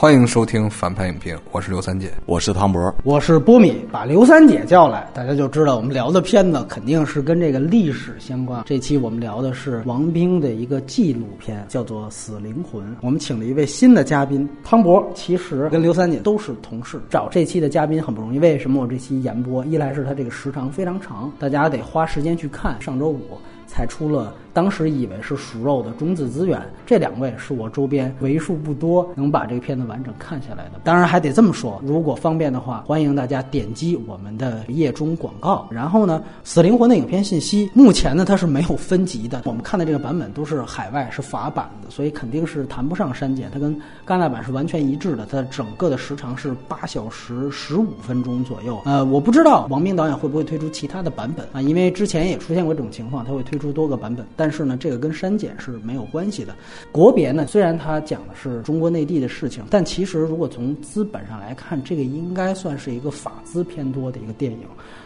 欢迎收听反派影评，我是刘三姐，我是汤博，我是波米。把刘三姐叫来，大家就知道我们聊的片子肯定是跟这个历史相关。这期我们聊的是王兵的一个纪录片，叫做《死灵魂》。我们请了一位新的嘉宾，汤博。其实跟刘三姐都是同事，找这期的嘉宾很不容易。为什么我这期延播？一来是他这个时长非常长，大家得花时间去看。上周五才出了。当时以为是熟肉的中字资源，这两位是我周边为数不多能把这个片子完整看下来的。当然还得这么说，如果方便的话，欢迎大家点击我们的页中广告。然后呢，《死灵魂》的影片信息，目前呢它是没有分级的。我们看的这个版本都是海外是法版的，所以肯定是谈不上删减。它跟戛纳版是完全一致的。它整个的时长是八小时十五分钟左右。呃，我不知道王兵导演会不会推出其他的版本啊？因为之前也出现过这种情况，他会推出多个版本。但是呢，这个跟删减是没有关系的。国别呢，虽然它讲的是中国内地的事情，但其实如果从资本上来看，这个应该算是一个法资偏多的一个电影。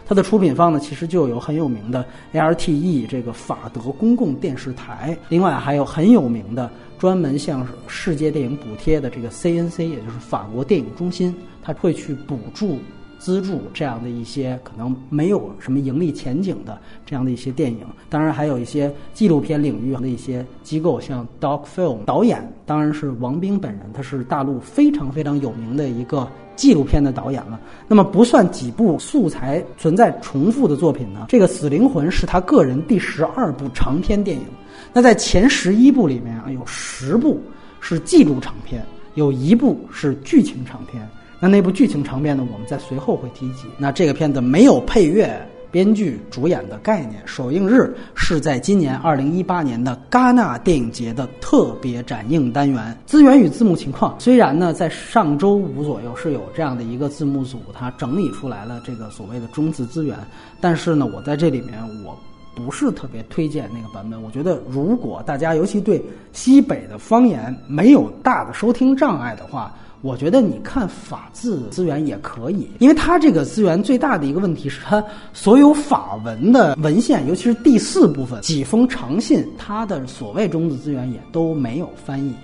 它的出品方呢，其实就有很有名的 ARTE 这个法德公共电视台，另外还有很有名的专门向世界电影补贴的这个 CNC，也就是法国电影中心，它会去补助。资助这样的一些可能没有什么盈利前景的这样的一些电影，当然还有一些纪录片领域的一些机构，像 Doc Film 导演当然是王兵本人，他是大陆非常非常有名的一个纪录片的导演了。那么不算几部素材存在重复的作品呢，这个《死灵魂》是他个人第十二部长篇电影。那在前十一部里面啊，有十部是纪录长片，有一部是剧情长片。那那部剧情长片呢？我们在随后会提及。那这个片子没有配乐、编剧、主演的概念。首映日是在今年二零一八年的戛纳电影节的特别展映单元。资源与字幕情况，虽然呢在上周五左右是有这样的一个字幕组，它整理出来了这个所谓的中字资源，但是呢，我在这里面我不是特别推荐那个版本。我觉得如果大家尤其对西北的方言没有大的收听障碍的话，我觉得你看法字资源也可以，因为它这个资源最大的一个问题是它所有法文的文献，尤其是第四部分几封长信，它的所谓中字资源也都没有翻译，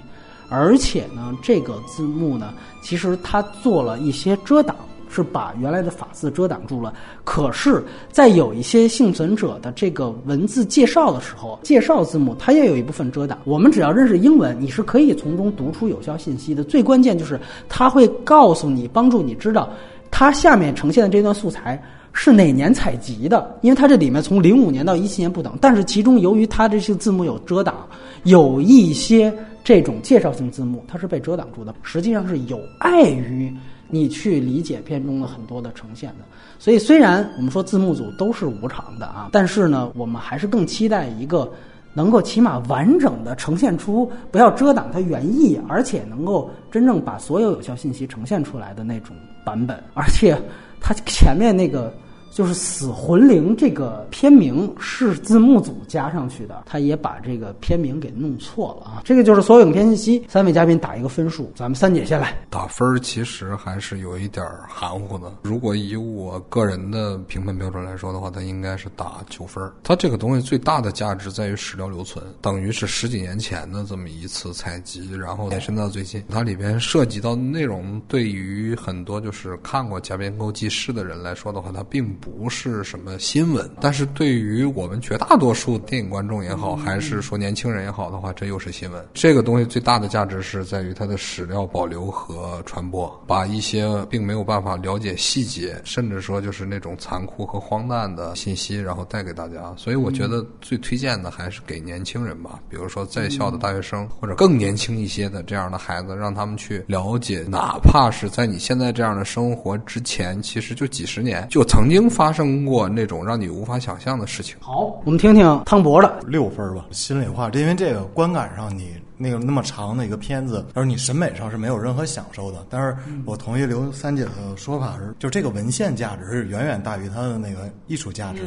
而且呢，这个字幕呢，其实它做了一些遮挡。是把原来的法字遮挡住了，可是，在有一些幸存者的这个文字介绍的时候，介绍字幕它也有一部分遮挡。我们只要认识英文，你是可以从中读出有效信息的。最关键就是它会告诉你，帮助你知道它下面呈现的这段素材是哪年采集的，因为它这里面从零五年到一七年不等。但是其中由于它这些字幕有遮挡，有一些这种介绍性字幕它是被遮挡住的，实际上是有碍于。你去理解片中的很多的呈现的，所以虽然我们说字幕组都是无偿的啊，但是呢，我们还是更期待一个能够起码完整的呈现出，不要遮挡它原意，而且能够真正把所有有效信息呈现出来的那种版本，而且它前面那个。就是《死魂灵》这个片名是字幕组加上去的，他也把这个片名给弄错了啊！这个就是所有影片信息。三位嘉宾打一个分数，咱们三姐先来打分。其实还是有一点含糊的。如果以我个人的评判标准来说的话，它应该是打九分。它这个东西最大的价值在于史料留存，等于是十几年前的这么一次采集，然后延伸到最近。它里边涉及到内容，对于很多就是看过《假边沟记事》的人来说的话，它并。不是什么新闻，但是对于我们绝大多数电影观众也好，还是说年轻人也好的话，这又是新闻。这个东西最大的价值是在于它的史料保留和传播，把一些并没有办法了解细节，甚至说就是那种残酷和荒诞的信息，然后带给大家。所以我觉得最推荐的还是给年轻人吧，比如说在校的大学生或者更年轻一些的这样的孩子，让他们去了解，哪怕是在你现在这样的生活之前，其实就几十年就曾经。发生过那种让你无法想象的事情。好，我们听听汤博的六分吧。心里话，因为这个观感上你。那个那么长的一个片子，而你审美上是没有任何享受的。但是我同意刘三姐的说法是，就这个文献价值是远远大于它的那个艺术价值。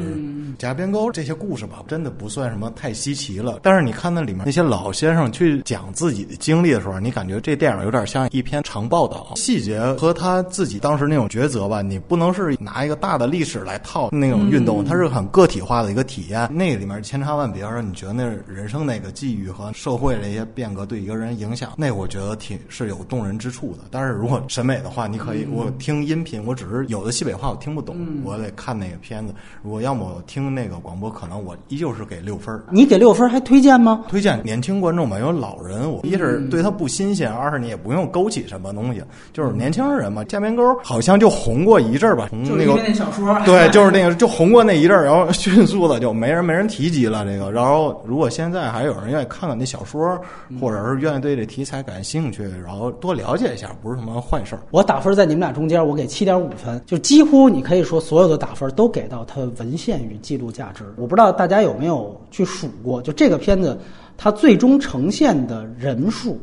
夹边沟这些故事吧，真的不算什么太稀奇了。但是你看那里面那些老先生去讲自己的经历的时候，你感觉这电影有点像一篇长报道，细节和他自己当时那种抉择吧，你不能是拿一个大的历史来套那种运动，它是很个体化的一个体验。那里面千差万别，而你觉得那人生那个际遇和社会这些变。变革对一个人影响，那我觉得挺是有动人之处的。但是如果审美的话，你可以我听音频，我只是有的西北话我听不懂，我得看那个片子。如果要么我听那个广播，可能我依旧是给六分。你给六分还推荐吗？推荐年轻观众吧，因为老人，我一是对他不新鲜，二是你也不用勾起什么东西，就是年轻人嘛。加边沟好像就红过一阵儿吧，红那个小说，对，就是那个就红过那一阵儿，然后 迅速的就没人没人提及了这个。然后如果现在还有人愿意看看那小说，或者是愿意对这题材感兴趣，然后多了解一下，不是什么坏事儿。我打分在你们俩中间，我给七点五分，就几乎你可以说所有的打分都给到它文献与记录价值。我不知道大家有没有去数过，就这个片子它最终呈现的人数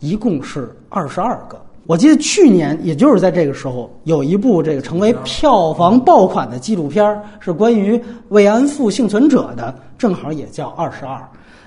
一共是二十二个。我记得去年，也就是在这个时候，有一部这个成为票房爆款的纪录片，是关于慰安妇幸存者的，正好也叫《二十二》。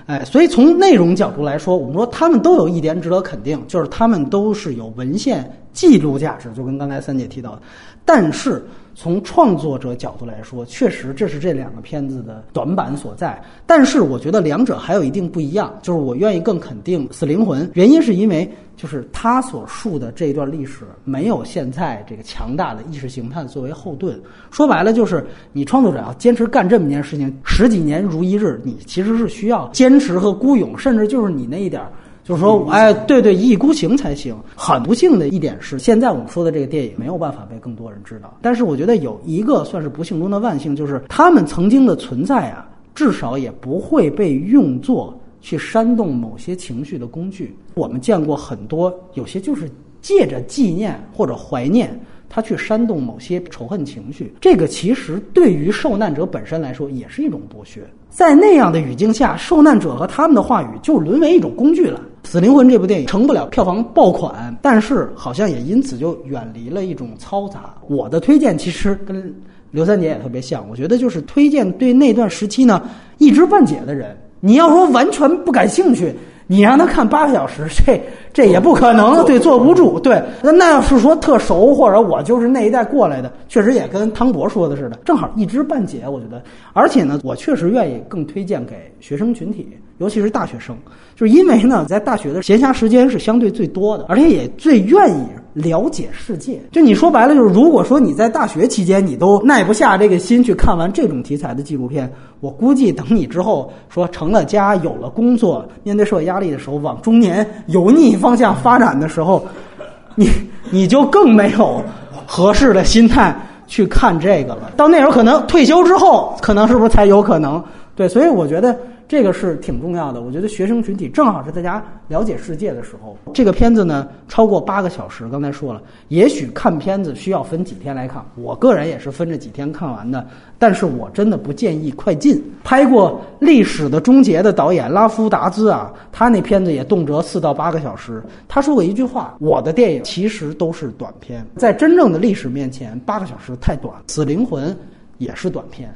哎，所以从内容角度来说，我们说他们都有一点值得肯定，就是他们都是有文献记录价值，就跟刚才三姐提到的。但是从创作者角度来说，确实这是这两个片子的短板所在。但是我觉得两者还有一定不一样，就是我愿意更肯定《死灵魂》，原因是因为就是他所述的这一段历史没有现在这个强大的意识形态作为后盾。说白了就是你创作者要坚持干这么一件事情，十几年如一日，你其实是需要坚持和孤勇，甚至就是你那一点儿。就是说，哎，对对，一意孤行才行。很不幸的一点是，现在我们说的这个电影没有办法被更多人知道。但是我觉得有一个算是不幸中的万幸，就是他们曾经的存在啊，至少也不会被用作去煽动某些情绪的工具。我们见过很多，有些就是借着纪念或者怀念。他去煽动某些仇恨情绪，这个其实对于受难者本身来说也是一种剥削。在那样的语境下，受难者和他们的话语就沦为一种工具了。《死灵魂》这部电影成不了票房爆款，但是好像也因此就远离了一种嘈杂。我的推荐其实跟刘三姐也特别像，我觉得就是推荐对那段时期呢一知半解的人。你要说完全不感兴趣。你让他看八个小时，这这也不可能，对，坐不住。对，那那要是说特熟，或者我就是那一代过来的，确实也跟汤博说的似的，正好一知半解。我觉得，而且呢，我确实愿意更推荐给学生群体，尤其是大学生，就是因为呢，在大学的闲暇时间是相对最多的，而且也最愿意了解世界。就你说白了，就是如果说你在大学期间你都耐不下这个心去看完这种题材的纪录片。我估计等你之后说成了家有了工作，面对社会压力的时候，往中年油腻方向发展的时候，你你就更没有合适的心态去看这个了。到那时候可能退休之后，可能是不是才有可能？对，所以我觉得。这个是挺重要的，我觉得学生群体正好是大家了解世界的时候。这个片子呢，超过八个小时，刚才说了，也许看片子需要分几天来看，我个人也是分着几天看完的。但是我真的不建议快进。拍过《历史的终结》的导演拉夫达兹啊，他那片子也动辄四到八个小时。他说过一句话：“我的电影其实都是短片，在真正的历史面前，八个小时太短。”《死灵魂》也是短片。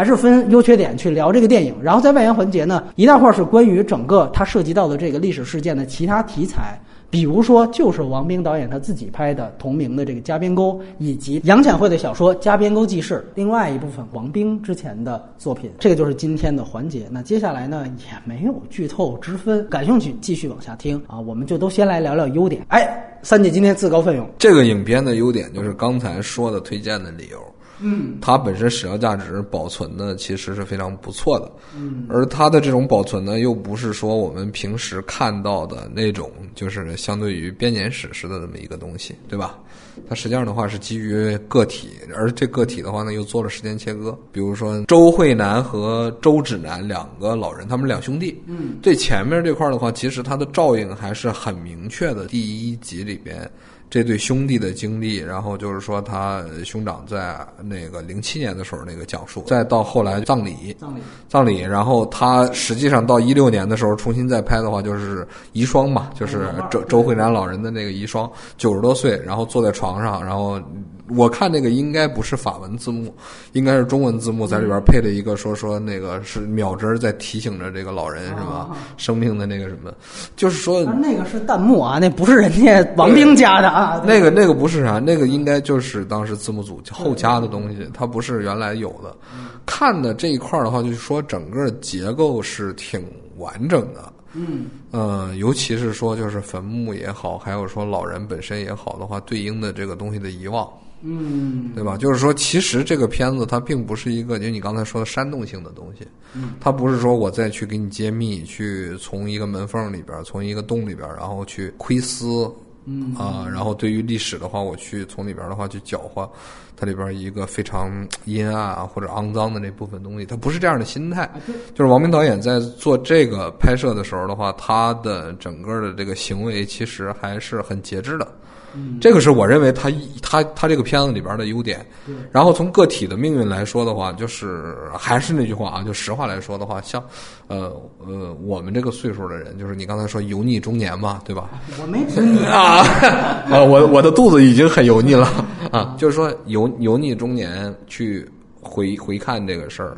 还是分优缺点去聊这个电影，然后在外延环节呢，一大块是关于整个它涉及到的这个历史事件的其他题材，比如说就是王兵导演他自己拍的同名的这个《加边沟》，以及杨浅惠的小说《加边沟记事》，另外一部分王兵之前的作品，这个就是今天的环节。那接下来呢也没有剧透之分，感兴趣继续往下听啊，我们就都先来聊聊优点。哎，三姐今天自告奋勇，这个影片的优点就是刚才说的推荐的理由。嗯，它本身史料价值保存的其实是非常不错的，嗯，而它的这种保存呢，又不是说我们平时看到的那种，就是相对于编年史似的这么一个东西，对吧？它实际上的话是基于个体，而这个体的话呢，又做了时间切割。比如说周慧南和周芷南两个老人，他们两兄弟，嗯，最前面这块的话，其实它的照应还是很明确的。第一集里边。这对兄弟的经历，然后就是说他兄长在那个零七年的时候那个讲述，再到后来葬礼，葬礼，葬礼，然后他实际上到一六年的时候重新再拍的话，就是遗孀嘛，就是周周慧南老人的那个遗孀，九十多岁，然后坐在床上，然后。我看那个应该不是法文字幕，应该是中文字幕，在里边配了一个说说那个是秒针在提醒着这个老人是吧？生命的那个什么，就是说那个是弹幕啊，那不是人家王兵加的啊。那个那个不是啥，那个应该就是当时字幕组后加的东西，它不是原来有的。看的这一块的话，就是说整个结构是挺完整的。嗯，呃，尤其是说就是坟墓也好，还有说老人本身也好的话，对应的这个东西的遗忘，嗯，对吧？就是说，其实这个片子它并不是一个，就你刚才说的煽动性的东西，嗯，它不是说我再去给你揭秘，去从一个门缝里边，从一个洞里边，然后去窥私，嗯啊，然后对于历史的话，我去从里边的话去搅和它里边一个非常阴暗啊或者肮脏的那部分东西，它不是这样的心态。就是王明导演在做这个拍摄的时候的话，他的整个的这个行为其实还是很节制的。这个是我认为他他他这个片子里边的优点。然后从个体的命运来说的话，就是还是那句话啊，就实话来说的话，像呃呃我们这个岁数的人，就是你刚才说油腻中年嘛，对吧？我没指你啊啊！我我的肚子已经很油腻了啊，就是说油油腻中年去回回看这个事儿，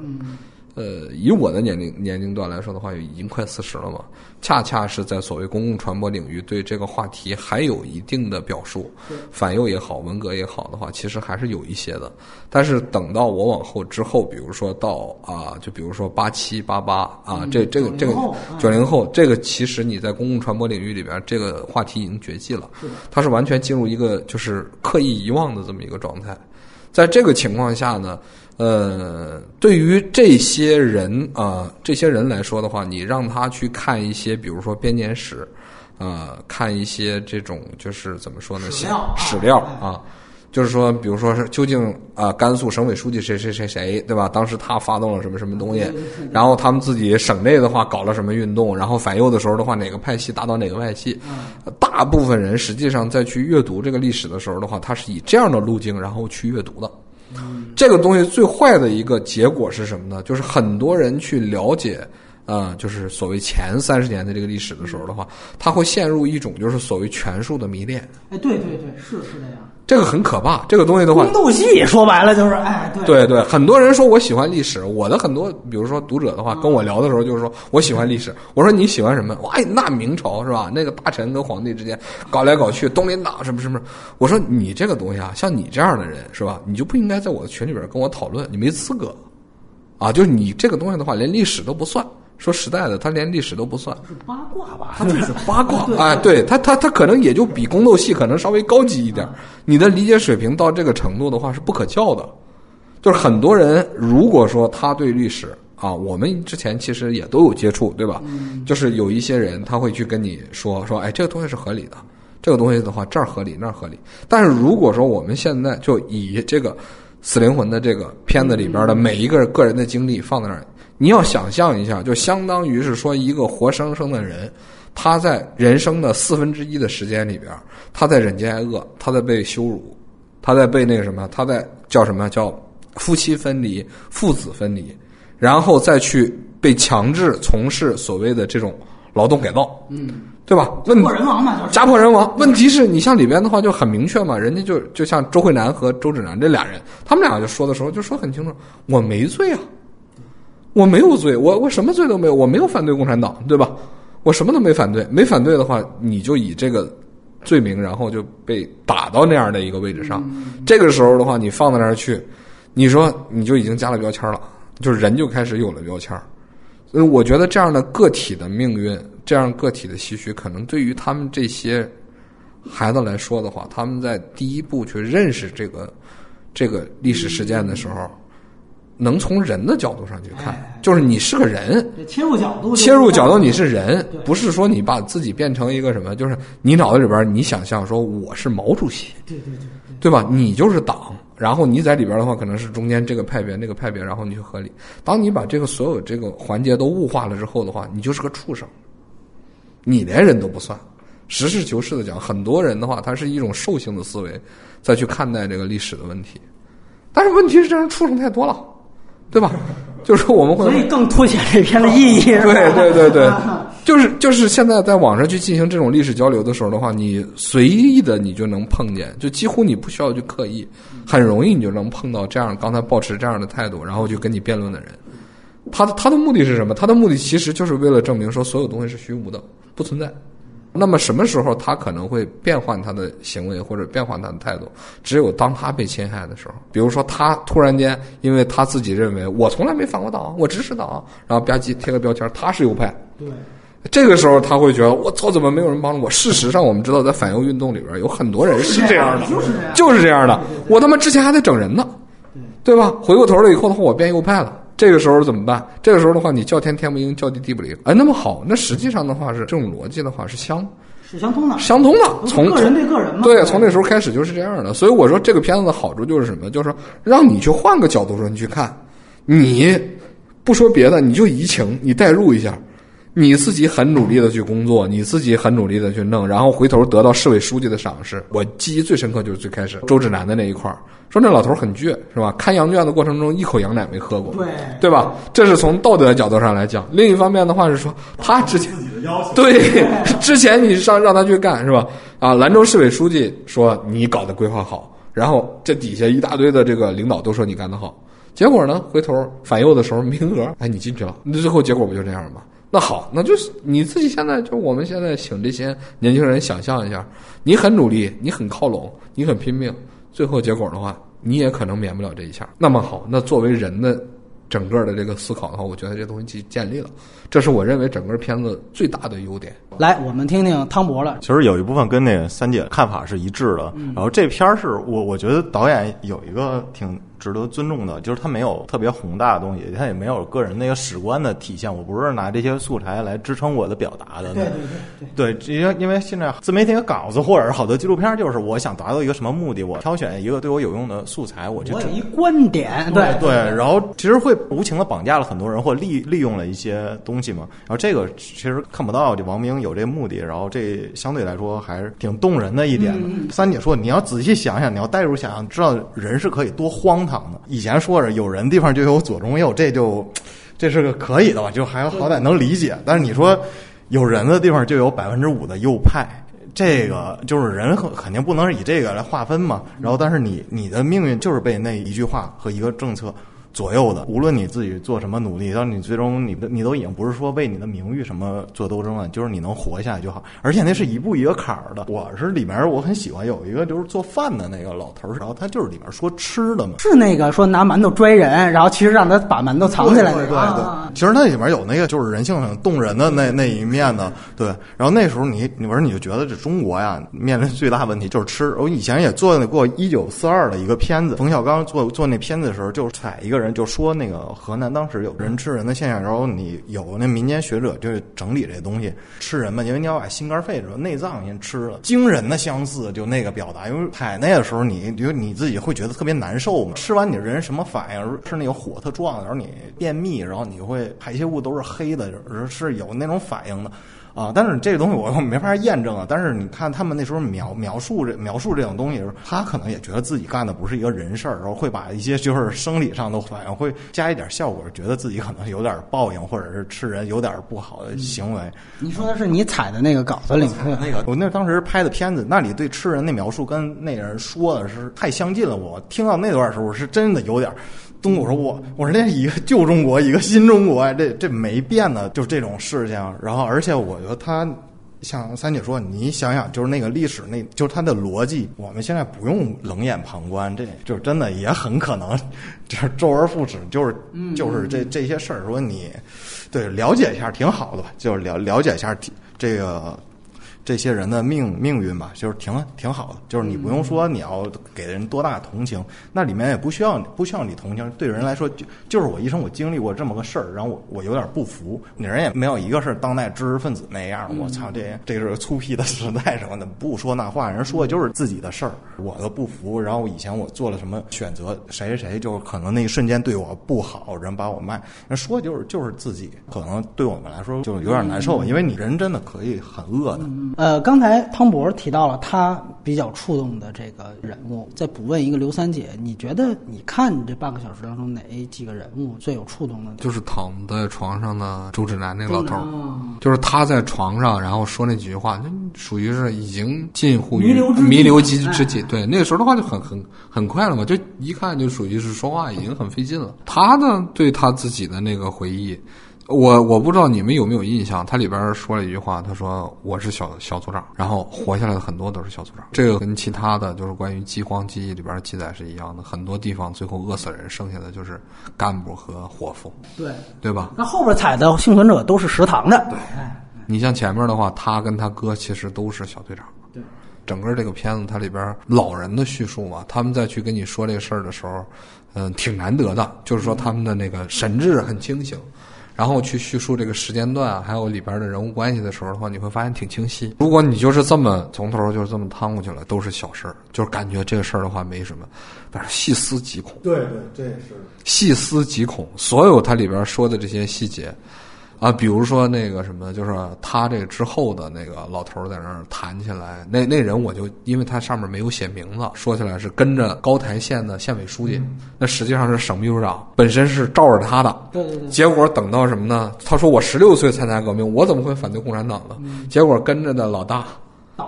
呃，以我的年龄年龄段来说的话，已经快四十了嘛，恰恰是在所谓公共传播领域对这个话题还有一定的表述，反右也好，文革也好的话，其实还是有一些的。但是等到我往后之后，比如说到啊，就比如说八七八八啊，这这个这个九零后，这个其实你在公共传播领域里边，这个话题已经绝迹了，它是完全进入一个就是刻意遗忘的这么一个状态。在这个情况下呢，呃，对于这些人啊、这些人来说的话，你让他去看一些，比如说编年史，呃，看一些这种就是怎么说呢，史料啊史料啊。就是说，比如说是究竟啊、甘肃省委书记谁谁谁谁，对吧？当时他发动了什么什么东西，然后他们自己省内的话搞了什么运动，然后反右的时候的话，哪个派系打倒哪个派系。大部分人实际上在去阅读这个历史的时候的话，他是以这样的路径然后去阅读的。这个东西最坏的一个结果是什么呢？就是很多人去了解，呃，就是所谓前三十年的这个历史的时候的话，他会陷入一种就是所谓权术的迷恋，哎，对对对，是是这样。这个很可怕。这个东西的话宫，斗戏说白了就是，哎，对对对，很多人说我喜欢历史，我的很多比如说读者的话跟我聊的时候就是说我喜欢历史，我说你喜欢什么？哇，那明朝是吧？那个大臣跟皇帝之间搞来搞去，东林党什么什么，我说你这个东西啊，像你这样的人是吧？你就不应该在我的群里边跟我讨论，你没资格啊！就是你这个东西的话，连历史都不算。说实在的，他连历史都不算，是八卦吧？他就是 八卦哎，对他他他可能也就比宫斗戏可能稍微高级一点。你的理解水平到这个程度的话是不可教的。就是很多人如果说他对历史啊，我们之前其实也都有接触，对吧？就是有一些人他会去跟你说说，哎，这个东西是合理的，这个东西的话这儿合理那儿合理。但是如果说我们现在就以这个死灵魂的这个片子里边的每一个个人的经历放在那儿。你要想象一下，就相当于是说一个活生生的人，他在人生的四分之一的时间里边，他在忍饥挨饿，他在被羞辱，他在被那个什么，他在叫什么叫夫妻分离、父子分离，然后再去被强制从事所谓的这种劳动改造，嗯，对吧？问破人亡嘛，就是家破人亡。问题是你像里边的话就很明确嘛，人家就就像周慧南和周芷南这俩人，他们俩就说的时候就说很清楚，我没罪啊。我没有罪，我我什么罪都没有，我没有反对共产党，对吧？我什么都没反对，没反对的话，你就以这个罪名，然后就被打到那样的一个位置上。这个时候的话，你放到那儿去，你说你就已经加了标签了，就是人就开始有了标签。嗯，我觉得这样的个体的命运，这样个体的唏嘘，可能对于他们这些孩子来说的话，他们在第一步去认识这个这个历史事件的时候。能从人的角度上去看，就是你是个人，切入角度，切入角度你是人，不是说你把自己变成一个什么，就是你脑子里边你想象说我是毛主席，对对对对吧？你就是党，然后你在里边的话可能是中间这个派别那个派别，然后你去合理。当你把这个所有这个环节都物化了之后的话，你就是个畜生，你连人都不算。实事求是的讲，很多人的话，他是一种兽性的思维再去看待这个历史的问题，但是问题是这样畜生太多了。对吧？就是我们会，所以更凸显这篇的意义。对对对对，就是就是现在在网上去进行这种历史交流的时候的话，你随意的你就能碰见，就几乎你不需要去刻意，很容易你就能碰到这样刚才保持这样的态度，然后就跟你辩论的人。他的他的目的是什么？他的目的其实就是为了证明说所有东西是虚无的，不存在。那么什么时候他可能会变换他的行为或者变换他的态度？只有当他被侵害的时候，比如说他突然间，因为他自己认为我从来没反过党，我支持党，然后吧唧贴个标签，他是右派，对，这个时候他会觉得我操，怎么没有人帮助我？事实上，我们知道在反右运动里边有很多人是这样的，就是这样就是这样的。我他妈之前还在整人呢，对吧？回过头来以后的话，我变右派了。这个时候怎么办？这个时候的话，你叫天天不应，叫地地不灵。哎，那么好，那实际上的话是这种逻辑的话是相是相通的。相通的，从个人对个人嘛。对，从那时候开始就是这样的。所以我说这个片子的好处就是什么？就是让你去换个角度说你去看，你不说别的，你就移情，你代入一下，你自己很努力的去工作，你自己很努力的去弄，然后回头得到市委书记的赏识。我记忆最深刻就是最开始周指南的那一块儿，说那老头儿很倔，是吧？看羊圈的过程中一口羊奶没喝过，对对吧？这是从道德的角度上来讲。另一方面的话是说，他之前对之前你上让他去干是吧？啊，兰州市委书记说你搞的规划好，然后这底下一大堆的这个领导都说你干得好，结果呢，回头反右的时候名额，哎，你进去了，那最后结果不就这样吗？那好，那就是你自己现在就我们现在请这些年轻人想象一下，你很努力，你很靠拢，你很拼命，最后结果的话，你也可能免不了这一下。那么好，那作为人的整个的这个思考的话，我觉得这东西就建立了，这是我认为整个片子最大的优点。来，我们听听汤博了。其实有一部分跟那个三姐看法是一致的。然后这片儿是我我觉得导演有一个挺值得尊重的，就是他没有特别宏大的东西，他也没有个人那个史观的体现。我不是拿这些素材来支撑我的表达的。对对对对，因为因为现在自媒体的稿子或者是好多纪录片，就是我想达到一个什么目的，我挑选一个对我有用的素材，我就我有一观点，对对然后其实会无情的绑架了很多人，或利利用了一些东西嘛。然后这个其实看不到，这王明有这目的，然后这相对来说还是挺动人的一点的。三姐说，你要仔细想想，你要代入想想，知道人是可以多荒唐的。以前说着有人地方就有左中右，这就这是个可以的吧，就还好歹能理解。但是你说有人的地方就有百分之五的右派。这个就是人肯肯定不能是以这个来划分嘛，然后但是你你的命运就是被那一句话和一个政策左右的，无论你自己做什么努力，到你最终你的你都已经不是说为你的名誉什么做斗争了，就是你能活下来就好。而且那是一步一个坎儿的。我是里面我很喜欢有一个就是做饭的那个老头儿，然后他就是里面说吃的嘛。是那个说拿馒头拽人，然后其实让他把馒头藏起来那对对个。其实那里面有那个就是人性很动人的那那一面的，对。然后那时候你你不是你就觉得这中国呀面临最大问题就是吃。我以前也做过一九四二的一个片子，冯小刚做做那片子的时候，就踩一个人就说那个河南当时有人吃人的现象，然后你有那民间学者就整理这东西吃人嘛，因为你要把心肝肺这种内脏先吃了，惊人的相似，就那个表达。因为采那个时候你就你自己会觉得特别难受嘛，吃完你人什么反应？是那个火特壮，然后你便秘，然后你会排泄物都是黑的，是有那种反应的。啊，但是这个东西我我没法验证啊。但是你看他们那时候描描述这描述这种东西的时候，他可能也觉得自己干的不是一个人事儿，然后会把一些就是生理上的反应会加一点效果，觉得自己可能有点报应，或者是吃人有点不好的行为。你说的是你采的那个稿子里面 那个我那当时拍的片子，那里对吃人那描述跟那人说的是太相近了。我听到那段的时候，是真的有点。东我说我我说这一个旧中国，一个新中国，这这没变的，就是这种事情。然后，而且我觉得他像三姐说，你想想，就是那个历史，那就是他的逻辑，我们现在不用冷眼旁观，这就是真的也很可能就是周而复始，就是就是这这些事儿，说你对了解一下挺好的吧，就是了了解一下这个。这些人的命命运吧，就是挺挺好的，就是你不用说你要给人多大同情，那里面也不需要不需要你同情。对人来说，就就是我一生我经历过这么个事儿，然后我我有点不服。你人也没有一个是当代知识分子那样，我操，这这是粗鄙的时代什么的，不说那话，人说的就是自己的事儿，我的不服。然后以前我做了什么选择，谁谁谁就可能那一瞬间对我不好，人把我卖，人说的就是就是自己，可能对我们来说就有点难受，因为你人真的可以很恶的。呃，刚才汤博提到了他比较触动的这个人物，再补问一个刘三姐，你觉得你看这半个小时当中哪几个人物最有触动的呢？就是躺在床上的周指南那个老头就是他在床上，然后说那几句话，就属于是已经近乎于弥留之际。对，那个时候的话就很很很快了嘛，就一看就属于是说话已经很费劲了。他呢，对他自己的那个回忆。我我不知道你们有没有印象，他里边说了一句话，他说我是小小组长，然后活下来的很多都是小组长。这个跟其他的就是关于饥荒记忆里边记载是一样的，很多地方最后饿死人，剩下的就是干部和伙夫，对，对吧？那后边踩的幸存者都是食堂的，对，你像前面的话，他跟他哥其实都是小队长。对，整个这个片子它里边老人的叙述嘛，他们再去跟你说这个事儿的时候，嗯、挺难得的，就是说他们的那个神志很清醒。然后去叙述这个时间段，还有里边的人物关系的时候的话，你会发现挺清晰。如果你就是这么从头就是这么趟过去了，都是小事儿，就是感觉这个事儿的话没什么，但是细思极恐。对对，这也是细思极恐，所有它里边说的这些细节，啊，比如说那个什么，就是他这个之后的那个老头儿在那儿谈起来，那那人我就因为他上面没有写名字，说起来是跟着高台县的县委书记，那实际上是省秘书长，本身是罩着他的，对对对，结果等到什么呢？他说我十六岁参加革命，我怎么会反对共产党呢？结果跟着的老大。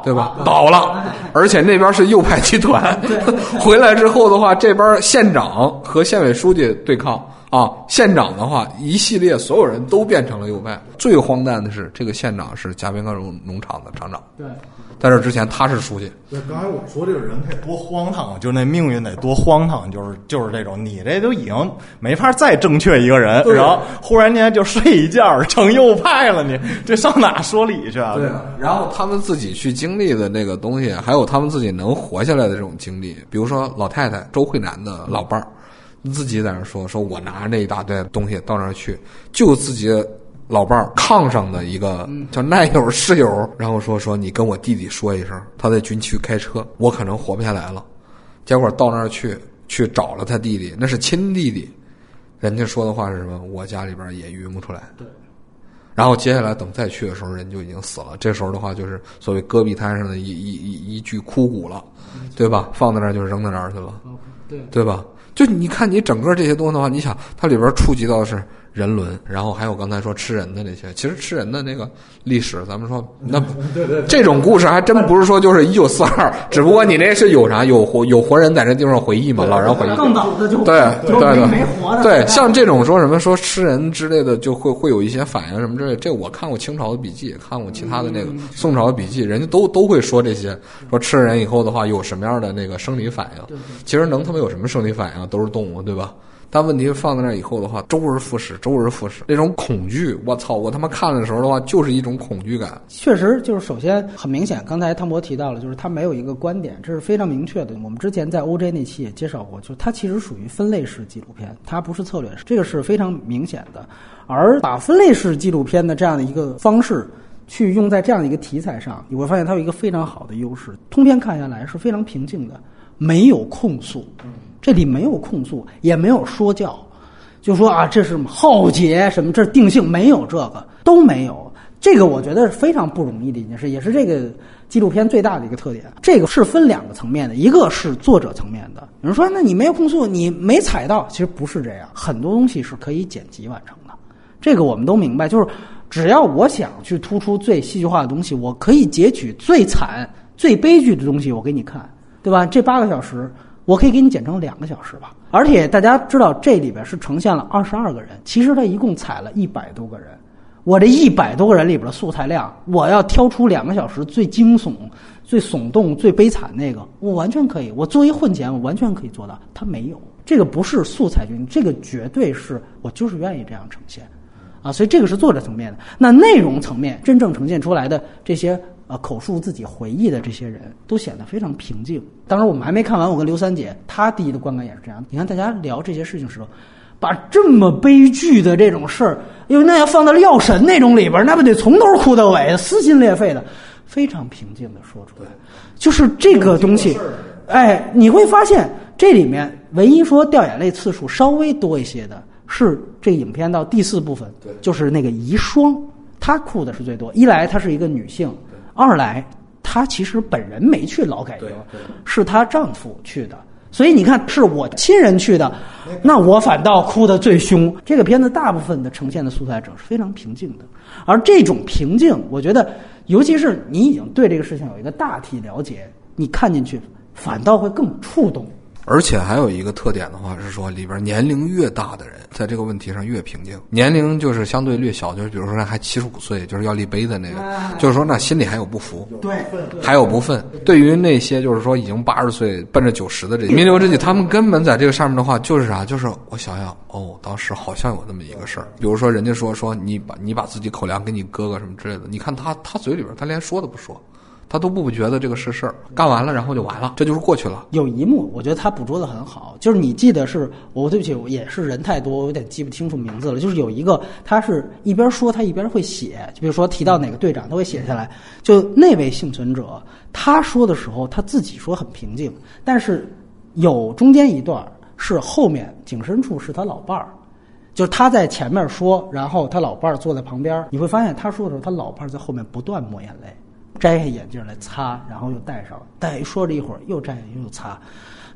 对吧？倒了，而且那边是右派集团。回来之后的话，这边县长和县委书记对抗啊。县长的话，一系列所有人都变成了右派。最荒诞的是，这个县长是嘉宾高农农场的厂长，对，在这之前他是书记。对，刚才我说这个人得多荒唐啊，就那命运得多荒唐，就是就是这种，你这都已经没法再正确一个人，然后忽然间就睡一觉成右派了，你这上哪说理去啊？对，然后他们自己去经历的那个东西，还有他们自己能活下来的这种经历，比如说老太太周慧南的老伴儿，自己在那说，说我拿着这一大堆东西到那儿去，就自己老伴儿炕上的一个叫耐友室友，然后说说你跟我弟弟说一声，他在军区开车，我可能活不下来了。结果到那儿去去找了他弟弟，那是亲弟弟，人家说的话是什么？我家里边也晕不出来。对。然后接下来等再去的时候，人就已经死了。这时候的话，就是所谓戈壁滩上的一一一一具枯骨了，对吧？放在那儿就扔到那儿去了，对对吧？就你看你整个这些东西的话，你想它里边触及到的是人伦，然后还有刚才说吃人的那些，其实吃人的那个历史，咱们说 那这种故事还真不是说就是一九四二，只不过你那是有啥有活有活人在这地方回忆嘛，老人回忆。更早的就对对对，没活的，对，像这种说什么说吃人之类的，就会会有一些反应什么之类。这我看过清朝的笔记，也看过其他的那个宋朝的笔记，人家都都会说这些，说吃了人以后的话有什么样的那个生理反应。其实能他妈有什么生理反应啊？都是动物，对吧？但问题放在那以后的话，周而复始，周而复始，那种恐惧，我操！我他妈看的时候的话，就是一种恐惧感。确实，就是首先很明显，刚才汤博提到了，就是他没有一个观点，这是非常明确的。我们之前在 OJ 那期也介绍过，就是它其实属于分类式纪录片，它不是策略式，这个是非常明显的。而把分类式纪录片的这样的一个方式去用在这样的一个题材上，你会发现它有一个非常好的优势，通篇看下来是非常平静的，没有控诉，这里没有控诉，也没有说教。就说啊，这是浩劫什么，这是定性，没有这个都没有。这个我觉得是非常不容易的一件事，也是这个纪录片最大的一个特点。这个是分两个层面的，一个是作者层面的。有人说，那你没有控诉，你没踩到，其实不是这样，很多东西是可以剪辑完成的。这个我们都明白，就是只要我想去突出最戏剧化的东西，我可以截取最惨、最悲剧的东西，我给你看，对吧？这八个小时。我可以给你剪成两个小时吧，而且大家知道这里边是呈现了二十二个人，其实他一共采了一百多个人，我这一百多个人里边的素材量，我要挑出两个小时最惊悚、最耸动、最悲惨那个，我完全可以。我作为混剪，我完全可以做到。他没有，这个不是素材君，这个绝对是我就是愿意这样呈现，啊，所以这个是作者层面的。那内容层面真正呈现出来的这些。呃，口述自己回忆的这些人都显得非常平静。当然，我们还没看完。我跟刘三姐，她第一的观感也是这样。你看，大家聊这些事情时候，把这么悲剧的这种事儿，因为那要放到药神那种里边，那不得从头哭到尾，撕心裂肺的，非常平静的说出来。就是这个东西，哎，你会发现这里面唯一说掉眼泪次数稍微多一些的是这影片到第四部分，就是那个遗孀，她哭的是最多。一来她是一个女性。二来，她其实本人没去劳改营，是她丈夫去的。所以你看，是我亲人去的，那我反倒哭得最凶。这个片子大部分的呈现的素材者是非常平静的，而这种平静，我觉得，尤其是你已经对这个事情有一个大体了解，你看进去反倒会更触动。而且还有一个特点的话是说，里边年龄越大的人，在这个问题上越平静。年龄就是相对略小，就是比如说还七十五岁，就是要立碑的那个，就是说那心里还有不服，对，还有不忿。对于那些就是说已经八十岁奔着九十的这弥留之际，他们根本在这个上面的话就是啥，就是我想想，哦，当时好像有那么一个事儿。比如说人家说说你把你把自己口粮给你哥哥什么之类的，你看他他嘴里边他连说都不说。他都不觉得这个是事儿，干完了然后就完了，这就是过去了。有一幕，我觉得他捕捉的很好，就是你记得是，我对不起，也是人太多，我有点记不清楚名字了。就是有一个，他是一边说，他一边会写，就比如说提到哪个队长，他会写下来。就那位幸存者，他说的时候，他自己说很平静，但是有中间一段是后面景深处是他老伴儿，就是他在前面说，然后他老伴儿坐在旁边，你会发现他说的时候，他老伴儿在后面不断抹眼泪。摘下眼镜来擦，然后又戴上。戴说着一会儿又摘下又擦，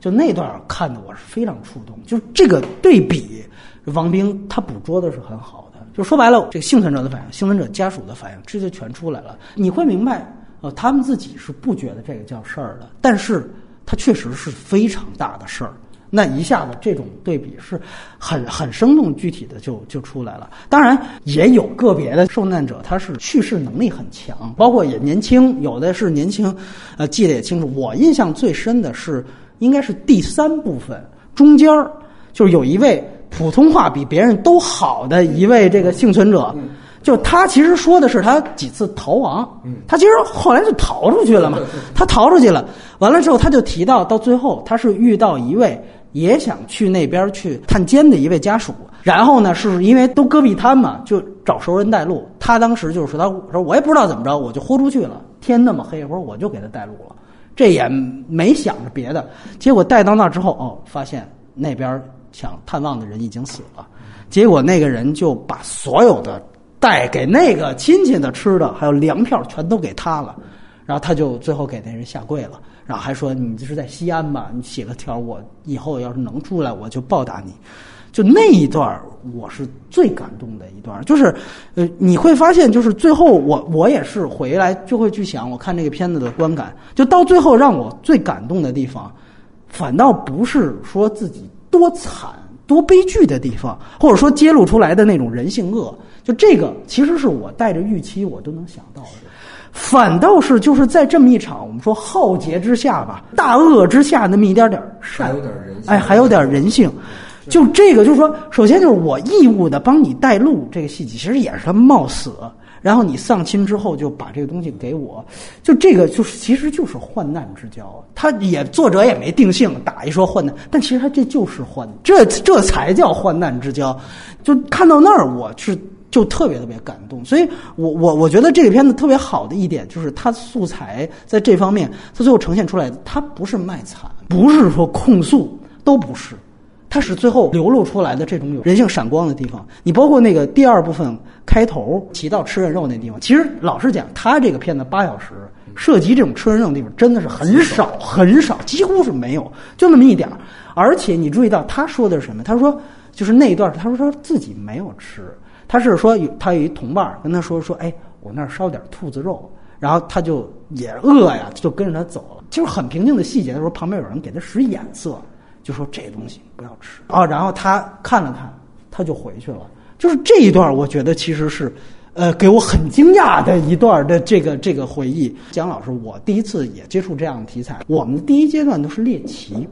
就那段看的我是非常触动。就这个对比，王兵他捕捉的是很好的。就说白了，这个幸存者的反应，幸存者家属的反应，这就全出来了。你会明白，呃，他们自己是不觉得这个叫事儿的，但是它确实是非常大的事儿。那一下子这种对比是很很生动具体的就就出来了。当然也有个别的受难者，他是叙事能力很强，包括也年轻，有的是年轻，呃，记得也清楚。我印象最深的是应该是第三部分中间儿，就是有一位普通话比别人都好的一位这个幸存者。就他其实说的是他几次逃亡，他其实后来就逃出去了嘛，他逃出去了，完了之后他就提到到最后他是遇到一位也想去那边去探监的一位家属，然后呢是因为都戈壁滩嘛，就找熟人带路，他当时就是说他说我也不知道怎么着，我就豁出去了，天那么黑，我说我就给他带路了，这也没想着别的，结果带到那之后哦，发现那边想探望的人已经死了，结果那个人就把所有的。带给那个亲戚的吃的，还有粮票，全都给他了。然后他就最后给那人下跪了，然后还说：“你这是在西安吧？你写个条，我以后要是能出来，我就报答你。”就那一段，我是最感动的一段。就是，呃，你会发现，就是最后我我也是回来就会去想，我看这个片子的观感，就到最后让我最感动的地方，反倒不是说自己多惨多悲剧的地方，或者说揭露出来的那种人性恶。就这个，其实是我带着预期，我都能想到的。反倒是就是在这么一场我们说浩劫之下吧，大恶之下那么一点点善，还有点人性，哎，还有点人性。就这个，就是说，首先就是我义务的帮你带路，这个细节其实也是他冒死。然后你丧亲之后就把这个东西给我，就这个就是其实就是患难之交。他也作者也没定性打一说患难，但其实他这就是患，这这才叫患难之交。就看到那儿，我是。就特别特别感动，所以我我我觉得这个片子特别好的一点就是它素材在这方面，它最后呈现出来的，它不是卖惨，不是说控诉，都不是，它是最后流露出来的这种有人性闪光的地方。你包括那个第二部分开头提到吃人肉那地方，其实老实讲，他这个片子八小时涉及这种吃人肉的地方真的是很少很少，几乎是没有，就那么一点儿。而且你注意到他说的是什么？他说就是那一段，他说他自己没有吃。他是说有他有一同伴跟他说说，哎，我那儿烧点兔子肉，然后他就也饿呀，就跟着他走了。就是很平静的细节。他说旁边有人给他使眼色，就说这东西不要吃啊。然后他看了看，他就回去了。就是这一段，我觉得其实是，呃，给我很惊讶的一段的这个这个回忆。蒋老师，我第一次也接触这样的题材。我们第一阶段都是猎奇。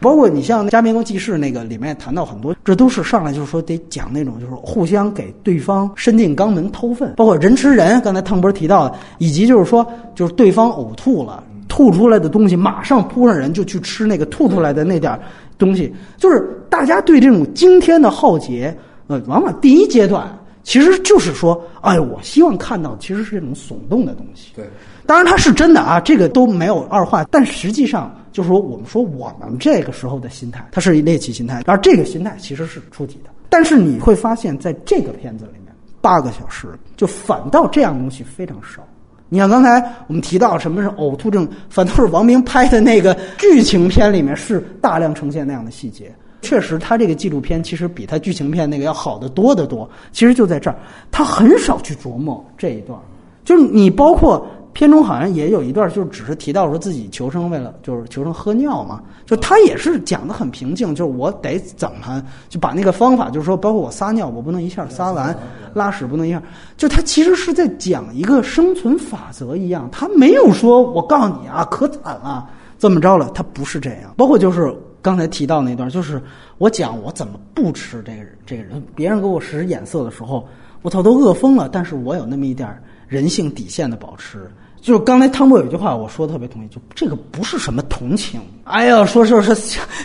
包括你像《加冕宫记事》那个里面谈到很多，这都是上来就是说得讲那种就是互相给对方伸进肛门掏粪，包括人吃人，刚才汤博提到的，以及就是说就是对方呕吐了，吐出来的东西马上扑上人就去吃那个吐出来的那点东西，就是大家对这种惊天的浩劫，呃，往往第一阶段其实就是说，哎，我希望看到其实是这种耸动的东西。对，当然它是真的啊，这个都没有二话，但实际上。就是说，我们说我们这个时候的心态，它是猎奇心态，而这个心态其实是出题的。但是你会发现在这个片子里面，八个小时就反倒这样东西非常少。你像刚才我们提到什么是呕吐症，反倒是王明拍的那个剧情片里面是大量呈现那样的细节。确实，他这个纪录片其实比他剧情片那个要好得多得多。其实就在这儿，他很少去琢磨这一段。就是你包括片中好像也有一段，就只是提到说自己求生为了就是求生喝尿嘛，就他也是讲的很平静，就是我得怎么就把那个方法，就是说包括我撒尿，我不能一下撒完，拉屎不能一下，就他其实是在讲一个生存法则一样，他没有说我告诉你啊可惨了这么着了，他不是这样，包括就是刚才提到那段，就是我讲我怎么不吃这个这个人，别人给我使眼色的时候，我操都饿疯了，但是我有那么一点人性底线的保持。就是刚才汤博有一句话，我说的特别同意，就这个不是什么同情。哎呀，说说是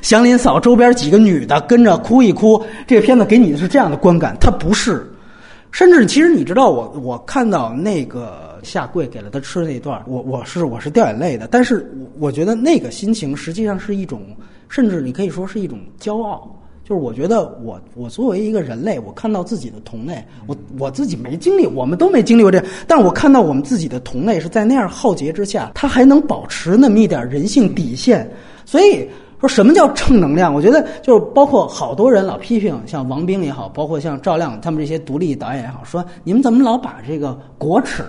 祥林嫂周边几个女的跟着哭一哭，这个片子给你的是这样的观感，它不是。甚至其实你知道，我我看到那个下跪给了他吃的那段，我我是我是掉眼泪的。但是我觉得那个心情实际上是一种，甚至你可以说是一种骄傲。就是我觉得我我作为一个人类，我看到自己的同类，我我自己没经历，我们都没经历过这，但是我看到我们自己的同类是在那样浩劫之下，他还能保持那么一点人性底线。所以说什么叫正能量？我觉得就是包括好多人老批评，像王兵也好，包括像赵亮他们这些独立导演也好，说你们怎么老把这个国耻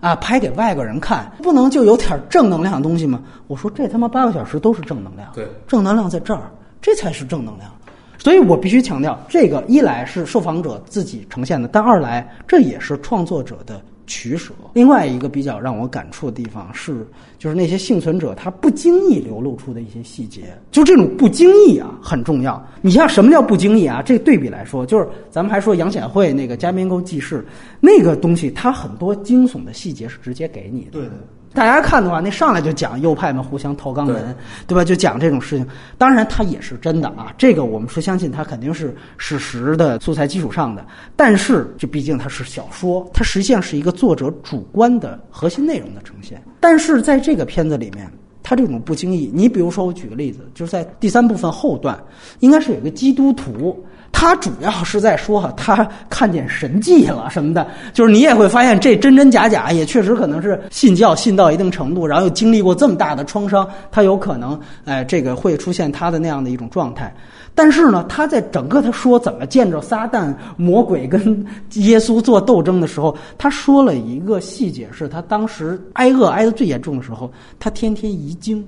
啊拍给外国人看，不能就有点正能量的东西吗？我说这他妈八个小时都是正能量，对，正能量在这儿，这才是正能量。所以我必须强调，这个一来是受访者自己呈现的，但二来这也是创作者的取舍。另外一个比较让我感触的地方是，就是那些幸存者他不经意流露出的一些细节，就这种不经意啊很重要。你像什么叫不经意啊？这对比来说，就是咱们还说杨显惠那个加边沟记事那个东西，它很多惊悚的细节是直接给你的。对的。大家看的话，那上来就讲右派们互相掏肛门，对吧？就讲这种事情。当然，它也是真的啊。这个我们说相信它肯定是史实的素材基础上的。但是，这毕竟它是小说，它实际上是一个作者主观的核心内容的呈现。但是在这个片子里面，它这种不经意，你比如说，我举个例子，就是在第三部分后段，应该是有个基督徒。他主要是在说他看见神迹了什么的，就是你也会发现这真真假假，也确实可能是信教信到一定程度，然后又经历过这么大的创伤，他有可能哎这个会出现他的那样的一种状态。但是呢，他在整个他说怎么见着撒旦魔鬼跟耶稣做斗争的时候，他说了一个细节，是他当时挨饿挨得最严重的时候，他天天遗精。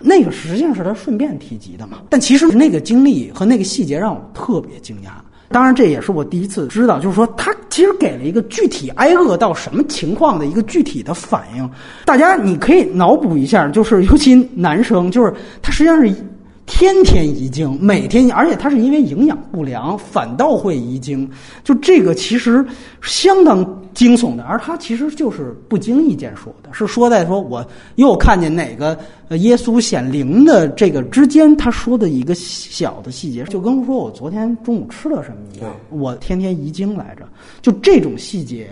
那个实际上是他顺便提及的嘛，但其实那个经历和那个细节让我特别惊讶。当然，这也是我第一次知道，就是说他其实给了一个具体挨饿到什么情况的一个具体的反应。大家你可以脑补一下，就是尤其男生，就是他实际上是。天天遗精，每天，而且他是因为营养不良，反倒会遗精。就这个其实相当惊悚的，而他其实就是不经意间说的，是说在说我又看见哪个耶稣显灵的这个之间，他说的一个小的细节，就跟说我昨天中午吃了什么一样。我天天遗精来着，就这种细节。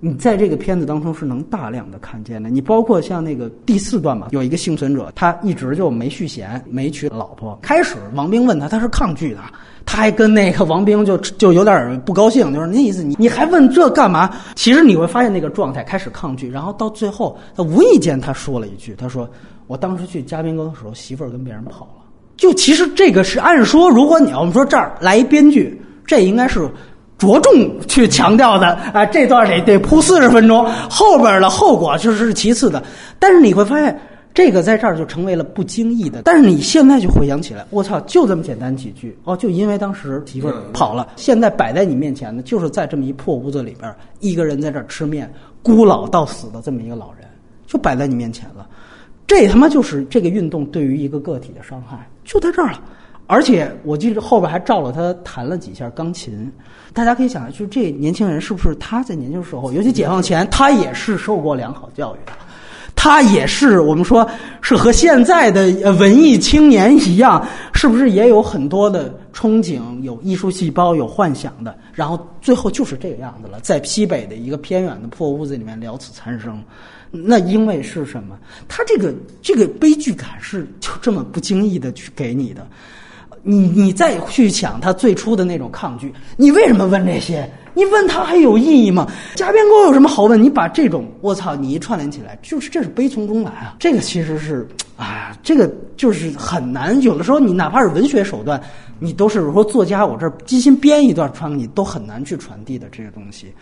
你在这个片子当中是能大量的看见的。你包括像那个第四段吧，有一个幸存者，他一直就没续弦，没娶老婆。开始王兵问他，他是抗拒的，他还跟那个王兵就就有点不高兴，就是那意思，你你还问这干嘛？其实你会发现那个状态开始抗拒，然后到最后，他无意间他说了一句，他说：“我当时去嘉宾沟的时候，媳妇儿跟别人跑了。”就其实这个是按说，如果你要我们说这儿来一编剧，这应该是。着重去强调的啊，这段得得铺四十分钟，后边的后果就是其次的。但是你会发现，这个在这儿就成为了不经意的。但是你现在就回想起来，我操，就这么简单几句哦，就因为当时媳妇儿跑了，现在摆在你面前的，就是在这么一破屋子里边，一个人在这儿吃面，孤老到死的这么一个老人，就摆在你面前了。这他妈就是这个运动对于一个个体的伤害，就在这儿了。而且我记得后边还照了他弹了几下钢琴，大家可以想象，就这年轻人是不是他在年轻时候，尤其解放前，他也是受过良好教育的，他也是我们说是和现在的文艺青年一样，是不是也有很多的憧憬，有艺术细胞，有幻想的？然后最后就是这个样子了，在西北的一个偏远的破屋子里面了此残生，那因为是什么？他这个这个悲剧感是就这么不经意的去给你的。你你再去想他最初的那种抗拒，你为什么问这些？你问他还有意义吗？加边沟有什么好问？你把这种我操，你一串联起来，就是这是悲从中来啊！这个其实是啊，这个就是很难。有的时候，你哪怕是文学手段，你都是说作家我这精心编一段传给你，都很难去传递的这个东西。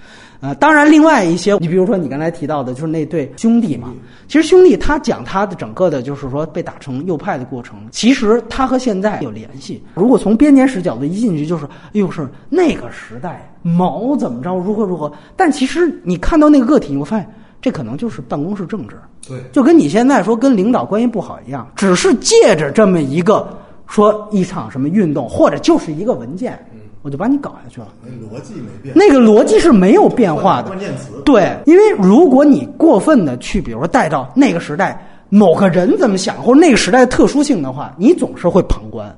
呃，当然，另外一些，你比如说你刚才提到的，就是那对兄弟嘛。其实兄弟他讲他的整个的，就是说被打成右派的过程，其实他和现在有联系。如果从编年史角度一进去，就是又是那个时代毛怎么着，如何如何。但其实你看到那个个体，你会发现。这可能就是办公室政治，对，就跟你现在说跟领导关系不好一样，只是借着这么一个说一场什么运动，或者就是一个文件，我就把你搞下去了。那逻辑没变，那个逻辑是没有变化的。关键词对，因为如果你过分的去，比如说带到那个时代某个人怎么想，或者那个时代的特殊性的话，你总是会旁观。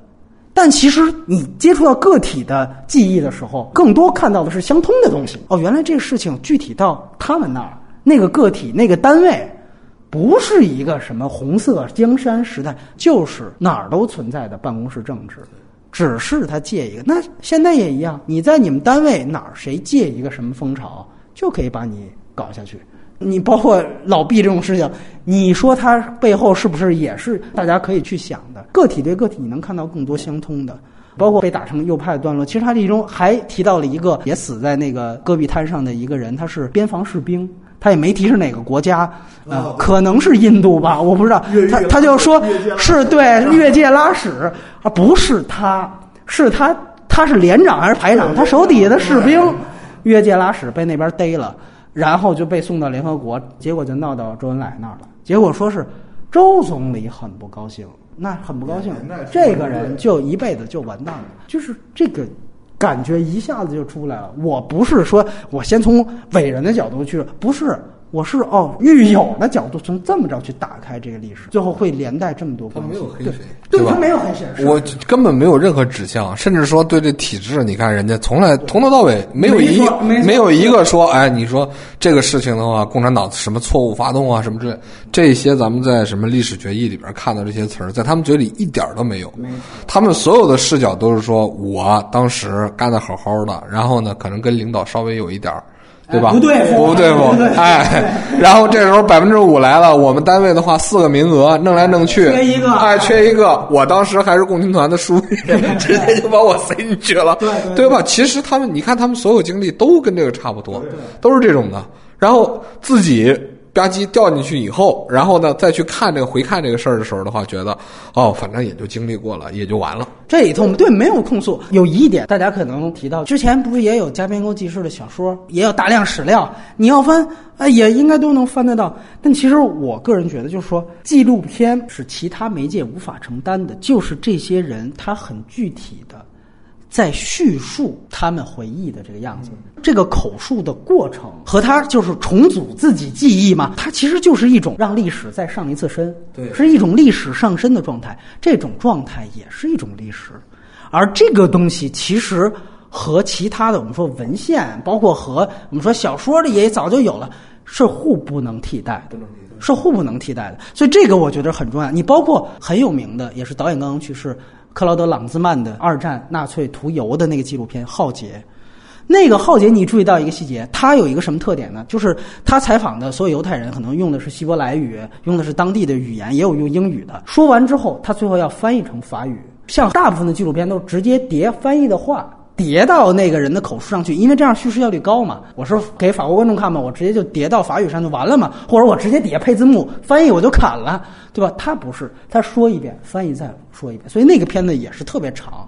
但其实你接触到个体的记忆的时候，更多看到的是相通的东西。哦，原来这个事情具体到他们那儿。那个个体、那个单位，不是一个什么红色江山时代，就是哪儿都存在的办公室政治，只是他借一个。那现在也一样，你在你们单位哪儿谁借一个什么风潮，就可以把你搞下去。你包括老毕这种事情，你说他背后是不是也是大家可以去想的？个体对个体，你能看到更多相通的。包括被打成右派的段落，其实他这中还提到了一个也死在那个戈壁滩上的一个人，他是边防士兵。他也没提是哪个国家，呃，可能是印度吧，我不知道。他他就说是对越界拉屎，啊，不是他，是他，他是连长还是排长？他手底下的士兵越界拉屎被那边逮了，然后就被送到联合国，结果就闹到周恩来那儿了。结果说是周总理很不高兴，那很不高兴，这个人就一辈子就完蛋了，就是这个。感觉一下子就出来了。我不是说我先从伟人的角度去，不是。我是哦，狱友的角度从这么着去打开这个历史，最后会连带这么多关系。没有黑谁，对他？没有黑谁，我根本没有任何指向，甚至说对这体制，你看人家从来从头到尾没有一没有一个说，哎，你说这个事情的话，共产党什么错误发动啊，什么之类，这些咱们在什么历史决议里边看到这些词儿，在他们嘴里一点都没有。他们所有的视角都是说我当时干的好好的，然后呢，可能跟领导稍微有一点儿。对吧？不对付，不对付，哎，然后这时候百分之五来了，我们单位的话四个名额，弄来弄去，缺一个，哎，缺一个。我当时还是共青团的书记，直接就把我塞进去了，对对吧？其实他们，你看他们所有经历都跟这个差不多，都是这种的。然后自己。吧唧掉进去以后，然后呢，再去看这个回看这个事儿的时候的话，觉得哦，反正也就经历过了，也就完了。这里头我们对没有控诉，有疑点，大家可能提到之前不是也有加边沟记事的小说，也有大量史料，你要翻啊，也应该都能翻得到。但其实我个人觉得，就是说纪录片是其他媒介无法承担的，就是这些人他很具体的。在叙述他们回忆的这个样子，这个口述的过程和他就是重组自己记忆嘛，它其实就是一种让历史再上一次身，对，是一种历史上身的状态。这种状态也是一种历史，而这个东西其实和其他的我们说文献，包括和我们说小说里也早就有了，是互不能替代的，是互不能替代的。所以这个我觉得很重要。你包括很有名的，也是导演刚刚去世。克劳德·朗兹曼的二战纳粹屠游的那个纪录片《浩劫》，那个浩劫，你注意到一个细节，他有一个什么特点呢？就是他采访的所有犹太人，可能用的是希伯来语，用的是当地的语言，也有用英语的。说完之后，他最后要翻译成法语。像大部分的纪录片都直接叠翻译的话。叠到那个人的口述上去，因为这样叙事效率高嘛。我说给法国观众看嘛，我直接就叠到法语上就完了嘛，或者我直接底下配字幕翻译我就砍了，对吧？他不是，他说一遍翻译再说一遍，所以那个片子也是特别长，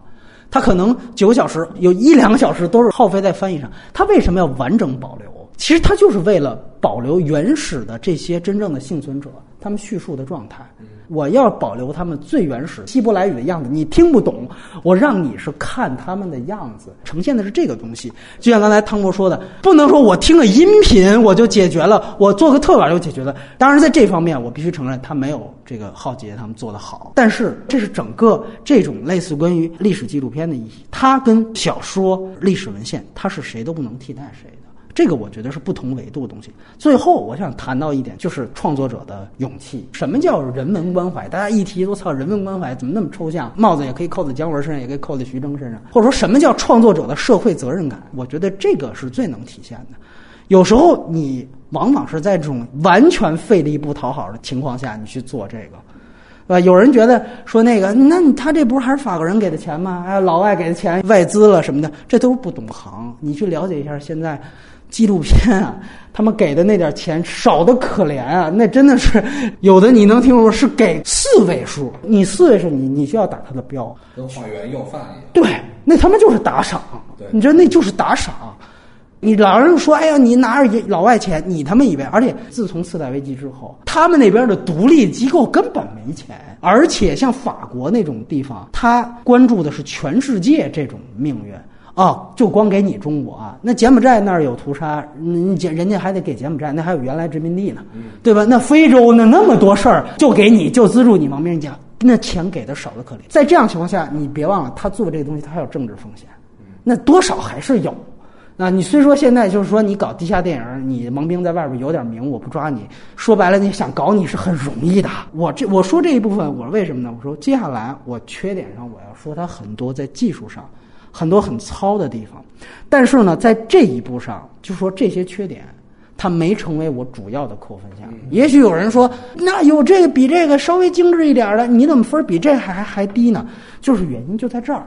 他可能九个小时有一两个小时都是耗费在翻译上。他为什么要完整保留？其实他就是为了保留原始的这些真正的幸存者他们叙述的状态。我要保留他们最原始希伯来语的样子，你听不懂，我让你是看他们的样子，呈现的是这个东西。就像刚才汤博说的，不能说我听了音频我就解决了，我做个特稿就解决了。当然，在这方面我必须承认，他没有这个浩劫他们做的好。但是，这是整个这种类似关于历史纪录片的意义，它跟小说、历史文献，它是谁都不能替代谁。这个我觉得是不同维度的东西。最后，我想谈到一点，就是创作者的勇气。什么叫人文关怀？大家一提，我操，人文关怀怎么那么抽象？帽子也可以扣在姜文身上，也可以扣在徐峥身上。或者说什么叫创作者的社会责任感？我觉得这个是最能体现的。有时候你往往是在这种完全费力不讨好的情况下，你去做这个。吧？有人觉得说那个，那他这不是还是法国人给的钱吗？哎，老外给的钱，外资了什么的，这都是不懂行。你去了解一下现在纪录片啊，他们给的那点钱少的可怜啊，那真的是有的你能听说是给四位数，你四位数你你就要打他的标，跟化缘要饭一样。对，那他们就是打赏，对你知道那就是打赏。你老人说，哎呀，你拿着老外钱，你他妈以为？而且自从次贷危机之后，他们那边的独立机构根本没钱，而且像法国那种地方，他关注的是全世界这种命运。哦，就光给你中国啊？那柬埔寨那儿有屠杀，你柬人家还得给柬埔寨，那还有原来殖民地呢，对吧？那非洲那那么多事儿，就给你就资助你亡命家，那钱给的少的可怜。在这样情况下，你别忘了，他做这个东西，他还有政治风险，那多少还是有。啊，你虽说现在就是说你搞地下电影，你王兵在外边有点名，我不抓你，说白了，你想搞你是很容易的。我这我说这一部分，我为什么呢？我说接下来我缺点上我要说它很多在技术上很多很糙的地方，但是呢，在这一步上，就说这些缺点。它没成为我主要的扣分项。也许有人说，那有这个比这个稍微精致一点的，你怎么分比这还还还低呢？就是原因就在这儿，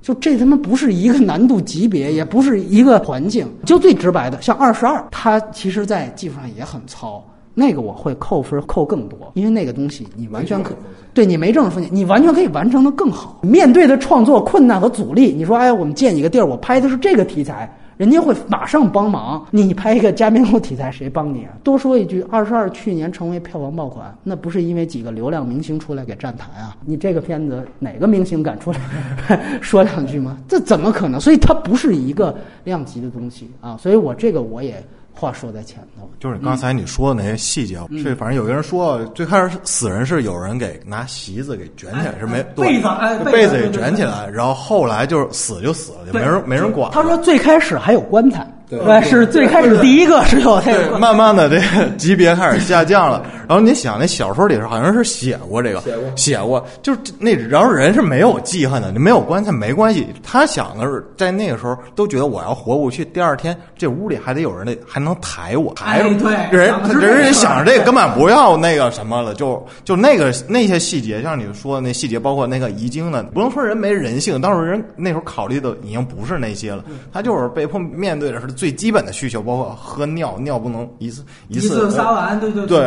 就这他妈不是一个难度级别，也不是一个环境。就最直白的，像二十二，它其实在技术上也很糙，那个我会扣分扣更多，因为那个东西你完全可对你没政治风险，你完全可以完成的更好。面对的创作困难和阻力，你说，哎，我们建一个地儿，我拍的是这个题材。人家会马上帮忙。你拍一个加冕后题材，谁帮你啊？多说一句，二十二 去年成为票房爆款，那不是因为几个流量明星出来给站台啊？你这个片子哪个明星敢出来 说两句吗？这怎么可能？所以它不是一个量级的东西啊！所以我这个我也。话说在前头，就是刚才你说的那些细节，这反正有个人说，最开始死人是有人给拿席子给卷起来，是没被子被子给卷起来，然后后来就是死就死了，就没人没人管。他说最开始还有棺材。对，是最开始第一个是有那个，慢慢的这个级别开始下降了。然后你想，那小说里头好像是写过这个，写过，写过，就是那然后人是没有记恨的，你没有棺材没关系。他想的是在那个时候都觉得我要活过去，第二天这屋里还得有人得还能抬我，抬对，人人人想着这个根本不要那个什么了，就就那个那些细节，像你说的那细节，包括那个遗精的，不能说人没人性，当时人那时候考虑的已经不是那些了，他就是被迫面对的是。最基本的需求包括喝尿，尿不能一次一次撒完，对对对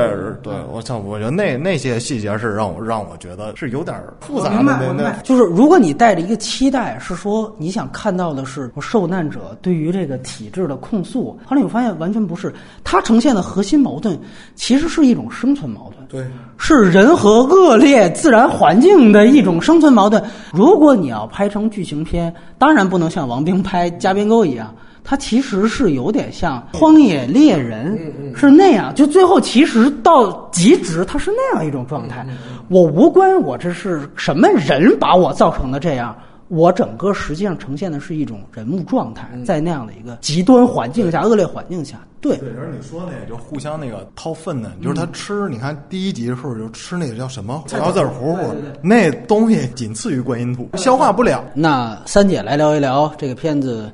对，我操！我觉得那那些细节是让我让我觉得是有点复杂的。就是如果你带着一个期待，是说你想看到的是受难者对于这个体制的控诉，后来你发现完全不是。它呈现的核心矛盾其实是一种生存矛盾，对，是人和恶劣自然环境的一种生存矛盾。如果你要拍成剧情片，当然不能像王冰拍《加边沟》一样。它其实是有点像《荒野猎人》，是那样。就最后其实到极值，它是那样一种状态。我无关我这是什么人把我造成的这样，我整个实际上呈现的是一种人物状态，在那样的一个极端环境下、恶劣环境下。对，对，而你说那个，就互相那个掏粪的，就是他吃。你看第一集的时候就吃那个叫什么草籽糊糊，那东西仅次于观音土，消化不了。那三姐来聊一聊这个片子。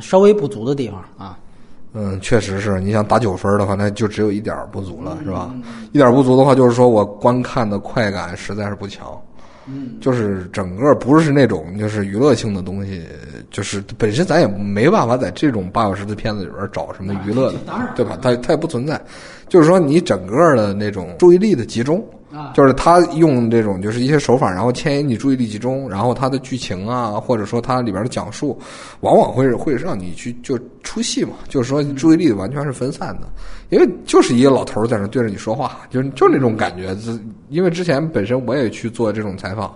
稍微不足的地方啊，嗯，确实是你想打九分的话，那就只有一点不足了，是吧？一点不足的话，就是说我观看的快感实在是不强，嗯，就是整个不是那种就是娱乐性的东西，就是本身咱也没办法在这种八小时的片子里边找什么娱乐的，对吧？它它也不存在，就是说你整个的那种注意力的集中。啊，就是他用这种就是一些手法，然后牵引你注意力集中，然后他的剧情啊，或者说他里边的讲述，往往会会让你去就出戏嘛，就是说注意力完全是分散的，因为就是一个老头在那对着你说话，就是就那种感觉。因为之前本身我也去做这种采访，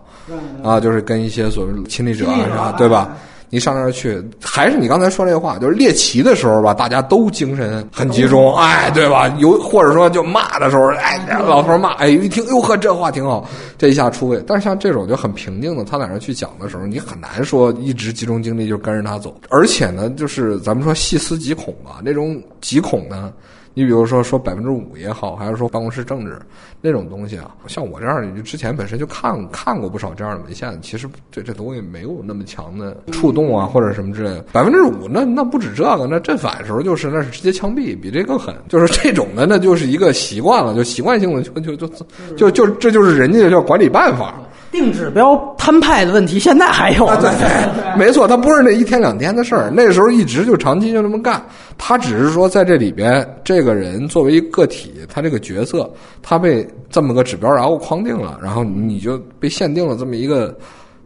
啊，就是跟一些所谓亲历者啊啥，对吧？你上那儿去，还是你刚才说这话，就是猎奇的时候吧，大家都精神很集中，哎，对吧？有或者说就骂的时候，哎，老头骂，哎，一听，哟呵，这话挺好，这一下出位。但是像这种就很平静的，他在那儿去讲的时候，你很难说一直集中精力就跟着他走。而且呢，就是咱们说细思极恐吧，那种极恐呢。你比如说说百分之五也好，还是说办公室政治那种东西啊，像我这样的，就之前本身就看看过不少这样的文献，其实这这东西没有那么强的触动啊，或者什么之类的。百分之五那那不止这个，那正反时候就是那是直接枪毙，比这更狠。就是这种的，那就是一个习惯了，就习惯性的就就就就就这就是人家叫管理办法。定指标摊派的问题，现在还有。对，没错，他不是那一天两天的事儿，那时候一直就长期就这么干。他只是说在这里边，这个人作为一个体，他这个角色，他被这么个指标然后框定了，然后你就被限定了这么一个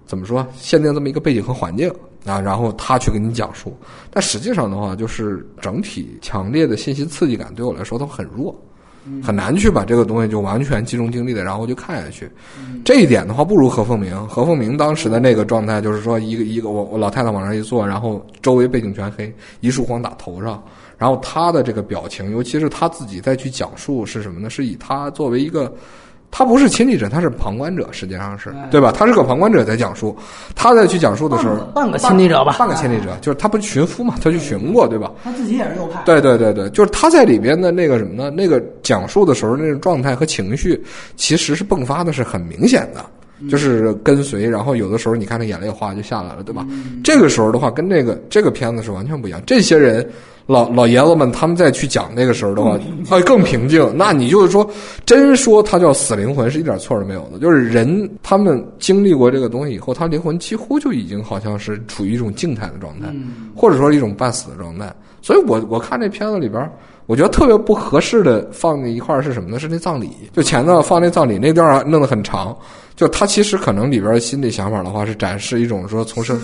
怎么说？限定这么一个背景和环境啊，然后他去给你讲述。但实际上的话，就是整体强烈的信息刺激感对我来说都很弱。很难去把这个东西就完全集中精力的，然后就看下去。这一点的话，不如何凤鸣。何凤鸣当时的那个状态，就是说一个一个我我老太太往那一坐，然后周围背景全黑，一束光打头上，然后他的这个表情，尤其是他自己再去讲述是什么呢？是以他作为一个。他不是亲历者，他是旁观者，实际上是对吧？他是个旁观者在讲述，他在去讲述的时候，半个亲历者吧，半个亲历者，就是他不是寻夫嘛，他去寻过，对吧？他自己也是右派。对对对对，就是他在里边的那个什么呢？那个讲述的时候那个状态和情绪，其实是迸发的是很明显的，就是跟随，然后有的时候你看他眼泪哗就下来了，对吧？这个时候的话，跟那个这个片子是完全不一样。这些人。老老爷子们，他们再去讲那个时候的话，哎，更平静。那你就是说，真说他叫死灵魂，是一点错都没有的。就是人，他们经历过这个东西以后，他灵魂几乎就已经好像是处于一种静态的状态，或者说一种半死的状态。所以我我看这片子里边。我觉得特别不合适的放在一块儿是什么呢？是那葬礼，就前头放那葬礼那段弄得很长，就他其实可能里边心里想法的话是展示一种说从生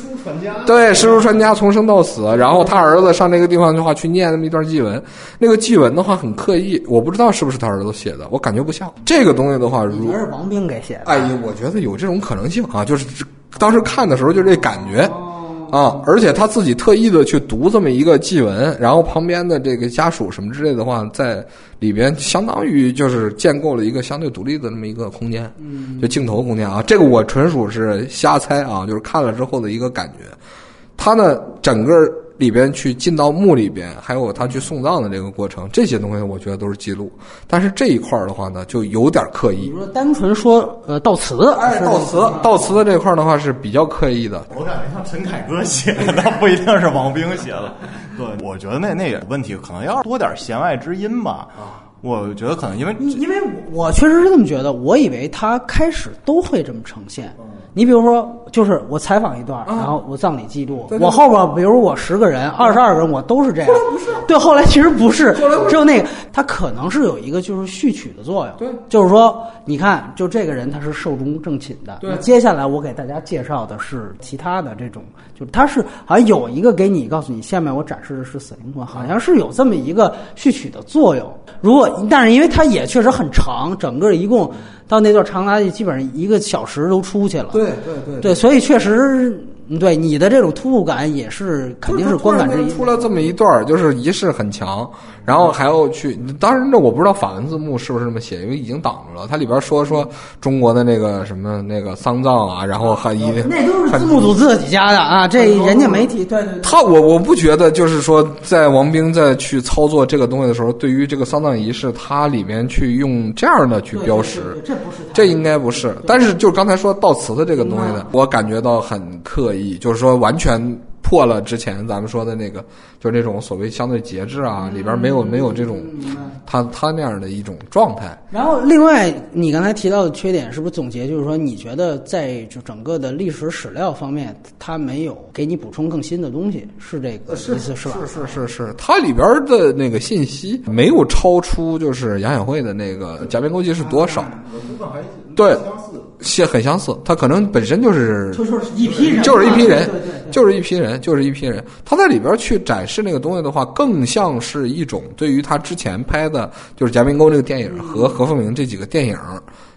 对师叔传家从生到死，然后他儿子上那个地方的话去念那么一段祭文，那个祭文的话很刻意，我不知道是不是他儿子写的，我感觉不像。这个东西的话，如是王兵给写的，哎呀，我觉得有这种可能性啊，就是当时看的时候就这感觉。啊，而且他自己特意的去读这么一个祭文，然后旁边的这个家属什么之类的话，在里边相当于就是建构了一个相对独立的那么一个空间，嗯就镜头空间啊。这个我纯属是瞎猜啊，就是看了之后的一个感觉。他呢，整个。里边去进到墓里边，还有他去送葬的这个过程，这些东西我觉得都是记录。但是这一块的话呢，就有点刻意。比如说单纯说呃悼词，哎，悼词，悼词的这块的话是比较刻意的。我感觉像陈凯歌写的，那 不一定是王兵写的。对，我觉得那那也问题可能要多点弦外之音吧。啊。我觉得可能因为因为我确实是这么觉得，我以为他开始都会这么呈现。你比如说，就是我采访一段，然后我葬礼记录，我后边比如我十个人、二十二个人，我都是这样。对，后来其实不是，只有那个他可能是有一个就是序曲的作用。对，就是说，你看，就这个人他是寿终正寝的。对，接下来我给大家介绍的是其他的这种，就是他是好像有一个给你告诉你，下面我展示的是死灵魂，好像是有这么一个序曲的作用。如果但是因为它也确实很长，整个一共到那段长达基本上一个小时都出去了。对对对，对，所以确实。对你的这种突兀感也是肯定是观感之一。出了这么一段就是仪式很强，然后还要去。当然，这我不知道法文字幕是不是这么写，因为已经挡住了。它里边说说中国的那个什么那个丧葬啊，然后还一那都是字幕组自己家的啊，这人家媒体对对。他我我不觉得就是说，在王兵在去操作这个东西的时候，对于这个丧葬仪式，它里面去用这样的去标识，这不是这应该不是。但是就刚才说悼词的这个东西呢，我感觉到很刻意。就是说，完全破了之前咱们说的那个，就是那种所谓相对节制啊，里边没有没有这种他他那样的一种状态。然后，另外你刚才提到的缺点，是不是总结就是说，你觉得在就整个的历史史料方面，它没有给你补充更新的东西，是这个意思是吧？是是是是，它里边的那个信息没有超出就是杨显会的那个假面勾记是多少？对。相很相似，他可能本身就是就是一批人，就是一批人，就是一批人，就是一批人。他在里边去展示那个东西的话，更像是一种对于他之前拍的，就是《夹民沟》这个电影和何凤鸣这几个电影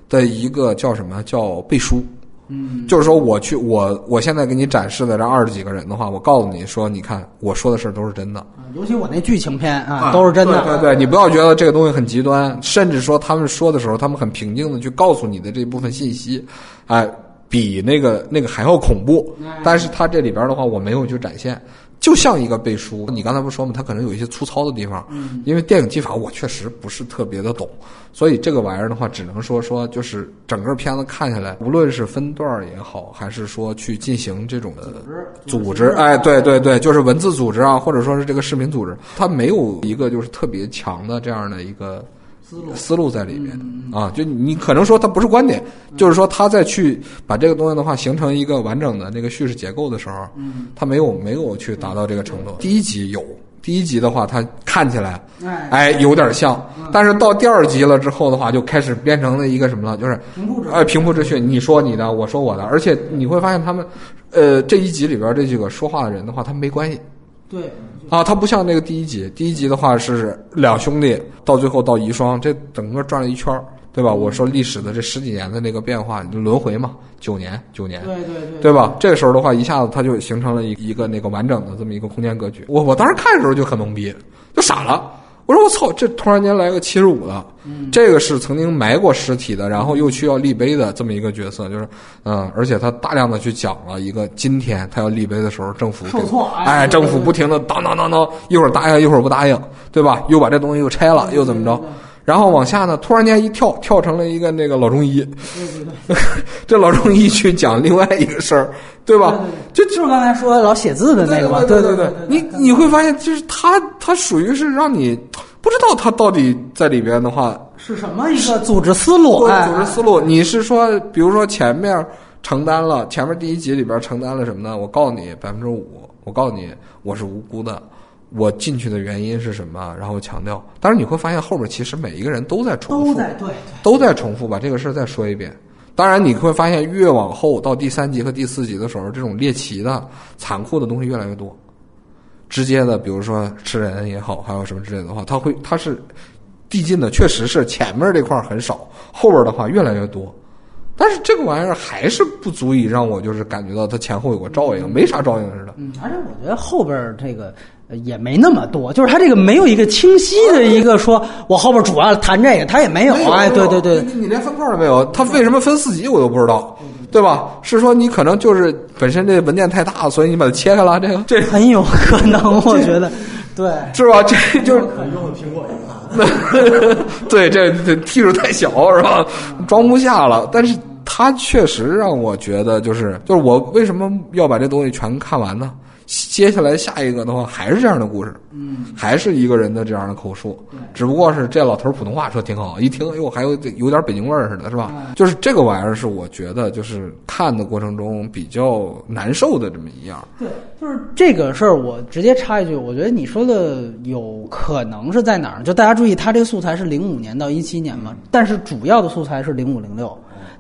的一个叫什么叫背书。嗯，就是说我去我我现在给你展示的这二十几个人的话，我告诉你说，你看我说的事儿都是真的。尤其我那剧情片啊，都是真的。对对，你不要觉得这个东西很极端，甚至说他们说的时候，他们很平静的去告诉你的这部分信息，哎，比那个那个还要恐怖。但是他这里边的话，我没有去展现。就像一个背书。你刚才不说吗？它可能有一些粗糙的地方，嗯因为电影技法我确实不是特别的懂，所以这个玩意儿的话，只能说说就是整个片子看下来，无论是分段儿也好，还是说去进行这种的组织，哎，对对对，就是文字组织啊，或者说是这个视频组织，它没有一个就是特别强的这样的一个思路。思路在里面。啊，就你可能说它不是观点，就是说他在去把这个东西的话形成一个完整的那个叙事结构的时候，他没有没有去达到这个程度。第一集有，第一集的话，他看起来哎。哎有点像，但是到第二集了之后的话，就开始变成了一个什么了，就是平铺直叙，你说你的，我说我的，而且你会发现他们，呃，这一集里边这几个说话的人的话，他们没关系。对，啊，它不像那个第一集，第一集的话是两兄弟，到最后到遗孀，这整个转了一圈儿，对吧？我说历史的这十几年的那个变化，轮回嘛，九年，九年，对对对对吧？这个时候的话，一下子它就形成了一一个那个完整的这么一个空间格局。我我当时看的时候就很懵逼，就傻了。我说我操，这突然间来个七十五的，这个是曾经埋过尸体的，然后又去要立碑的这么一个角色，就是嗯，而且他大量的去讲了一个今天他要立碑的时候，政府给受挫哎政府不停的当当当当，一会儿答应一会儿不答应，对吧？又把这东西又拆了，又怎么着？然后往下呢，突然间一跳，跳成了一个那个老中医，这老中医去讲另外一个事儿，对吧？就就是刚才说老写字的那个嘛，对对对，你你会发现，就是他他属于是让你不知道他到底在里边的话，是什么一个组织思路？组织思路，你是说，比如说前面承担了前面第一集里边承担了什么呢？我告诉你百分之五，我告诉你我是无辜的。我进去的原因是什么？然后强调，但是你会发现后边其实每一个人都在重复，都在对对。都在重复把这个事儿再说一遍。当然，你会发现越往后到第三集和第四集的时候，这种猎奇的、残酷的东西越来越多。直接的，比如说吃人也好，还有什么之类的话，它会它是递进的，确实是前面这块儿很少，后边的话越来越多。但是这个玩意儿还是不足以让我就是感觉到它前后有个照应，没啥照应似的。嗯，而且我觉得后边这个也没那么多，就是他这个没有一个清晰的一个说，我后边主要谈这个，他也没有。哎，对对对，你你连分块都没有，他为什么分四级我都不知道，对吧？是说你可能就是本身这文件太大，所以你把它切开了，这个这很有可能，我觉得，对，是吧？这就是可用的苹果一看。对，这这 T 数太小是吧？装不下了。但是它确实让我觉得，就是就是我为什么要把这东西全看完呢？接下来下一个的话还是这样的故事，嗯，还是一个人的这样的口述，只不过是这老头儿普通话说挺好，一听哎呦还有有点北京味儿似的，是吧？就是这个玩意儿是我觉得就是看的过程中比较难受的这么一样。对，就是这个事儿，我直接插一句，我觉得你说的有可能是在哪儿？就大家注意，他这个素材是零五年到一七年嘛，但是主要的素材是零五零六。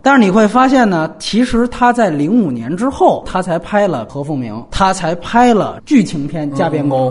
但是你会发现呢，其实他在零五年之后，他才拍了何凤鸣，他才拍了剧情片《加边沟》。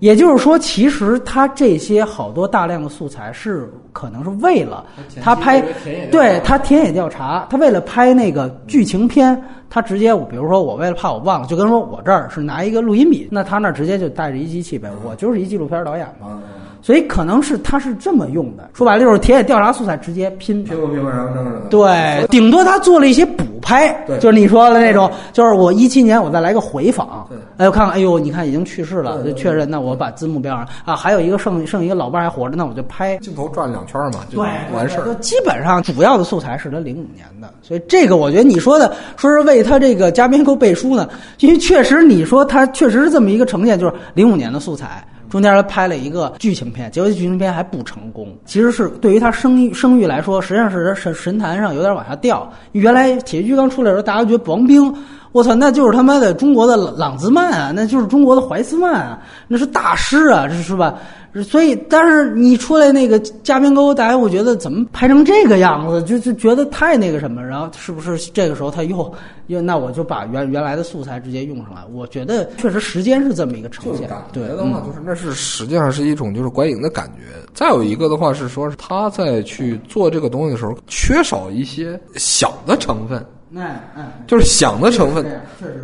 也就是说，其实他这些好多大量的素材是可能是为了他拍，对他田野调查，他为了拍那个剧情片，他直接我比如说我为了怕我忘了，就跟说我这儿是拿一个录音笔，那他那儿直接就带着一机器呗，我就是一纪录片导演嘛，所以可能是他是这么用的，说白了就是田野调查素材直接拼拼不拼过，然后弄的。对，顶多他做了一些补拍，对就是你说的那种，就是我一七年我再来个回访对，哎，我看看，哎呦，你看已经去世了，就确认，那我把字幕标上啊，还有一个剩剩一个老伴儿还活着，那我就拍。镜头转两圈嘛，就，完事儿就。基本上主要的素材是他零五年的，所以这个我觉得你说的说是为他这个嘉宾够背书呢，因为确实你说他确实是这么一个呈现，就是零五年的素材。中间他拍了一个剧情片，结果剧情片还不成功。其实是对于他声誉声誉来说，实际上是神神坛上有点往下掉。原来铁血军刚出来的时候，大家觉得王兵，我操，那就是他妈的中国的朗兹曼啊，那就是中国的怀斯曼啊，那是大师啊，这是吧？所以，但是你出来那个嘉宾沟，大家会觉得怎么拍成这个样子，就就觉得太那个什么。然后是不是这个时候他又又那我就把原原来的素材直接用上来？我觉得确实时间是这么一个呈现感。对觉，的话，就是那是实际上是一种就是观影的感觉。再有一个的话是说，是他在去做这个东西的时候，缺少一些想的成分，哎哎，就是想的成分。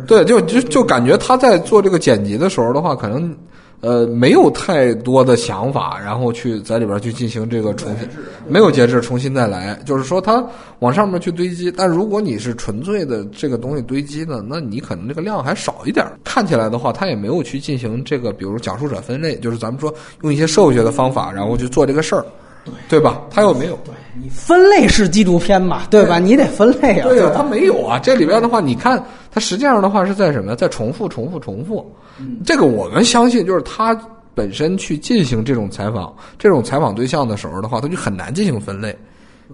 对，就就就感觉他在做这个剪辑的时候的话，可能，呃，没有太多的想法，然后去在里边去进行这个重新，没有节制，重新再来，就是说它往上面去堆积。但如果你是纯粹的这个东西堆积呢，那你可能这个量还少一点。看起来的话，它也没有去进行这个，比如讲述者分类，就是咱们说用一些社会学的方法，然后去做这个事儿，对吧？它又没有。对你分类是纪录片嘛，对吧？你得分类啊。对呀，它没有啊。这里边的话，你看它实际上的话是在什么？在重复、重复、重复。这个我们相信，就是他本身去进行这种采访、这种采访对象的时候的话，他就很难进行分类。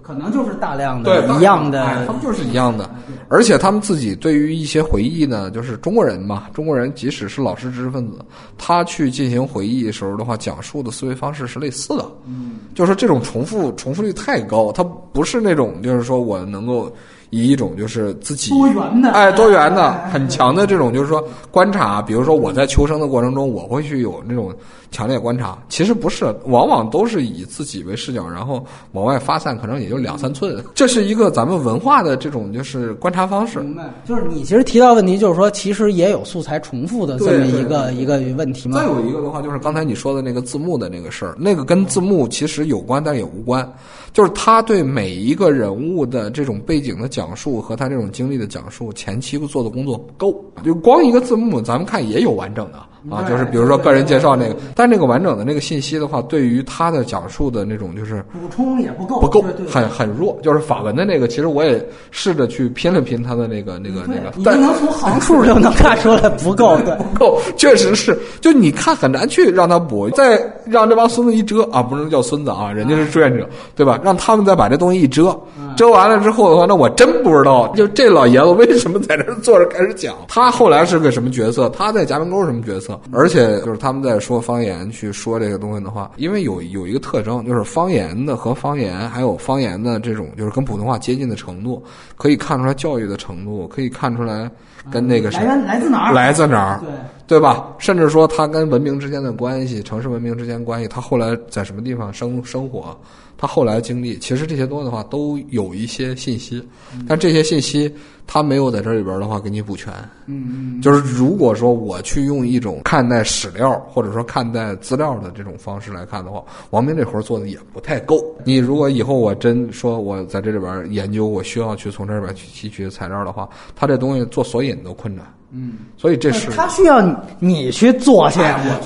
可能就是大量的一样的，他们就是一样的。而且他们自己对于一些回忆呢，就是中国人嘛，中国人即使是老师知识分子，他去进行回忆的时候的话，讲述的思维方式是类似的。嗯，就是这种重复重复率太高，他不是那种就是说我能够。以一种就是自己多元的，哎，多元的很强的这种，就是说观察。比如说我在求生的过程中，我会去有那种强烈观察。其实不是，往往都是以自己为视角，然后往外发散，可能也就两三寸。这是一个咱们文化的这种就是观察方式。明白。就是你其实提到问题，就是说其实也有素材重复的这么一个一个问题嘛。再有一个的话，就是刚才你说的那个字幕的那个事儿，那个跟字幕其实有关，但也无关。就是他对每一个人物的这种背景的讲述和他这种经历的讲述，前期做的工作不够。就光一个字幕，咱们看也有完整的啊，就是比如说个人介绍那个，但那个完整的那个信息的话，对于他的讲述的那种就是补充也不够，不够，很很弱。就是法文的那个，其实我也试着去拼了拼他的那个那个那个，但能从行数就能看出来不够，不够，确实是。就你看很难去让他补，再让这帮孙子一遮啊，不能叫孙子啊，人家是志愿者，对吧？让他们再把这东西一遮，遮完了之后的话，那我真不知道，就这老爷子为什么在这坐着开始讲？他后来是个什么角色？他在夹门沟什么角色？而且就是他们在说方言去说这个东西的话，因为有有一个特征，就是方言的和方言，还有方言的这种就是跟普通话接近的程度，可以看出来教育的程度，可以看出来跟那个来源来自哪儿？来自哪儿？对对吧？甚至说他跟文明之间的关系，城市文明之间关系，他后来在什么地方生生活？他后来经历，其实这些东西的话都有一些信息，但这些信息他没有在这里边的话给你补全。嗯嗯，就是如果说我去用一种看待史料或者说看待资料的这种方式来看的话，王明这活做的也不太够。你如果以后我真说我在这里边研究，我需要去从这里边去提取材料的话，他这东西做索引都困难。嗯，所以这是他需要你去做去，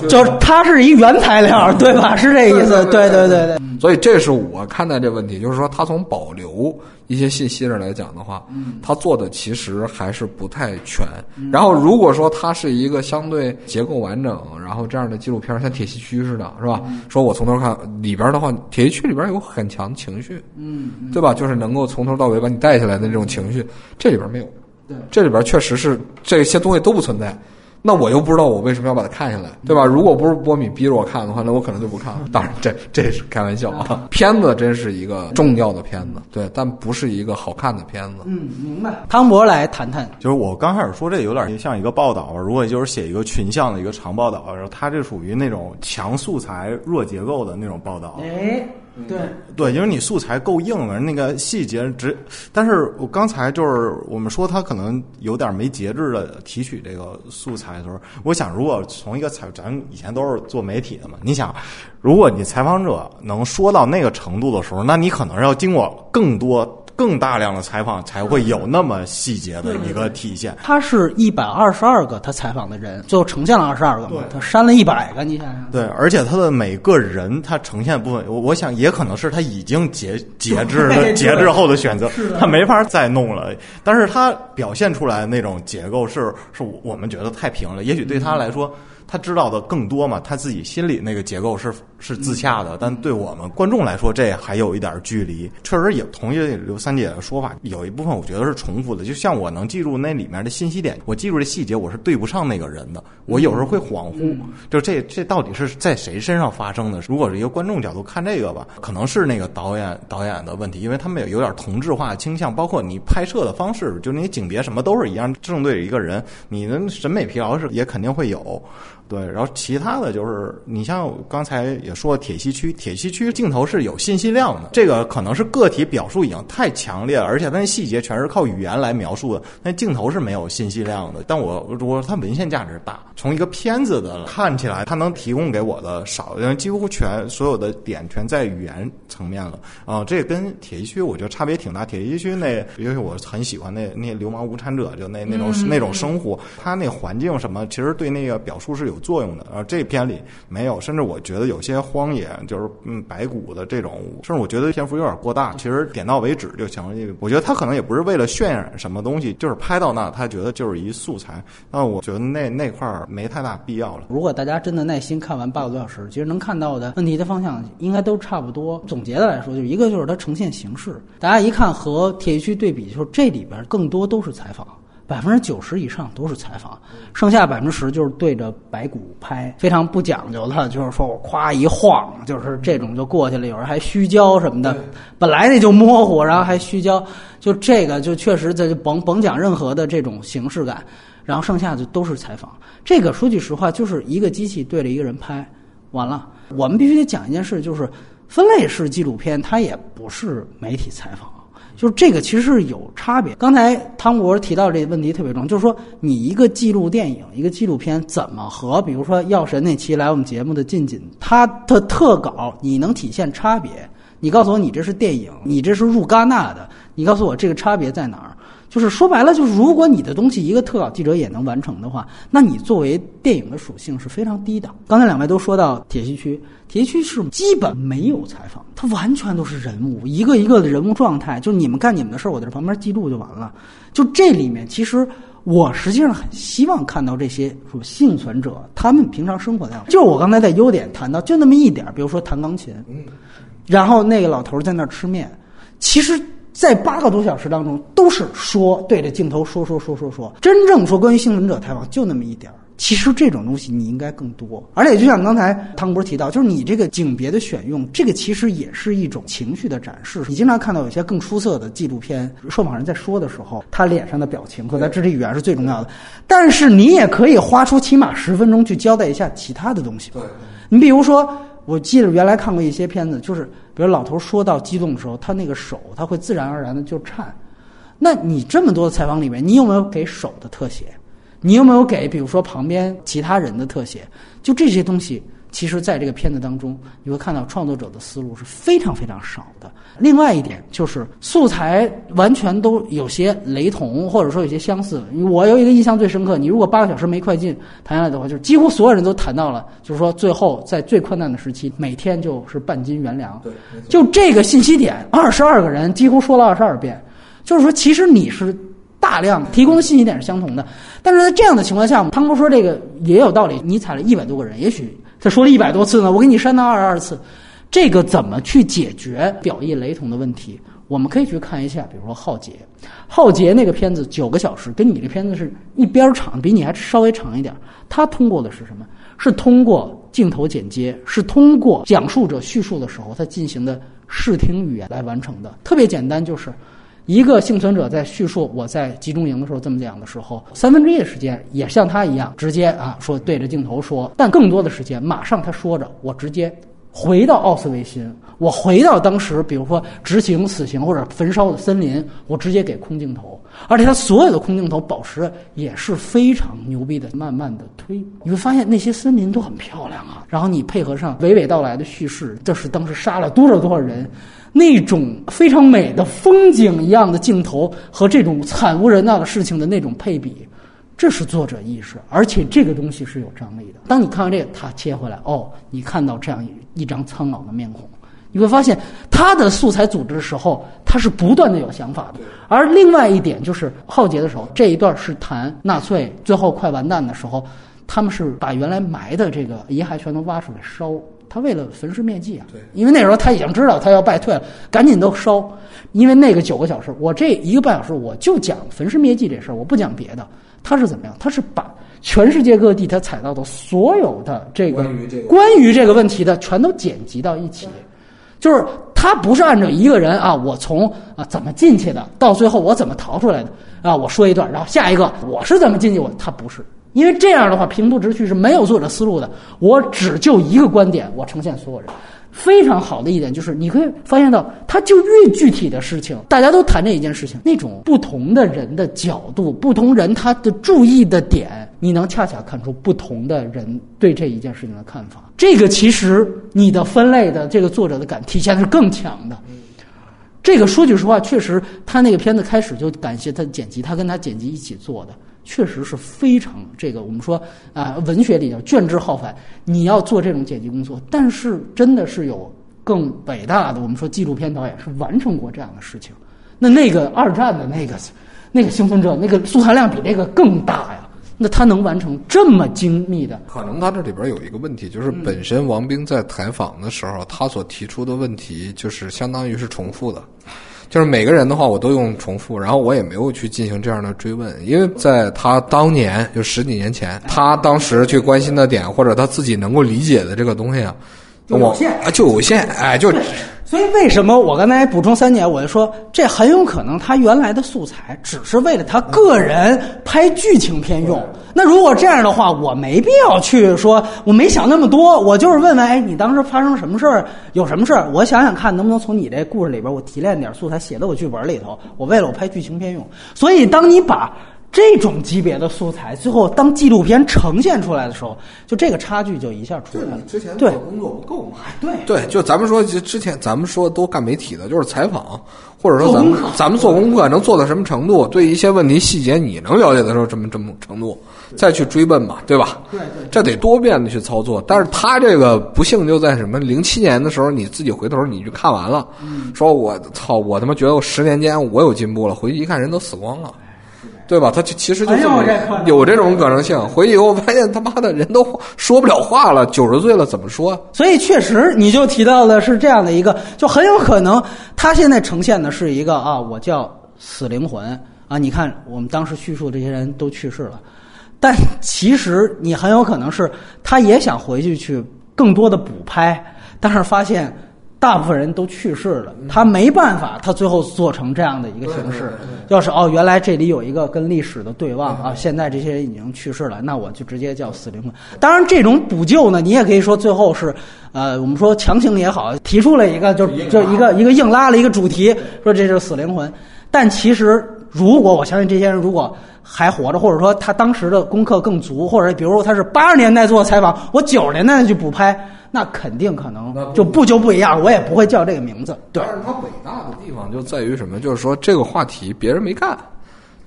就是它是一原材料，对吧？是这意思？对对对对。所以这是我看待这问题，就是说他从保留一些信息上来讲的话，他做的其实还是不太全。然后如果说它是一个相对结构完整，然后这样的纪录片，像《铁西区》似的，是吧？说我从头看里边的话，《铁西区》里边有很强情绪，嗯，对吧？就是能够从头到尾把你带下来的这种情绪，这里边没有。对，这里边确实是这些东西都不存在，那我又不知道我为什么要把它看下来，对吧？如果不是波米逼着我看的话，那我可能就不看了。当然，这这是开玩笑啊。片子真是一个重要的片子，对，但不是一个好看的片子。嗯，明白。汤博来谈谈，就是我刚开始说这有点像一个报道，如果就是写一个群像的一个长报道，然后它这属于那种强素材弱结构的那种报道。哎。对对，因为你素材够硬了，那个细节只，但是我刚才就是我们说他可能有点没节制的提取这个素材的时候，我想如果从一个采，咱以前都是做媒体的嘛，你想，如果你采访者能说到那个程度的时候，那你可能要经过更多。更大量的采访才会有那么细节的一个体现。他是一百二十二个他采访的人，最后呈现了二十二个嘛？他删了一百个，你想想。对，而且他的每个人他呈现部分，我我想也可能是他已经节节制的节制后的选择，他没法再弄了。但是他表现出来的那种结构是是我们觉得太平了，也许对他来说。他知道的更多嘛？他自己心里那个结构是是自洽的，但对我们观众来说，这还有一点距离。确实也同意刘三姐的说法，有一部分我觉得是重复的。就像我能记住那里面的信息点，我记住这细节，我是对不上那个人的。我有时候会恍惚，就这这到底是在谁身上发生的？如果是一个观众角度看这个吧，可能是那个导演导演的问题，因为他们有点同质化倾向，包括你拍摄的方式，就那些景别什么都是一样，正对着一个人，你的审美疲劳是也肯定会有。对，然后其他的就是你像刚才也说铁西区，铁西区镜头是有信息量的，这个可能是个体表述已经太强烈了，而且它那细节全是靠语言来描述的，那镜头是没有信息量的。但我如果它文献价值大，从一个片子的看起来，它能提供给我的少，因为几乎全所有的点全在语言层面了啊、这跟铁西区我觉得差别挺大。铁西区那，因为我很喜欢那那流氓无产者，就那那种、那种生活，它那环境什么，其实对那个表述是有有作用的。然后这篇里没有，甚至我觉得有些荒野就是嗯白骨的这种，甚至我觉得篇幅有点过大，其实点到为止就行了。我觉得他可能也不是为了渲染什么东西，就是拍到那，他觉得就是一素材。那我觉得那那块儿没太大必要了。如果大家真的耐心看完八个多小时，其实能看到的问题的方向应该都差不多。总结的来说，就一个就是它呈现形式，大家一看和铁西区对比，就是这里边更多都是采访。百分之九十以上都是采访，剩下百分之十就是对着白骨拍，非常不讲究的，就是说我夸一晃，就是这种就过去了。有人还虚焦什么的，本来那就模糊，然后还虚焦，就这个就确实这就甭甭讲任何的这种形式感，然后剩下的都是采访。这个说句实话，就是一个机器对着一个人拍，完了，我们必须得讲一件事，就是分类式纪录片，它也不是媒体采访。就是这个其实是有差别。刚才汤博提到这个问题特别重，就是说你一个记录电影、一个纪录片怎么和比如说《药神》那期来我们节目的近景，它的特稿你能体现差别？你告诉我你这是电影，你这是入戛纳的，你告诉我这个差别在哪儿？就是说白了，就是如果你的东西一个特稿记者也能完成的话，那你作为电影的属性是非常低的。刚才两位都说到铁西区，铁西区是基本没有采访，它完全都是人物，一个一个的人物状态，就是你们干你们的事儿，我在这旁边记录就完了。就这里面，其实我实际上很希望看到这些说幸存者他们平常生活的样子。就是我刚才在优点谈到就那么一点儿，比如说弹钢琴，然后那个老头在那儿吃面，其实。在八个多小时当中，都是说对着镜头说说说说说，真正说关于幸存者采访就那么一点儿。其实这种东西你应该更多，而且就像刚才汤博提到，就是你这个景别的选用，这个其实也是一种情绪的展示。你经常看到有些更出色的纪录片，受访人在说的时候，他脸上的表情和他肢体语言是最重要的。但是你也可以花出起码十分钟去交代一下其他的东西。对，你比如说。我记得原来看过一些片子，就是比如老头说到激动的时候，他那个手他会自然而然的就颤。那你这么多的采访里面，你有没有给手的特写？你有没有给比如说旁边其他人的特写？就这些东西，其实在这个片子当中，你会看到创作者的思路是非常非常少的。另外一点就是素材完全都有些雷同，或者说有些相似。我有一个印象最深刻，你如果八个小时没快进谈下来的话，就是几乎所有人都谈到了，就是说最后在最困难的时期，每天就是半斤原粮。对，就这个信息点，二十二个人几乎说了二十二遍，就是说其实你是。大量提供的信息点是相同的，但是在这样的情况下，汤哥说这个也有道理。你采了一百多个人，也许他说了一百多次呢，我给你删到二十二次，这个怎么去解决表意雷同的问题？我们可以去看一下，比如说《浩劫》，《浩劫》那个片子九个小时，跟你这片子是一边长，比你还稍微长一点。它通过的是什么？是通过镜头剪接，是通过讲述者叙述的时候他进行的视听语言来完成的。特别简单，就是。一个幸存者在叙述我在集中营的时候这么讲的时候，三分之一的时间也像他一样直接啊说对着镜头说，但更多的时间马上他说着我直接回到奥斯维辛，我回到当时比如说执行死刑或者焚烧的森林，我直接给空镜头，而且他所有的空镜头保持也是非常牛逼的，慢慢的推，你会发现那些森林都很漂亮啊，然后你配合上娓娓道来的叙事，这是当时杀了多少多少人。那种非常美的风景一样的镜头和这种惨无人道的事情的那种配比，这是作者意识，而且这个东西是有张力的。当你看完这个，他切回来，哦，你看到这样一张苍老的面孔，你会发现他的素材组织的时候，他是不断的有想法的。而另外一点就是浩劫的时候，这一段是谈纳粹最后快完蛋的时候，他们是把原来埋的这个遗骸全都挖出来烧。他为了焚尸灭迹啊，对，因为那时候他已经知道他要败退了，赶紧都烧。因为那个九个小时，我这一个半小时我就讲焚尸灭迹这事儿，我不讲别的。他是怎么样？他是把全世界各地他采到的所有的这个关于这个关于这个问题的，全都剪辑到一起。就是他不是按照一个人啊，我从啊怎么进去的，到最后我怎么逃出来的啊，我说一段，然后下一个我是怎么进去，我他不是。因为这样的话平铺直叙是没有作者思路的，我只就一个观点，我呈现所有人。非常好的一点就是，你可以发现到，他就越具体的事情，大家都谈这一件事情，那种不同的人的角度，不同人他的注意的点，你能恰恰看出不同的人对这一件事情的看法。这个其实你的分类的这个作者的感体现是更强的。这个说句实话，确实他那个片子开始就感谢他剪辑，他跟他剪辑一起做的。确实是非常这个，我们说啊，文学里叫卷帙浩繁，你要做这种剪辑工作，但是真的是有更伟大的，我们说纪录片导演是完成过这样的事情。那那个二战的那个 那个幸存者，那个素材量比那个更大呀。那他能完成这么精密的？可能他这里边有一个问题，就是本身王兵在采访的时候，他所提出的问题就是相当于是重复的。就是每个人的话，我都用重复，然后我也没有去进行这样的追问，因为在他当年就十几年前，他当时去关心的点或者他自己能够理解的这个东西啊，有限啊，就有限，哎，就。所以为什么我刚才补充三点，我就说这很有可能他原来的素材只是为了他个人拍剧情片用。那如果这样的话，我没必要去说，我没想那么多，我就是问问，哎，你当时发生什么事儿，有什么事儿？我想想看，能不能从你这故事里边我提炼点素材，写到我剧本里头。我为了我拍剧情片用。所以当你把。这种级别的素材，最后当纪录片呈现出来的时候，就这个差距就一下出来了。之前做工作不够嘛？对对，就咱们说之前咱们说都干媒体的，就是采访，或者说咱们咱们做功课能做到什么程度？对一些问题细节你能了解的时候，这么这么程度，再去追问嘛，对吧？对对，这得多变的去操作。但是他这个不幸就在什么？零七年的时候，你自己回头你去看完了，说我操，我他妈觉得我十年间我有进步了，回去一看人都死光了。对吧？他就其实就有这种可能性。回去以后发现他妈的人都说不了话了，九十岁了怎么说？所以确实，你就提到的是这样的一个，就很有可能他现在呈现的是一个啊，我叫死灵魂啊。你看我们当时叙述这些人都去世了，但其实你很有可能是他也想回去去更多的补拍，但是发现。大部分人都去世了，他没办法，他最后做成这样的一个形式。要是哦，原来这里有一个跟历史的对望啊，现在这些人已经去世了，那我就直接叫死灵魂。当然，这种补救呢，你也可以说最后是，呃，我们说强行也好，提出了一个就就一个一个硬拉了一个主题，说这是死灵魂。但其实，如果我相信这些人如果还活着，或者说他当时的功课更足，或者比如说他是八十年代做采访，我九十年代去补拍。那肯定可能就不就不一样，我也不会叫这个名字。对，但是他伟大的地方就在于什么？就是说这个话题别人没干，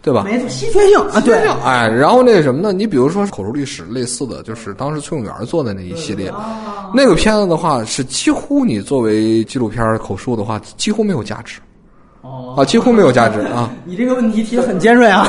对吧？没错，稀缺性啊，对。哎，然后那什么呢？你比如说口述历史类似的就是当时崔永元做的那一系列，那个片子的话是几乎你作为纪录片口述的话几乎没有价值。哦，啊，几乎没有价值啊！你这个问题提的很尖锐啊，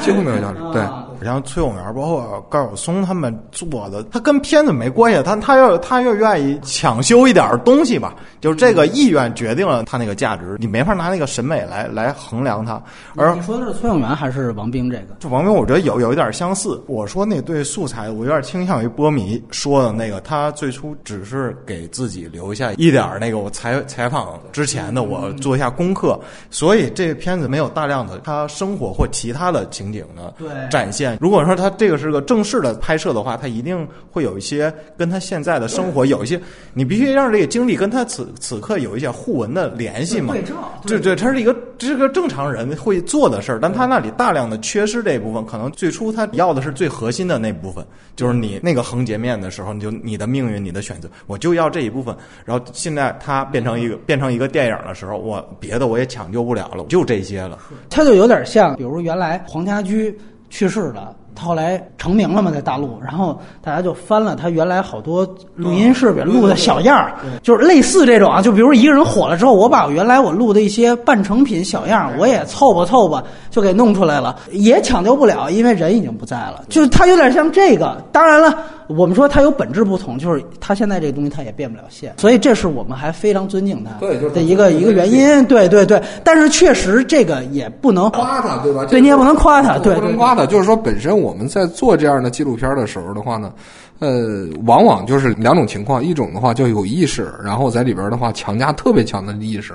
几乎没有价值，对。像崔永元，包括高晓松他们做的，他跟片子没关系，他他要他要愿意抢修一点东西吧，就是这个意愿决定了他那个价值，你没法拿那个审美来来衡量他。而你说的是崔永元还是王兵？这个就王兵，我觉得有有一点相似。我说那对素材，我有点倾向于波米说的那个，他最初只是给自己留下一点那个我采采访之前的我做一下功课，所以这个片子没有大量的他生活或其他的情景的展现。如果说他这个是个正式的拍摄的话，他一定会有一些跟他现在的生活有一些，你必须让这个经历跟他此此刻有一些互文的联系嘛？对照，对对，他是一个这是个正常人会做的事儿，但他那里大量的缺失这一部分，可能最初他要的是最核心的那部分，就是你那个横截面的时候，你就你的命运、你的选择，我就要这一部分。然后现在他变成一个变成一个电影的时候，我别的我也抢救不了了，就这些了。他就有点像，比如原来黄家驹。去世了，他后来成名了嘛，在大陆，然后大家就翻了他原来好多录音室里录的小样儿，就是类似这种啊，就比如一个人火了之后，我把原来我录的一些半成品小样儿，我也凑吧凑吧，就给弄出来了，也抢救不了，因为人已经不在了，就是他有点像这个，当然了。我们说它有本质不同，就是它现在这个东西它也变不了现，所以这是我们还非常尊敬它的一个一个原因。对对对，但是确实这个也不能夸它，对吧？对你也不能夸它，对，不能夸它。就是说，本身我们在做这样的纪录片的时候的话呢，呃，往往就是两种情况，一种的话就有意识，然后在里边的话强加特别强的意识，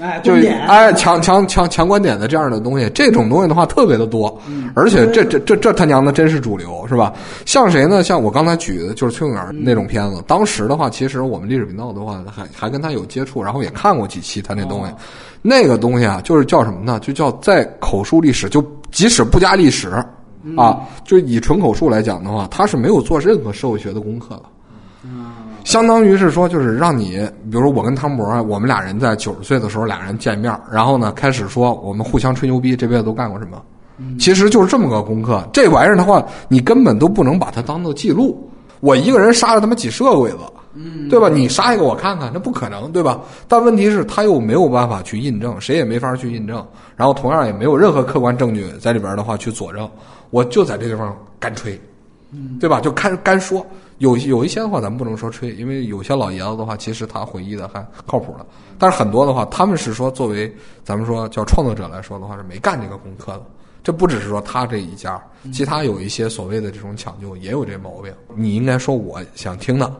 哎，就哎强强强强观点的这样的东西，这种东西的话特别的多，嗯而且这这这这他娘的真是主流，是吧？像谁呢？像我刚才举的就是崔永元那种片子，当时的话，其实我们历史频道的话还还跟他有接触，然后也看过几期他那东西，那个东西啊，就是叫什么呢？就叫在口述历史，就即使不加历史。啊，就以纯口述来讲的话，他是没有做任何社会学的功课的。相当于是说，就是让你，比如说我跟汤博，我们俩人在九十岁的时候，俩人见面，然后呢，开始说我们互相吹牛逼，这辈子都干过什么，其实就是这么个功课。这玩意儿的话，你根本都不能把它当做记录。我一个人杀了他妈几十个鬼子，对吧？你杀一个我看看，那不可能，对吧？但问题是，他又没有办法去印证，谁也没法去印证，然后同样也没有任何客观证据在里边的话去佐证。我就在这地方干吹，对吧？就干干说。有有一些的话，咱们不能说吹，因为有些老爷子的话，其实他回忆的还靠谱的。但是很多的话，他们是说作为咱们说叫创作者来说的话，是没干这个功课的。这不只是说他这一家，其他有一些所谓的这种抢救也有这毛病。你应该说我想听的，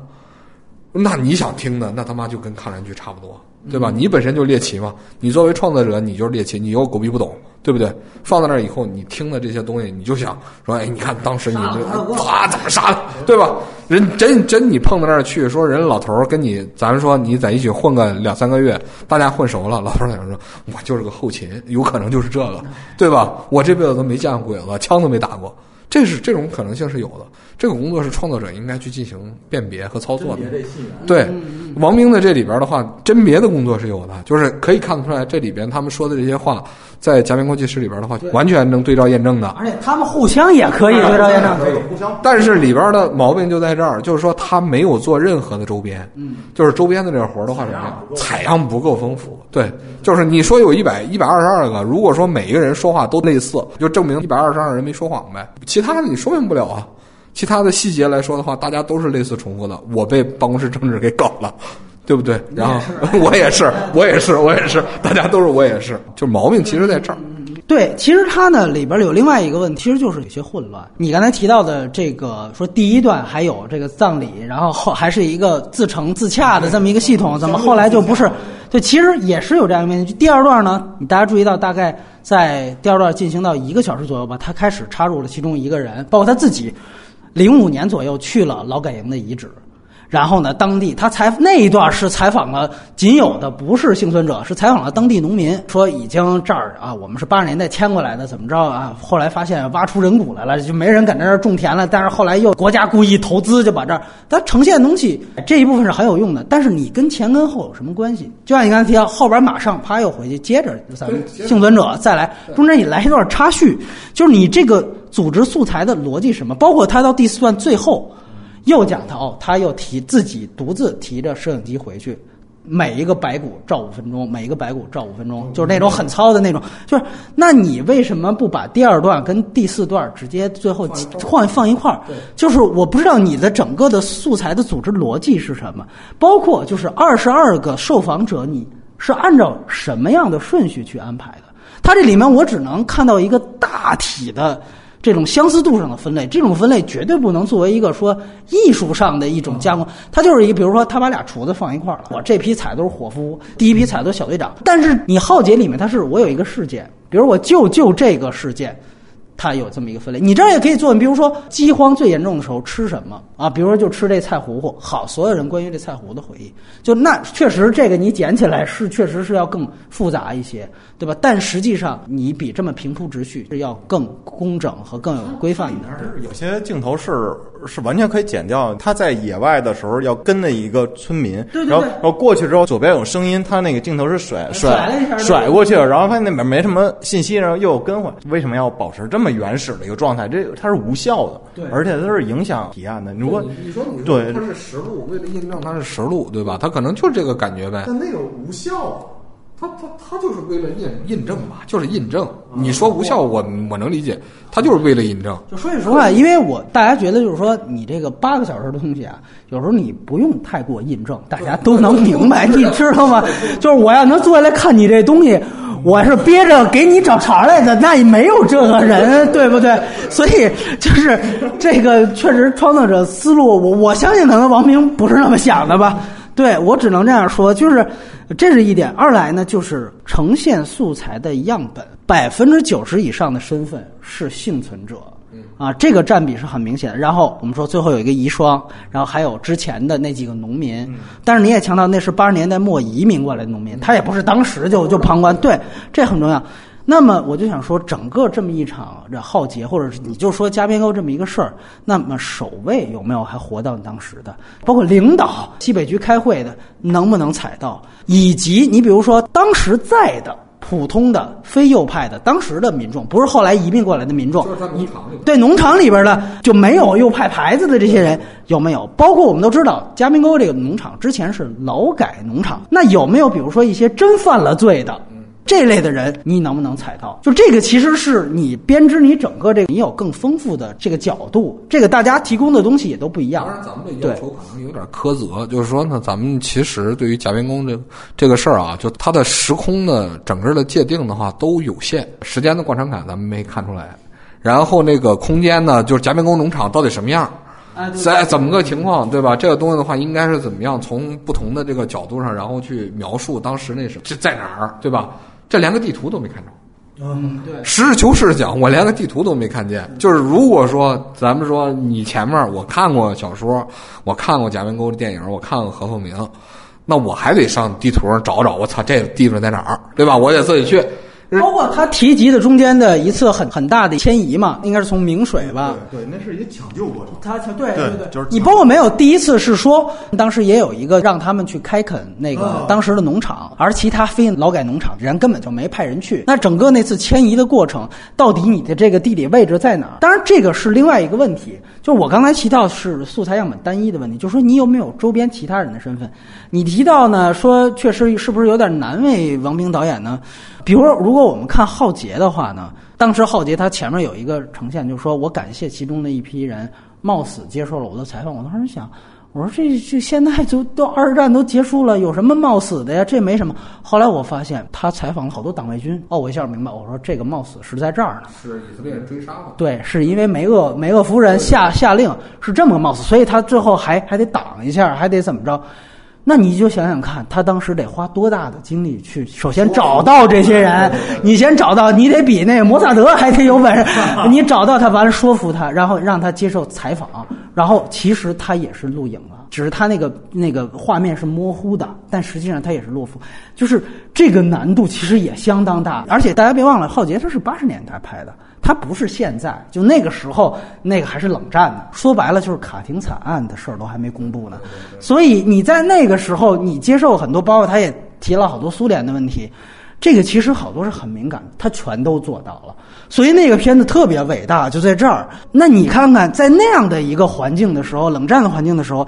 那你想听的，那他妈就跟抗战剧差不多，对吧？你本身就猎奇嘛，你作为创作者，你就是猎奇，你又狗逼不懂，对不对？放在那儿以后，你听的这些东西，你就想说，哎，你看当时你这啊怎么杀的，对吧？人真真你碰到那儿去，说人老头儿跟你，咱们说你在一起混个两三个月，大家混熟了，老头儿在那说，我就是个后勤，有可能就是这个，对吧？我这辈子都没见过鬼子，枪都没打过。这是这种可能性是有的，这个工作是创作者应该去进行辨别和操作的。对，王兵的这里边的话，甄别的工作是有的，就是可以看得出来，这里边他们说的这些话，在假面国际室里边的话，完全能对照验证的。而且他们互相也可以对照验证。可以互相但是里边的毛病就在这儿，就是说他没有做任何的周边，嗯，就是周边的这个活儿的话采样不够丰富，对，就是你说有一百一百二十二个，如果说每一个人说话都类似，就证明一百二十二人没说谎呗，其他的你说明不了啊。其他的细节来说的话，大家都是类似重复的。我被办公室政治给搞了，对不对？然后 我也是，我也是，我也是，大家都是我也是，就毛病其实在这儿。对，其实它呢里边有另外一个问题，其实就是有些混乱。你刚才提到的这个说第一段还有这个葬礼，然后后还是一个自成自洽的这么一个系统，怎么后来就不是？对，其实也是有这样的问题。第二段呢，你大家注意到，大概在第二段进行到一个小时左右吧，他开始插入了其中一个人，包括他自己，零五年左右去了劳改营的遗址。然后呢，当地他采那一段是采访了仅有的不是幸存者，是采访了当地农民，说已经这儿啊，我们是八十年代迁过来的，怎么着啊？后来发现挖出人骨来了，就没人敢在这儿种田了。但是后来又国家故意投资，就把这儿它呈现的东西这一部分是很有用的。但是你跟前跟后有什么关系？就像你刚才提到，后边马上啪又回去，接着咱们幸存者再来，中间你来一段插叙，就是你这个组织素材的逻辑是什么？包括他到第四段最后。又讲他哦，他又提自己独自提着摄影机回去，每一个白骨照五分钟，每一个白骨照五分钟，就是那种很糙的那种。就是，那你为什么不把第二段跟第四段直接最后换放一块儿？就是我不知道你的整个的素材的组织逻辑是什么，包括就是二十二个受访者，你是按照什么样的顺序去安排的？它这里面我只能看到一个大体的。这种相似度上的分类，这种分类绝对不能作为一个说艺术上的一种加工。它就是一个，比如说他把俩厨子放一块儿了，我这批采都是伙夫，第一批采都是小队长。但是你浩劫里面，它是我有一个事件，比如我就就这个事件，它有这么一个分类。你这儿也可以做，比如说饥荒最严重的时候吃什么啊？比如说就吃这菜糊糊。好，所有人关于这菜糊的回忆，就那确实这个你捡起来是确实是要更复杂一些，对吧？但实际上你比这么平铺直叙是要更工整和更有规范的。有些镜头是是完全可以剪掉。他在野外的时候要跟着一个村民，对对对然后然后过去之后左边有声音，他那个镜头是甩甩甩过去了，然后发现那边没什么信息，然后又跟回来。为什么要保持这么原始的一个状态？这它是无效的，对而且它是影响体验的。如果你说你对它是实录，为了印证它是实录，对吧？它可能就是这个感觉呗。但那个无效，它它它就是为了印印证嘛，就是印证。你说无效，我我能理解，它就是为了印证。就说句实话，因为我大家觉得就是说，你这个八个小时的东西啊，有时候你不用太过印证，大家都能明白，你知道吗？就是我要能坐下来看你这东西，我是憋着给你找茬来的，那也没有这个人，对不对？所以就是这个确实创作者思路，我我相信可能王明不是那么想的吧。对我只能这样说，就是这是一点。二来呢，就是呈现素材的样本，百分之九十以上的身份是幸存者。啊，这个占比是很明显的。然后我们说最后有一个遗孀，然后还有之前的那几个农民。但是你也强调那是八十年代末移民过来的农民，他也不是当时就就旁观。对，这很重要。那么我就想说，整个这么一场这浩劫，或者是你就说加边沟这么一个事儿，那么守卫有没有还活到当时的？包括领导西北局开会的能不能采到？以及你比如说当时在的普通的非右派的当时的民众，不是后来移民过来的民众，就是在农场里对农场里边的就没有右派牌子的这些人有没有？包括我们都知道嘉明沟这个农场之前是劳改农场，那有没有比如说一些真犯了罪的？这类的人，你能不能采到？就这个，其实是你编织你整个这个，你有更丰富的这个角度。这个大家提供的东西也都不一样。当然，咱们的要求可能有点苛责，就是说呢，咱们其实对于贾边工这这个事儿啊，就它的时空的整个的界定的话都有限，时间的贯穿感咱们没看出来。然后那个空间呢，就是贾边工农场到底什么样？啊，对在怎么个情况，对吧？这个东西的话，应该是怎么样？从不同的这个角度上，然后去描述当时那是这在哪儿，对吧？这连个地图都没看着。嗯，对。实事求是讲，我连个地图都没看见。就是如果说咱们说你前面我看过小说，我看过贾文沟的电影，我看过何凤鸣，那我还得上地图上找找。我操，这个地方在哪儿，对吧？我得自己去。包括他提及的中间的一次很很大的迁移嘛，应该是从明水吧。对，那是一个抢救过程。他对对对就是你包括没有第一次是说，当时也有一个让他们去开垦那个当时的农场，而其他非劳改农场人根本就没派人去。那整个那次迁移的过程，到底你的这个地理位置在哪儿？当然，这个是另外一个问题。就我刚才提到是素材样本单一的问题，就是说你有没有周边其他人的身份？你提到呢，说确实是不是有点难为王兵导演呢？比如说，如果我们看《浩劫》的话呢，当时《浩劫》他前面有一个呈现，就是说我感谢其中的一批人冒死接受了我的采访。我当时想，我说这这现在就都二战都结束了，有什么冒死的呀？这没什么。后来我发现他采访了好多党卫军，哦，我一下明白，我说这个冒死是在这儿呢。是以色列人追杀吗？对，是因为梅厄梅厄夫人下下令是这么个冒死，所以他最后还还得挡一下，还得怎么着？那你就想想看，他当时得花多大的精力去首先找到这些人，你先找到，你得比那个摩萨德还得有本事，你找到他完了说服他，然后让他接受采访，然后其实他也是录影了，只是他那个那个画面是模糊的，但实际上他也是落幅，就是这个难度其实也相当大，而且大家别忘了，《浩劫》他是八十年代拍的。它不是现在，就那个时候，那个还是冷战呢。说白了，就是卡廷惨案的事儿都还没公布呢。所以你在那个时候，你接受很多，包括他也提了好多苏联的问题，这个其实好多是很敏感的，他全都做到了。所以那个片子特别伟大，就在这儿。那你看看，在那样的一个环境的时候，冷战的环境的时候，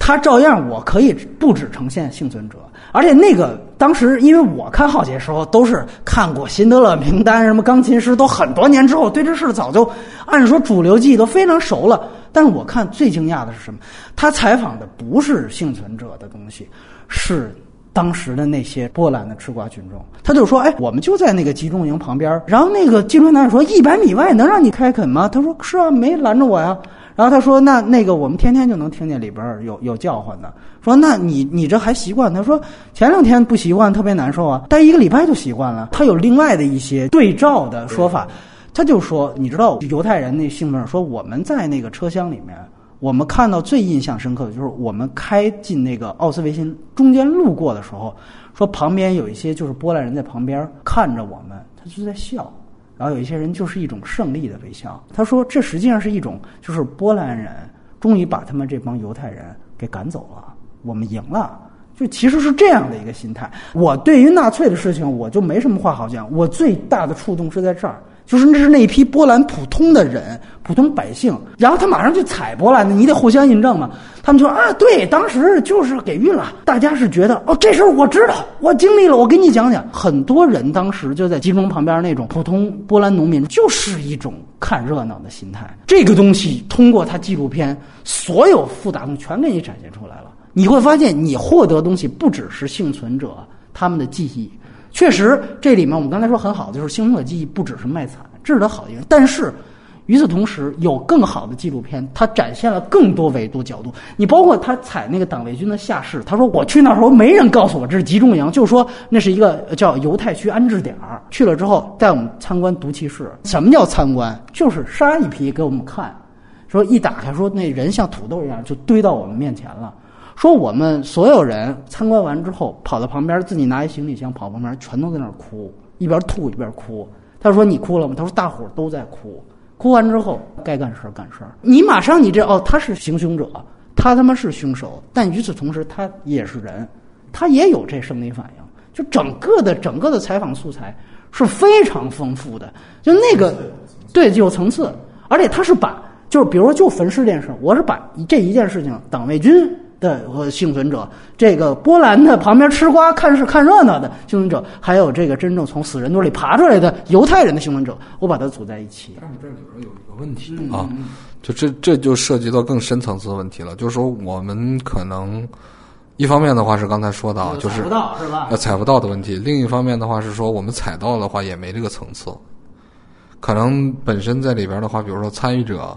他照样我可以不只呈现幸存者。而且那个当时，因为我看《浩劫》时候都是看过《辛德勒名单》什么《钢琴师》，都很多年之后，对这事早就按说主流记忆都非常熟了。但是我看最惊讶的是什么？他采访的不是幸存者的东西，是当时的那些波兰的吃瓜群众。他就说：“哎，我们就在那个集中营旁边。”然后那个集中男说：“一百米外能让你开垦吗？”他说：“是啊，没拦着我呀。”然后他说：“那那个我们天天就能听见里边有有叫唤的。”说：“那你你这还习惯？”他说：“前两天不习惯，特别难受啊，待一个礼拜就习惯了。”他有另外的一些对照的说法，他就说：“你知道犹太人那兴奋说我们在那个车厢里面，我们看到最印象深刻的就是我们开进那个奥斯维辛中间路过的时候，说旁边有一些就是波兰人在旁边看着我们，他就在笑。”然后有一些人就是一种胜利的微笑。他说：“这实际上是一种，就是波兰人终于把他们这帮犹太人给赶走了，我们赢了。就其实是这样的一个心态。我对于纳粹的事情，我就没什么话好讲。我最大的触动是在这儿，就是那是那一批波兰普通的人、普通百姓，然后他马上去踩波兰的，你得互相印证嘛。他们就说啊，对，当时就是给运了。大家是觉得哦，这事儿我知道，我经历了，我给你讲讲。很多人当时就在集中旁边那种普通波兰农民，就是一种看热闹的心态。这个东西通过他纪录片，所有复杂东西全给你展现出来了。你会发现，你获得东西不只是幸存者他们的记忆。确实，这里面我们刚才说很好的，就是《幸存者记忆》不只是卖惨，这是它好的一个，但是。与此同时，有更好的纪录片，它展现了更多维度角度。你包括他踩那个党卫军的下士，他说我去那时候没人告诉我这是集中营，就说那是一个叫犹太区安置点儿。去了之后带我们参观毒气室。什么叫参观？就是杀一批给我们看，说一打开说那人像土豆一样就堆到我们面前了。说我们所有人参观完之后跑到旁边自己拿一行李箱跑旁边，全都在那儿哭，一边吐一边哭。他说你哭了吗？他说大伙儿都在哭。哭完之后，该干事儿干事儿。你马上你这哦，他是行凶者，他他妈是凶手，但与此同时，他也是人，他也有这生理反应。就整个的整个的采访素材是非常丰富的，就那个对有层次，而且他是把就是比如说就焚尸这件事，我是把这一件事情，党卫军。的和幸存者，这个波兰的旁边吃瓜看是看热闹的幸存者，还有这个真正从死人堆里爬出来的犹太人的幸存者，我把它组在一起。但是这里边有一个问题啊，就这这就涉及到更深层次的问题了，就是说我们可能一方面的话是刚才说到，就是踩不到是吧？呃，踩不到的问题；另一方面的话是说我们踩到的话也没这个层次，可能本身在里边的话，比如说参与者。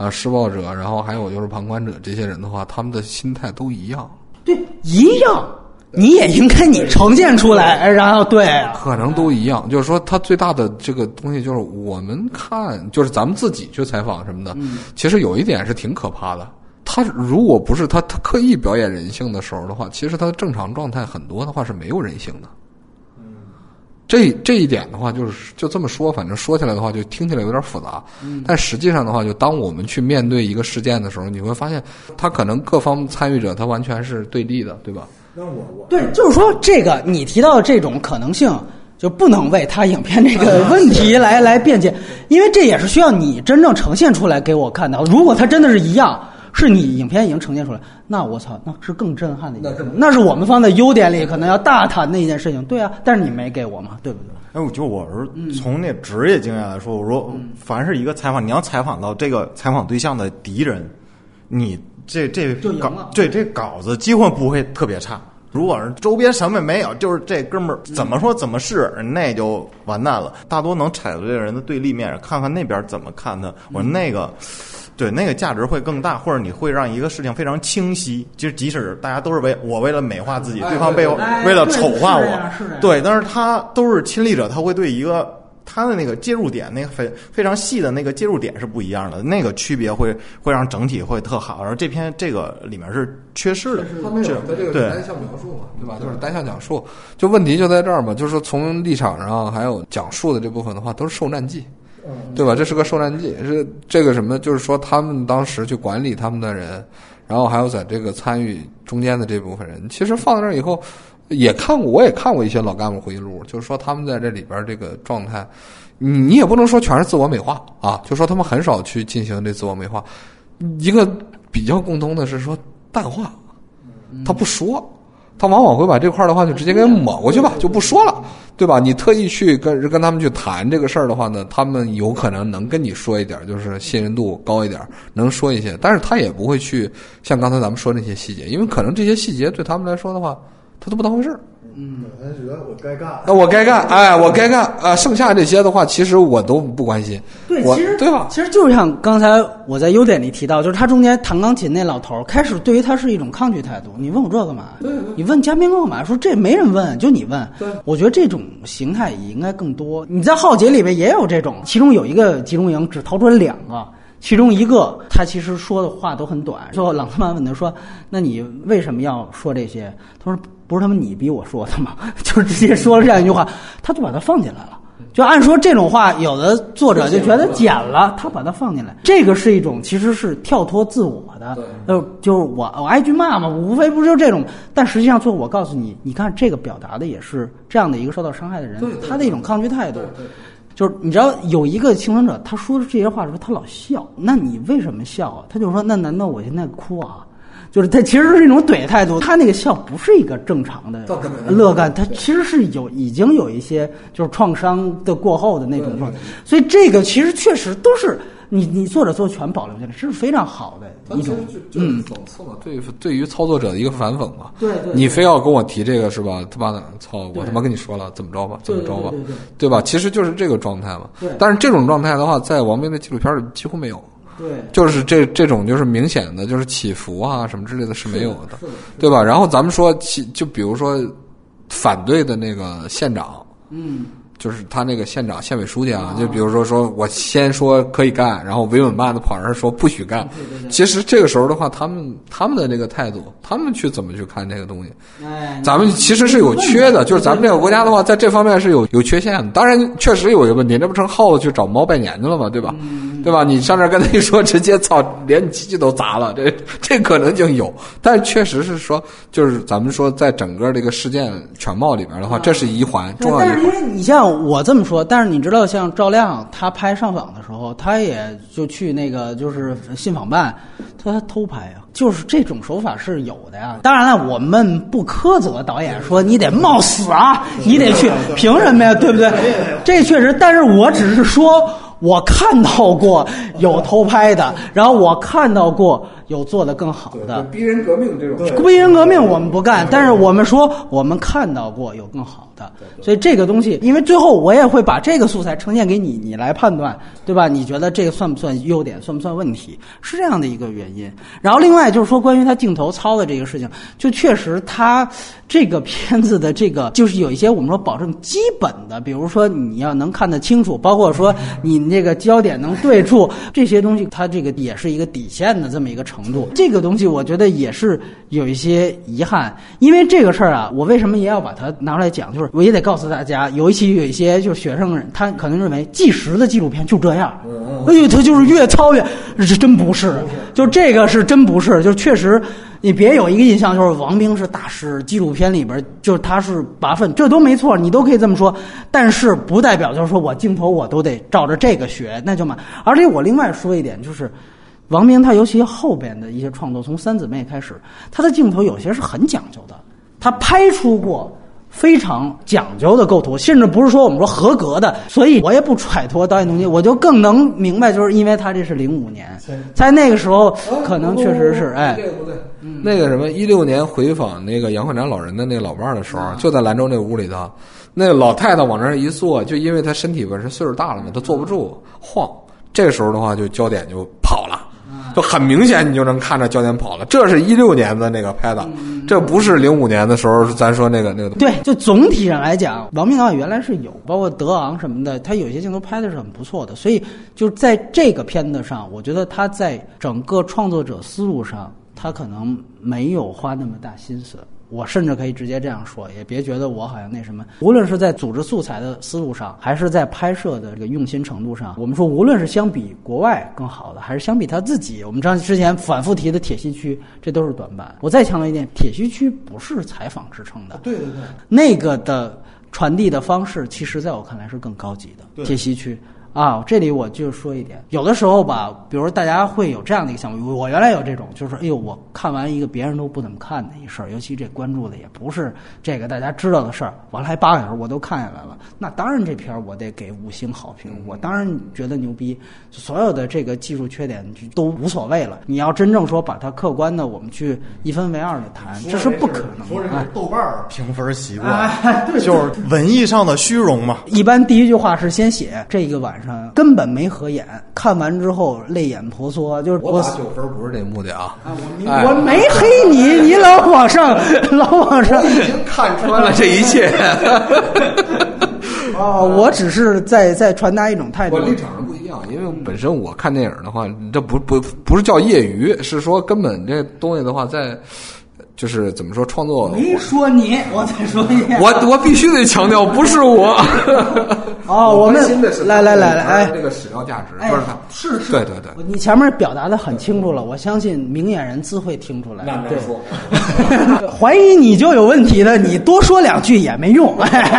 啊，施暴者，然后还有就是旁观者，这些人的话，他们的心态都一样。对，一样，你也应该你呈现出来，然后对，可能都一样。就是说，他最大的这个东西，就是我们看，就是咱们自己去采访什么的，其实有一点是挺可怕的。他如果不是他他刻意表演人性的时候的话，其实他的正常状态很多的话是没有人性的。这这一点的话，就是就这么说，反正说起来的话，就听起来有点复杂。但实际上的话，就当我们去面对一个事件的时候，你会发现，他可能各方参与者他完全是对立的，对吧？那我我对，就是说这个你提到的这种可能性，就不能为他影片这个 问题来来辩解，因为这也是需要你真正呈现出来给我看的。如果他真的是一样。是你影片已经呈现出来，那我操，那是更震撼的一件事。那是我们放在优点里可能要大谈的一件事情。对啊，但是你没给我嘛，对不对？哎，我就我是从那职业经验来说，我说凡是一个采访，你要采访到这个采访对象的敌人，你这这稿对这稿子几乎不会特别差。如果是周边什么也没有，就是这哥们儿怎么说怎么是，那就完蛋了。大多能踩到这个人的对立面，看看那边怎么看他。我说那个。对，那个价值会更大，或者你会让一个事情非常清晰。其实，即使大家都是为我为了美化自己，对方被为了丑化我，对，但是他都是亲历者，他会对一个他的那个介入点，那个非非常细的那个介入点是不一样的，那个区别会会让整体会特好。而这篇这个里面是缺失的，他没有他这个单向描述嘛，对吧？就是单向讲述，就问题就在这儿嘛，就是说从立场上还有讲述的这部分的话，都是受难记。对吧？这是个受难记，是这个什么？就是说，他们当时去管理他们的人，然后还有在这个参与中间的这部分人，其实放在那儿以后，也看过，我也看过一些老干部回忆录，就是说他们在这里边这个状态，你你也不能说全是自我美化啊，就说他们很少去进行这自我美化，一个比较共通的是说淡化，他不说。他往往会把这块的话就直接给抹过去吧，就不说了，对吧？你特意去跟跟他们去谈这个事儿的话呢，他们有可能能跟你说一点，就是信任度高一点，能说一些，但是他也不会去像刚才咱们说那些细节，因为可能这些细节对他们来说的话，他都不当回事儿。嗯，他觉得我该干，那我该干，哎，我该干啊！剩下这些的话，其实我都不关心。对，其实对吧？其实就像刚才我在优点里提到，就是他中间弹钢琴那老头开始对于他是一种抗拒态度。你问我这干嘛？你问嘉宾干嘛？说这没人问，就你问。我觉得这种形态也应该更多。你在浩劫里面也有这种，其中有一个集中营只逃出来两个，其中一个他其实说的话都很短。最后朗特曼问他说：“那你为什么要说这些？”他说。不是他们你逼我说的吗？就是直接说了这样一句话，他就把它放进来了。就按说这种话，有的作者就觉得剪了，他把它放进来，这个是一种其实是跳脱自我的。就就是我我挨句骂嘛，无非不就这种。但实际上，最后我告诉你，你看这个表达的也是这样的一个受到伤害的人，他的一种抗拒态度。就是你知道有一个幸存者，他说的这些话的时候，他老笑。那你为什么笑啊？他就说：那难道我现在哭啊？就是他其实是一种怼态度，他那个笑不是一个正常的乐感，他其实是有已经有一些就是创伤的过后的那种状态，所以这个其实确实都是你你作者做全保留下来，这是非常好的一种，嗯，讽刺嘛，对对于操作者的一个反讽嘛。对对，你非要跟我提这个是吧？他妈的，操！我他妈跟你说了，怎么着吧？怎么着吧？对吧？其实就是这个状态嘛。对。但是这种状态的话，在王兵的纪录片里几乎没有。对。就是这这种就是明显的就是起伏啊什么之类的是没有的，对吧？然后咱们说，其就比如说反对的那个县长，嗯。就是他那个县长、县委书记啊，就比如说，说我先说可以干，然后维稳办的跑人说不许干。其实这个时候的话，他们他们的那个态度，他们去怎么去看这个东西？哎，咱们其实是有缺的，就是咱们这个国家的话，在这方面是有有缺陷的。当然，确实有一个问题，那不成耗子去找猫拜年去了吗？对吧？对吧？你上这跟他一说，直接操，连机器都砸了，这这可能就有。但是确实是说，就是咱们说，在整个这个事件全貌里边的话，这是一环重要一环。但是因为你像。我这么说，但是你知道，像赵亮他拍上访的时候，他也就去那个就是信访办，他偷拍啊，就是这种手法是有的呀。当然了，我们不苛责导演说你得冒死啊，你得去，凭什么呀？对不对？这确实，但是我只是说。我看到过有偷拍的，然后我看到过有做的更好的。逼人革命这种，逼人革命我们不干，但是我们说我们看到过有更好的。所以这个东西，因为最后我也会把这个素材呈现给你，你来判断，对吧？你觉得这个算不算优点，算不算问题？是这样的一个原因。然后另外就是说，关于他镜头操的这个事情，就确实他这个片子的这个就是有一些我们说保证基本的，比如说你要能看得清楚，包括说你。那个焦点能对住这些东西，它这个也是一个底线的这么一个程度。这个东西我觉得也是有一些遗憾，因为这个事儿啊，我为什么也要把它拿出来讲？就是我也得告诉大家，尤其有一些就是学生，他可能认为纪实的纪录片就这样，哎呦，他就是越操越，是真不是，就这个是真不是，就确实。你别有一个印象，就是王兵是大师，纪录片里边就是他是拔粪，这都没错，你都可以这么说。但是不代表就是说我镜头我都得照着这个学，那就嘛。而且我另外说一点，就是王明他尤其后边的一些创作，从三姊妹开始，他的镜头有些是很讲究的，他拍出过。非常讲究的构图，甚至不是说我们说合格的，所以我也不揣托导演动机，我就更能明白，就是因为他这是零五年，在那个时候可能确实是哎，这个不对，那个什么一六年回访那个杨焕展老人的那个老伴儿的时候，就在兰州那屋里头，那个老太太往那儿一坐，就因为她身体本身岁数大了嘛，她坐不住晃，这个时候的话就焦点就跑了。就很明显，你就能看着焦点跑了。这是一六年的那个拍的，这不是零五年的时候。咱说那个那个。对，就总体上来讲，王明导演原来是有，包括德昂什么的，他有些镜头拍的是很不错的。所以就在这个片子上，我觉得他在整个创作者思路上，他可能没有花那么大心思。我甚至可以直接这样说，也别觉得我好像那什么。无论是在组织素材的思路上，还是在拍摄的这个用心程度上，我们说，无论是相比国外更好的，还是相比他自己，我们知道之前反复提的铁西区，这都是短板。我再强调一点，铁西区不是采访支撑的，对对对，那个的传递的方式，其实在我看来是更高级的。铁西区。啊，这里我就说一点，有的时候吧，比如大家会有这样的一个想法，我原来有这种，就是哎呦，我看完一个别人都不怎么看的一事儿，尤其这关注的也不是这个大家知道的事儿，完了还八个小时我都看下来了，那当然这片儿我得给五星好评，我当然觉得牛逼，所有的这个技术缺点都无所谓了。你要真正说把它客观的我们去一分为二的谈，这是不可能。说人豆瓣 评分习惯，就是文艺上的虚荣嘛。一般第一句话是先写这一个晚。上根本没合眼，看完之后泪眼婆娑。就是我打九分不是这目的啊，我没黑你，你老往上，老往上，已经看穿了这一切。啊，我只是在在传达一种态度。我立场上不一样，因为本身我看电影的话，这不不不是叫业余，是说根本这东西的话在。就是怎么说创作？没说你，我再说一遍。我我必须得强调，不是我。哦，我们来来来来，哎，这个史料价值不是他，是是，对对对。你前面表达的很清楚了，我相信明眼人自会听出来。对，怀疑你就有问题的，你多说两句也没用。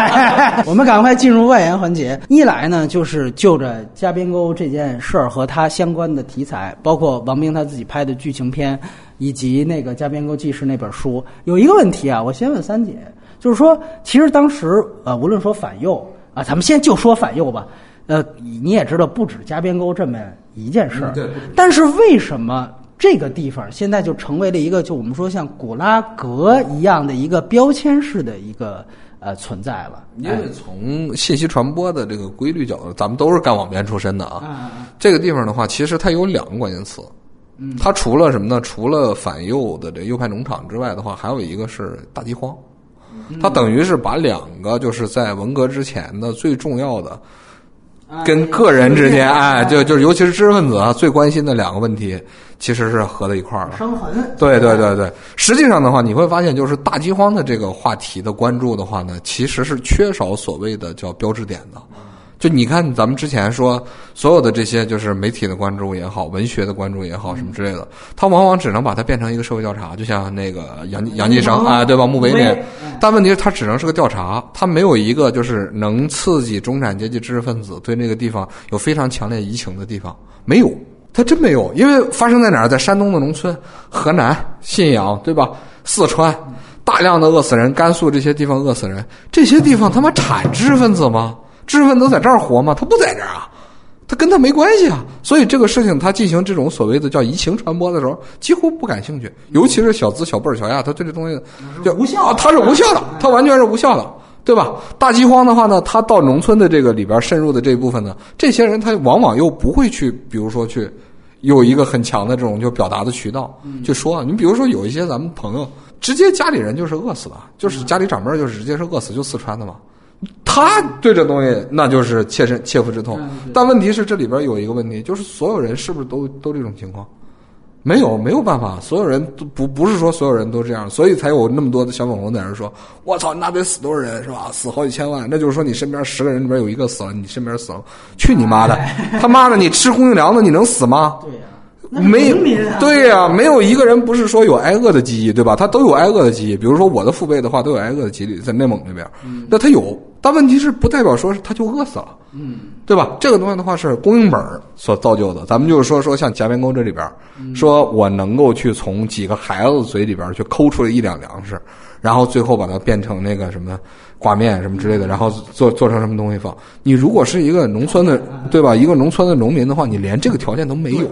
我们赶快进入外延环节。一来呢，就是就着嘉宾沟这件事儿和他相关的题材，包括王兵他自己拍的剧情片。以及那个《加边沟纪事》那本书有一个问题啊，我先问三姐，就是说，其实当时呃，无论说反右啊，咱们先就说反右吧，呃，你也知道，不止加边沟这么一件事儿、但是为什么这个地方现在就成为了一个就我们说像古拉格一样的一个标签式的一个呃存在了？因为从信息传播的这个规律角度，咱们都是干网编出身的啊。啊，这个地方的话，其实它有两个关键词。嗯，它除了什么呢？除了反右的这右派农场之外的话，还有一个是大饥荒。它等于是把两个就是在文革之前的最重要的啊跟个人之间，哎，就就是尤其是知识分子啊最关心的两个问题，其实是合在一块儿了。对对对对，实际上的话，你会发现，就是大饥荒的这个话题的关注的话呢，其实是缺少所谓的叫标志点的。就你看，咱们之前说所有的这些，就是媒体的关注也好，文学的关注也好，什么之类的，它往往只能把它变成一个社会调查，就像那个杨杨继生啊，对吧？墓碑那，但问题是它只能是个调查，它没有一个就是能刺激中产阶级知识分子对那个地方有非常强烈移情的地方，没有。他真没有，因为发生在哪儿？在山东的农村、河南、信阳，对吧？四川，大量的饿死人，甘肃这些地方饿死人，这些地方他妈产知识分子吗？知识分子在这儿活吗？他不在这儿啊，他跟他没关系啊。所以这个事情他进行这种所谓的叫移情传播的时候，几乎不感兴趣，尤其是小资、小辈儿、小亚，他对这东西就无效的啊他是无效的，他完全是无效的。对吧？大饥荒的话呢，他到农村的这个里边渗入的这一部分呢，这些人他往往又不会去，比如说去有一个很强的这种就表达的渠道去说。你比如说有一些咱们朋友，直接家里人就是饿死的，就是家里长辈儿就是直接是饿死，就四川的嘛。他对这东西那就是切身切肤之痛，但问题是这里边有一个问题，就是所有人是不是都都这种情况？没有，没有办法，所有人都不不是说所有人都这样，所以才有那么多的小网红在那说：“我操，那得死多少人是吧？死好几千万，那就是说你身边十个人里边有一个死了，你身边死了，去你妈的！他妈的，你吃公营粮的你能死吗？对呀、没对呀、没有一个人不是说有挨饿的记忆，对吧？他都有挨饿的记忆。比如说我的父辈的话，都有挨饿的记忆，在内蒙那边，那他有，但问题是不代表说是他就饿死了，嗯，对吧？这个东西的话是供应本儿所造就的。咱们就是说说像夹边沟这里边，说我能够去从几个孩子嘴里边去抠出来一两粮食，然后最后把它变成那个什么挂面什么之类的，然后做做成什么东西放。你如果是一个农村的，对吧？一个农村的农民的话，你连这个条件都没有。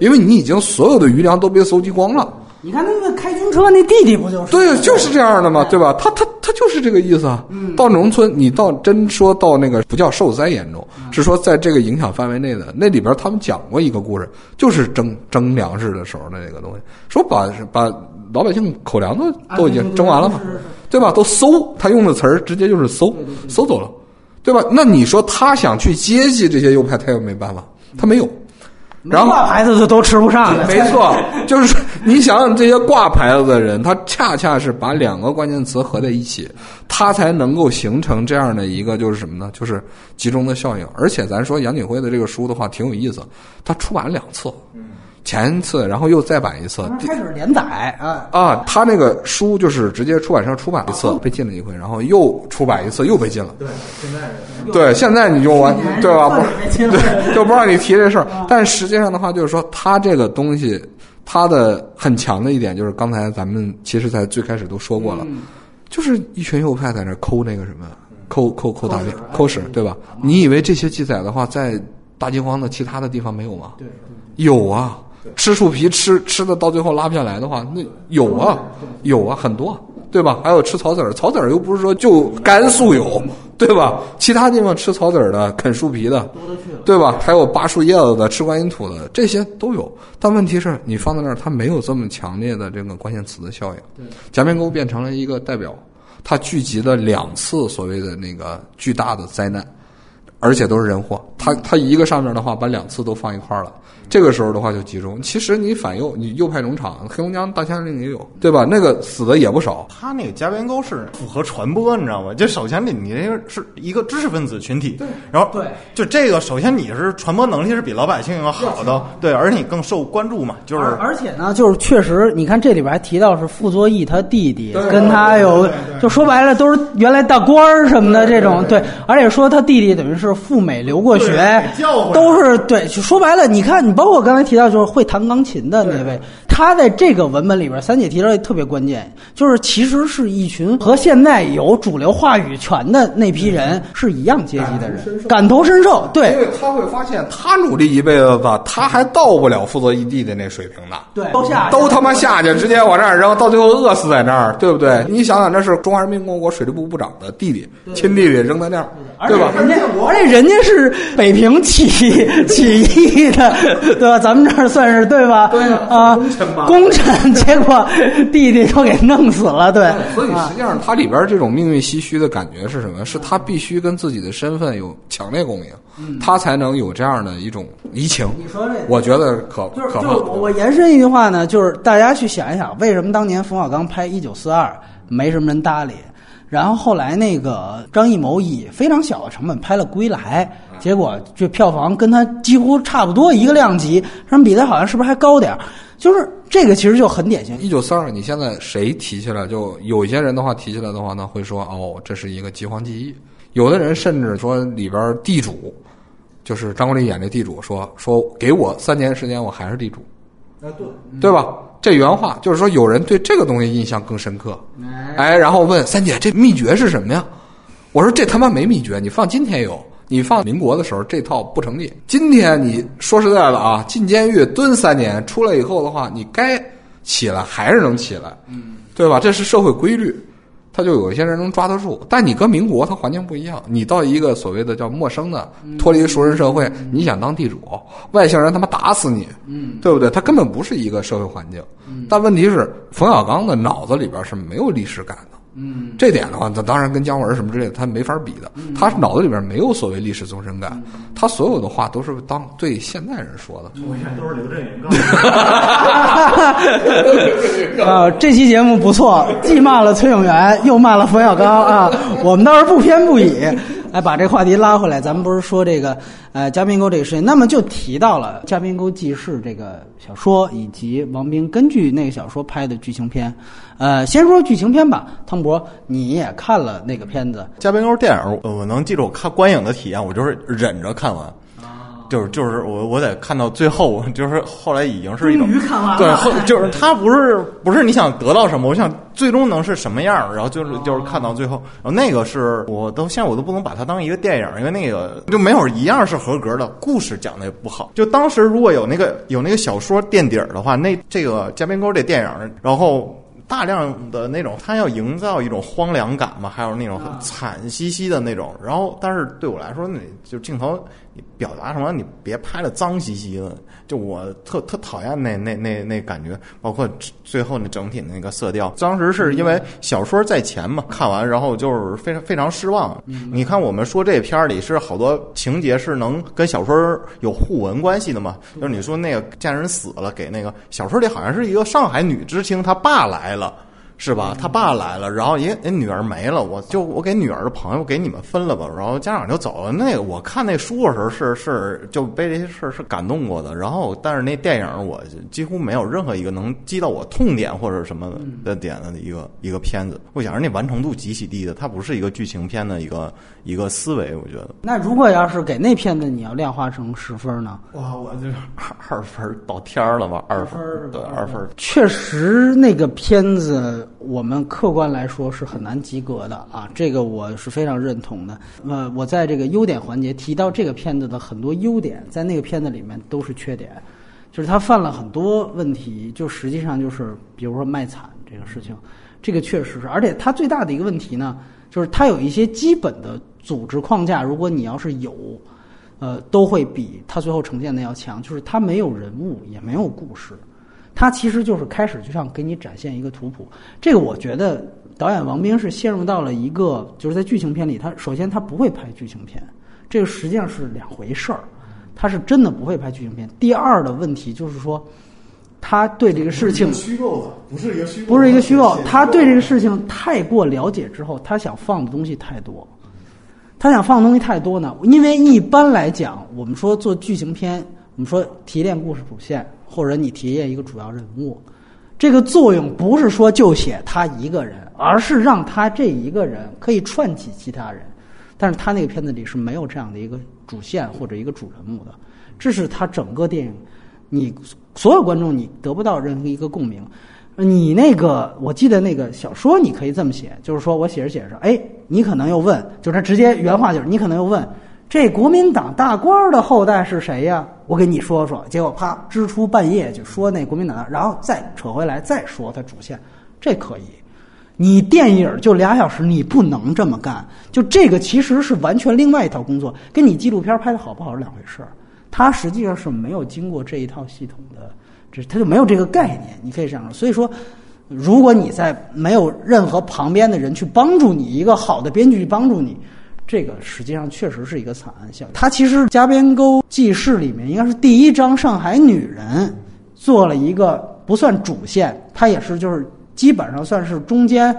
因为你已经所有的余粮都被搜集光了，你看那个开军车那弟弟不就是？对，就是这样的嘛，对吧？他他他就是这个意思啊。到农村，你到真说到那个不叫受灾严重，是说在这个影响范围内的那里边，他们讲过一个故事，就是征征粮食的时候的那个东西，说把把老百姓口粮都都已经征完了嘛，对吧？都搜，他用的词儿直接就是搜，搜走了，对吧？那你说他想去接济这些右派，他又没办法，他没有。然后挂牌子的都吃不上了，没错，就是你想想这些挂牌子的人，他恰恰是把两个关键词合在一起，他才能够形成这样的一个就是什么呢？就是集中的效应。而且咱说杨景辉的这个书的话挺有意思，他出版了两次，前一次然后又再版一次，开始连载啊，啊，他那个书就是直接出版社出版一次被禁了一回，然后又出版一次又被禁了。对，现在对，现在你就完对吧？不对，就不让你提这事儿。但实际上的话，就是说，他这个东西，他的很强的一点就是，刚才咱们其实在最开始都说过了，就是一群右派在那儿抠那个什么，抠抠抠大便、抠屎，对吧？你以为这些记载的话，在大饥荒的其他的地方没有吗？对，有啊，吃树皮吃吃的到最后拉不下来的话，那有啊，有啊，很多，对吧？还有吃草籽儿，草籽儿又不是说就甘肃有，对吧？其他地方吃草籽儿的、啃树皮的，对吧？还有扒树叶子的、吃观音土的，这些都有。但问题是你放在那儿，它没有这么强烈的这个关键词的效应。夹面沟变成了一个代表，它聚集了两次所谓的那个巨大的灾难。而且都是人祸。他他一个上面的话，把两次都放一块儿了。这个时候的话就集中。其实你反右，你右派农场，黑龙江大夏令也有，对吧？那个死的也不少。他那个夹边沟是符合传播，你知道吗？就首先你你这个是一个知识分子群体，对然后对，就这个首先你是传播能力是比老百姓要好的，对，而且你更受关注嘛，就是而而且呢，就是确实，你看这里边还提到是傅作义他弟弟对跟他有，就说白了都是原来大官儿什么的这种，对，而且说他弟弟等于是是赴美留过学都是对。说白了，你看，你包括我刚才提到，就是会弹钢琴的那位，他在这个文本里边，三姐提到一特别关键，就是其实是一群和现在有主流话语权的那批人是一样阶级的人，感同身受。对因为他会发现，他努力一辈子吧，他还到不了负责一地的那水平呢。对，都下都他妈下去，直接往那儿扔，到最后饿死在那儿，对不对？你想想，那是中华人民共和国水利部部长的弟弟，亲弟弟扔在那儿，对吧？人家，而且人家是北平起 起义的，对吧？咱们这儿算是对吧？对啊，功臣吧功臣，结果弟弟都给弄死了，对。所以实际上，它里边这种命运唏嘘的感觉是什么？是他必须跟自己的身份有强烈共鸣，他才能有这样的一种移情。你说这我觉得可就是可怕。就我我延伸一句话呢，就是大家去想一想，为什么当年冯小刚拍《一九四二》没什么人搭理，然后后来那个张艺谋以非常小的成本拍了《归来》，结果这票房跟他几乎差不多一个量级，什么比他好像是不是还高点儿？就是这个其实就很典型。一九三二，你现在谁提起来，就有一些人的话提起来的话呢，会说哦，这是一个饥荒记忆。有的人甚至说里边地主，就是张国立演这地主说说给我三年时间，我还是地主，啊，对，对吧？这原话就是说，有人对这个东西印象更深刻，哎，然后问三姐这秘诀是什么呀？我说这他妈没秘诀，你放今天有，你放民国的时候这套不成立。今天你说实在的啊，进监狱蹲三年，出来以后的话，你该起来还是能起来，嗯，对吧？这是社会规律，他就有一些人能抓得住。但你搁民国，它环境不一样，你到一个所谓的叫陌生的，脱离熟人社会，你想当地主，外星人他妈打死你，嗯，对不对？他根本不是一个社会环境。但问题是，冯小刚的脑子里边是没有历史感的。嗯，这点的话，那当然跟姜文什么之类的，他没法比的。他脑子里边没有所谓历史纵深感，他所有的话都是当对现代人说的。我现在都是刘震云告诉我。啊，这期节目不错，既骂了崔永元，又骂了冯小刚啊，我们倒是不偏不倚。哎把这话题拉回来，咱们不是说这个呃嘉宾沟这个事情，那么就提到了《嘉宾沟记事》这个小说，以及王冰根据那个小说拍的剧情片。呃，先说剧情片吧，汤博，你也看了那个片子，嘉宾沟电影，我能记住我看观影的体验，我就是忍着看完。就是就是我我得看到最后，就是后来已经是一种对，后就是他不是不是你想得到什么，我想最终能是什么样儿，然后就是就是看到最后，然后那个是我都现在我都不能把它当一个电影，因为那个就没有一样是合格的，故事讲的也不好。就当时如果有那个有那个小说垫底儿的话，那这个嘉宾沟这电影，然后。大量的那种，他要营造一种荒凉感嘛，还有那种很惨兮兮的那种。然后，但是对我来说，那就镜头你表达什么，你别拍的脏兮兮的。就我特特讨厌那那那那感觉，包括最后那整体那个色调。当时是因为小说在前嘛，看完然后就是非常非常失望。你看我们说这片儿里是好多情节是能跟小说有互文关系的嘛？就是你说那个家人死了，给那个小说里好像是一个上海女知青，她爸来了。是吧？他爸来了，然后爷人女儿没了，我就我给女儿的朋友给你们分了吧，然后家长就走了。那个我看那书的时候是是就被这些事儿是感动过的，然后但是那电影我几乎没有任何一个能击到我痛点或者什么的点的一个一个片子。我想着那完成度极其低的，它不是一个剧情片的一个一个思维，我觉得。那如果要是给那片子你要量化成十分呢？哇，我这二二分到天儿了吧？二分儿对二分。确实，那个片子我们客观来说是很难及格的啊，这个我是非常认同的。呃，我在这个优点环节提到这个片子的很多优点，在那个片子里面都是缺点，就是他犯了很多问题，就实际上就是比如说卖惨这个事情，这个确实是，而且他最大的一个问题呢，就是他有一些基本的组织框架，如果你要是有。呃，都会比他最后呈现的要强，就是他没有人物，也没有故事，他其实就是开始就像给你展现一个图谱。这个我觉得导演王兵是陷入到了一个，就是在剧情片里，他首先他不会拍剧情片，这个实际上是两回事儿，他是真的不会拍剧情片。第二的问题就是说，他对这个事情虚构的，不是一个虚构不是一个虚构，他对这个事情太过了解之后，他想放的东西太多。他想放的东西太多呢，因为一般来讲，我们说做剧情片，我们说提炼故事主线，或者你提炼一个主要人物，这个作用不是说就写他一个人，而是让他这一个人可以串起其他人。但是他那个片子里是没有这样的一个主线或者一个主人物的，这是他整个电影，你所有观众你得不到任何一个共鸣。你那个，我记得那个小说，你可以这么写，就是说我写着写着，哎，你可能又问，就是他直接原话就是，你可能又问，这国民党大官儿的后代是谁呀？我给你说说，结果啪支出半夜就说那国民党，然后再扯回来再说他主线，这可以。你电影就俩小时，你不能这么干。就这个其实是完全另外一套工作，跟你纪录片拍的好不好是两回事儿。它实际上是没有经过这一套系统的，这它就没有这个概念。你可以这样说。所以说，如果你在没有任何旁边的人去帮助你，一个好的编剧去帮助你，这个实际上确实是一个惨案像。它其实《加边沟记事》里面应该是第一章上海女人做了一个不算主线，它也是就是。基本上算是中间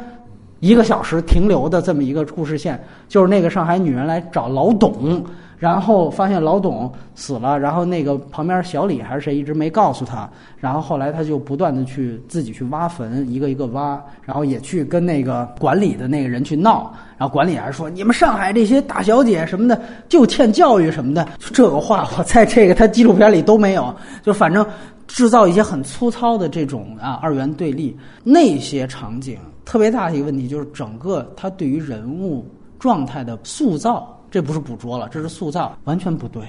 一个小时停留的这么一个故事线，就是那个上海女人来找老董，然后发现老董死了，然后那个旁边小李还是谁一直没告诉他，然后后来他就不断的去自己去挖坟，一个一个挖，然后也去跟那个管理的那个人去闹，然后管理还说你们上海这些大小姐什么的就欠教育什么的，这个话我在这个他纪录片里都没有，就反正。制造一些很粗糙的这种啊二元对立，那些场景特别大的一个问题就是整个他对于人物状态的塑造，这不是捕捉了，这是塑造，完全不对。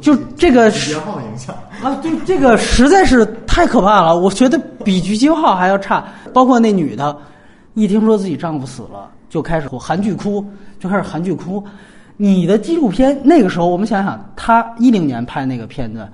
就这个是号影响啊，对这个实在是太可怕了，我觉得比狙击号还要差。包括那女的，一听说自己丈夫死了，就开始韩剧哭，就开始韩剧哭。你的纪录片那个时候，我们想想，他一零年拍那个片子。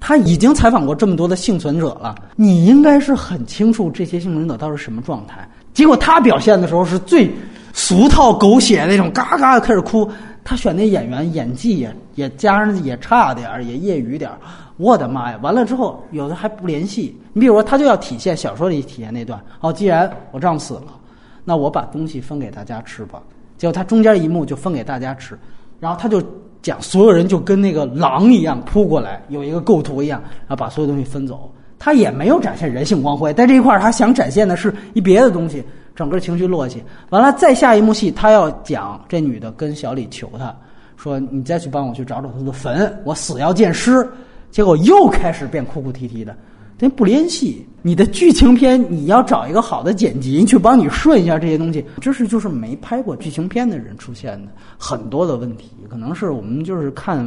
他已经采访过这么多的幸存者了，你应该是很清楚这些幸存者到底是什么状态。结果他表现的时候是最俗套、狗血那种，嘎嘎开始哭。他选那演员演技也也加上也差点儿，也业余点儿。我的妈呀！完了之后有的还不联系。你比如说，他就要体现小说里体现那段。哦，既然我丈夫死了，那我把东西分给大家吃吧。结果他中间一幕就分给大家吃，然后他就。讲所有人就跟那个狼一样扑过来，有一个构图一样，然后把所有东西分走。他也没有展现人性光辉，在这一块儿他想展现的是一别的东西，整个情绪落去。完了，再下一幕戏，他要讲这女的跟小李求他，说你再去帮我去找找他的坟，我死要见尸。结果又开始变哭哭啼啼的。那不联系，你的剧情片你要找一个好的剪辑去帮你顺一下这些东西，这是就是没拍过剧情片的人出现的很多的问题，可能是我们就是看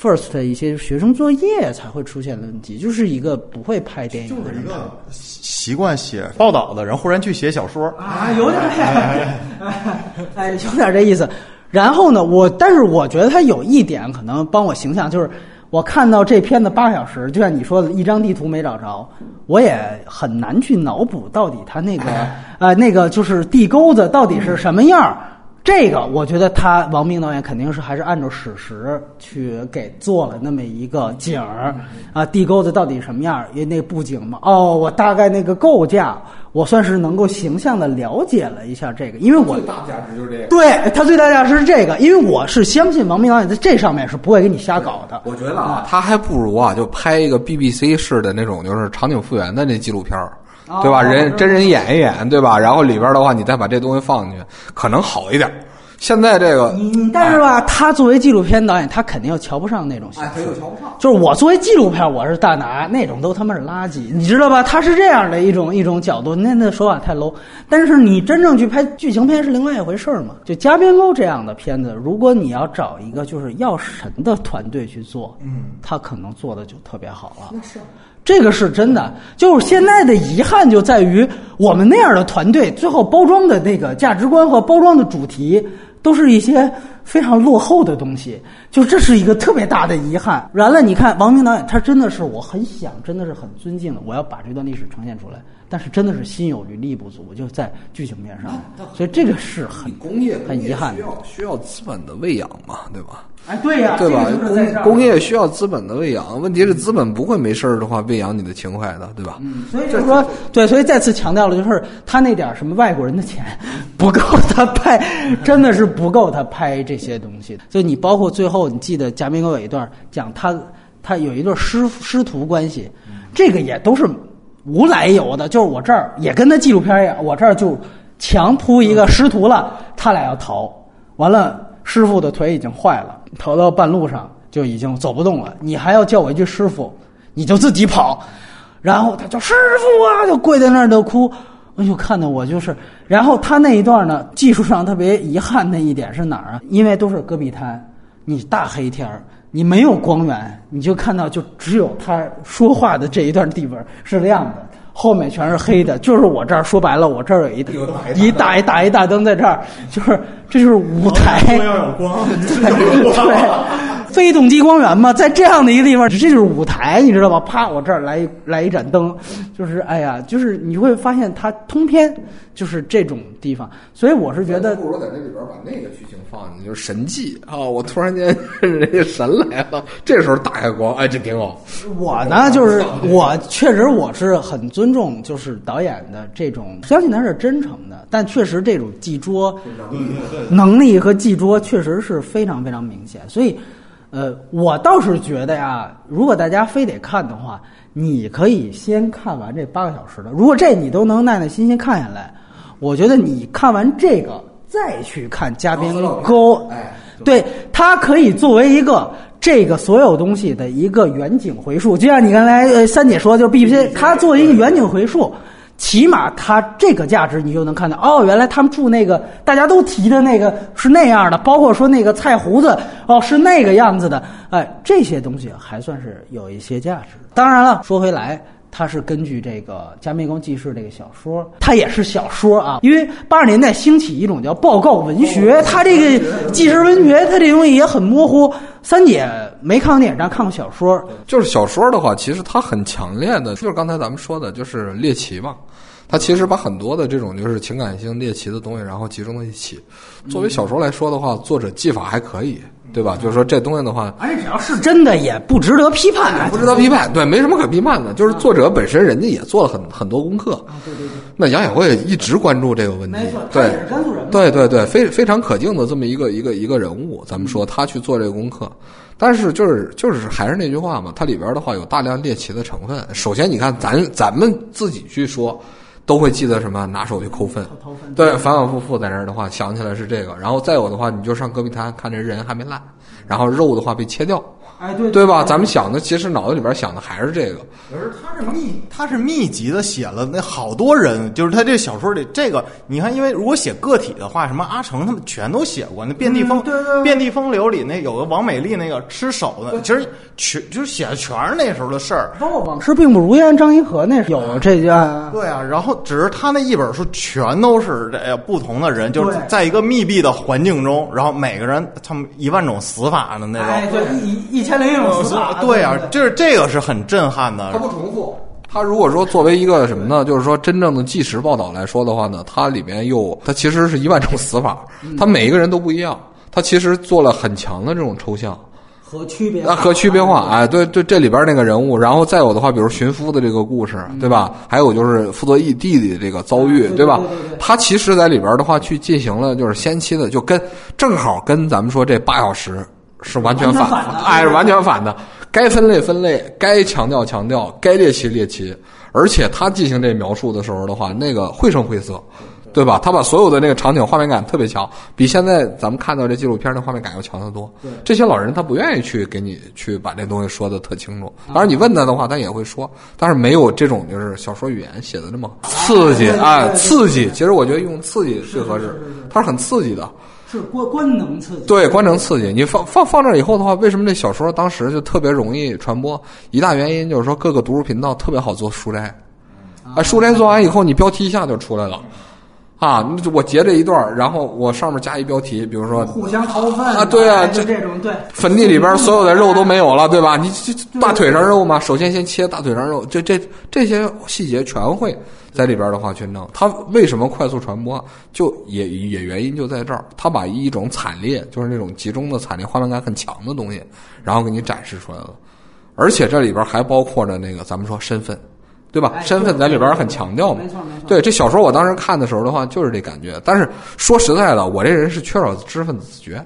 first 的一些学生作业才会出现的问题，就是一个不会拍电影的人，习惯写报道的人忽然去写小说啊，有点哎，有点这意思。然后呢，我但是我觉得他有一点可能帮我形象就是。我看到这片子八小时，就像你说的一张地图没找着，我也很难去脑补到底他那个呃那个就是地沟子到底是什么样儿。这个我觉得他王明导演肯定是还是按照史实去给做了那么一个景儿啊，地沟子到底什么样？因为那布景嘛，哦，我大概那个构架，我算是能够形象的了解了一下这个，因为我最大价值就是这个，对他最大价值是这个，因为我是相信王明导演在这上面是不会给你瞎搞的。我觉得啊，他还不如啊，就拍一个 BBC 式的那种，就是场景复原的那纪录片儿。对吧？人真人演一演，对吧？然后里边的话，你再把这东西放进去，可能好一点。现在这个，你但是吧，他作为纪录片导演，他肯定又瞧不上那种形式。哎，他又瞧不上。就是我作为纪录片，我是大拿，那种都他妈是垃圾，你知道吧？他是这样的一种一种角度，那那手法太 low。但是你真正去拍剧情片是另外一回事儿嘛？就《加边沟》这样的片子，如果你要找一个就是药神的团队去做，嗯，他可能做的就特别好了。那是。这个是真的，就是现在的遗憾就在于我们那样的团队，最后包装的那个价值观和包装的主题，都是一些非常落后的东西，就这是一个特别大的遗憾。完了，你看王明导演，他真的是我很想，真的是很尊敬的，我要把这段历史呈现出来。但是真的是心有余力不足，就在剧情面上，所以这个是很工业很遗憾，需要需要资本的喂养嘛，对吧？哎，对呀，对吧？工工业需要资本的喂养，问题是资本不会没事儿的话喂养你的情怀的，对吧？嗯，所以就是说，对，所以再次强调了，就是他那点什么外国人的钱不够他拍，真的是不够他拍这些东西。就你包括最后，你记得贾明哥有一段讲他他有一对师师徒关系，这个也都是。无来由的，就是我这儿也跟那纪录片一样，我这儿就强扑一个师徒了，他俩要逃，完了师傅的腿已经坏了，逃到半路上就已经走不动了，你还要叫我一句师傅，你就自己跑。然后他叫师傅啊，就跪在那儿就哭。哎呦，看的我就是。然后他那一段呢，技术上特别遗憾的一点是哪儿啊？因为都是戈壁滩，你大黑天儿，你没有光源，你就看到就只有他说话的这一段地方是亮的，后面全是黑的。就是我这儿说白了，我这儿有一一大一大一大灯在这儿，就是这就是舞台。要有光，对。非动机光源嘛，在这样的一个地方，这就是舞台，你知道吧？啪，我这儿来来一盏灯，就是哎呀，就是你会发现它通篇就是这种地方，所以我是觉得不如在这里边把那个剧情放进去，就是神迹啊！我突然间人家神来了，这时候打开光，哎，这挺好。我呢，就是我确实我是很尊重，就是导演的这种，相信他是真诚的，但确实这种记拙能力和记拙确实是非常非常明显，所以。呃，我倒是觉得呀，如果大家非得看的话，你可以先看完这八个小时的。如果这你都能耐耐心心看下来，我觉得你看完这个再去看《嘉宾沟》，哎，对，它可以作为一个这个所有东西的一个远景回溯。就像你刚才呃三姐说，就 B P，它作为一个远景回溯。起码它这个价值，你就能看到哦，原来他们住那个大家都提的那个是那样的，包括说那个菜胡子哦是那个样子的，哎，这些东西还算是有一些价值。当然了，说回来，它是根据这个《加密宫记事》这个小说，它也是小说啊，因为八十年代兴起一种叫报告文学，它这个纪实文学，它这东西也很模糊。三姐没看过电影，但看过小说。就是小说的话，其实它很强烈的，就是刚才咱们说的，就是猎奇嘛。它其实把很多的这种就是情感性猎奇的东西，然后集中在一起。作为小说来说的话，作者技法还可以，对吧？就是说这东西的话，而且只要是真的，也不值得批判，不值得批判。对，没什么可批判的。就是作者本身，人家也做了很很多功课。对对对。那杨晓慧一直关注这个问题，没错，对，甘肃人，对对对，非非常可敬的这么一个一个一个人物。咱们说他去做这个功课，但是就是就是还是那句话嘛，它里边的话有大量猎奇的成分。首先，你看咱咱们自己去说。都会记得什么？拿手去抠粪，对，反反复复在那儿的话，想起来是这个。然后再有的话，你就上戈壁滩看这人还没烂，然后肉的话被切掉，哎，对，对吧？咱们想的其实脑子里边想的还是这个。可是他是密，他是密集的写了那好多人，就是他这小说里这个，你看，因为如果写个体的话，什么阿成他们全都写过，那遍地风，遍地风流里那有个王美丽那个吃手的，其实全就是写的全是那时候的事儿。包括往事并不如烟，张一和那有这件，对啊，然后。只是他那一本书全都是这不同的人，就是在一个密闭的环境中，然后每个人他们一万种死法的那种，哎，对，一一千零一种死法，对啊，就是这个是很震撼的。它不重复。它如果说作为一个什么呢？就是说真正的纪实报道来说的话呢，它里面又它其实是一万种死法，它每一个人都不一样，它其实做了很强的这种抽象。和区别啊，和区别化，哎，对对，这里边那个人物，然后再有的话，比如寻夫的这个故事，对吧？还有就是傅作义弟弟的这个遭遇，对吧？他其实在里边的话，去进行了就是先期的，就跟正好跟咱们说这八小时是完全反，哎，是完全反的。该分类分类，该强调强调，该猎奇猎奇，而且他进行这描述的时候的话，那个绘声绘色。对吧？他把所有的那个场景画面感特别强，比现在咱们看到这纪录片的画面感要强得多。这些老人他不愿意去给你去把这东西说的特清楚，当然你问他的话，他也会说，但是没有这种就是小说语言写的那么刺激啊，刺激。其实我觉得用刺激最合适，它是很刺激的，是观观能刺激。对，观能刺激。你放放放这以后的话，为什么这小说当时就特别容易传播？一大原因就是说各个读书频道特别好做书斋，啊，书斋做完以后，你标题一下就出来了。啊，我截这一段，然后我上面加一标题，比如说互相掏粪啊，对啊，就这种对。坟地里边所有的肉都没有了，对吧？你这大腿上肉嘛，首先先切大腿上肉，这这这些细节全会在里边的话去弄。它为什么快速传播？就也也原因就在这儿，他把一种惨烈，就是那种集中的惨烈、画面感很强的东西，然后给你展示出来了。而且这里边还包括着那个咱们说身份。对吧？身份在里边很强调嘛。没错没错。对这小说，我当时看的时候的话，就是这感觉。但是说实在的，我这人是缺少知识分子自觉，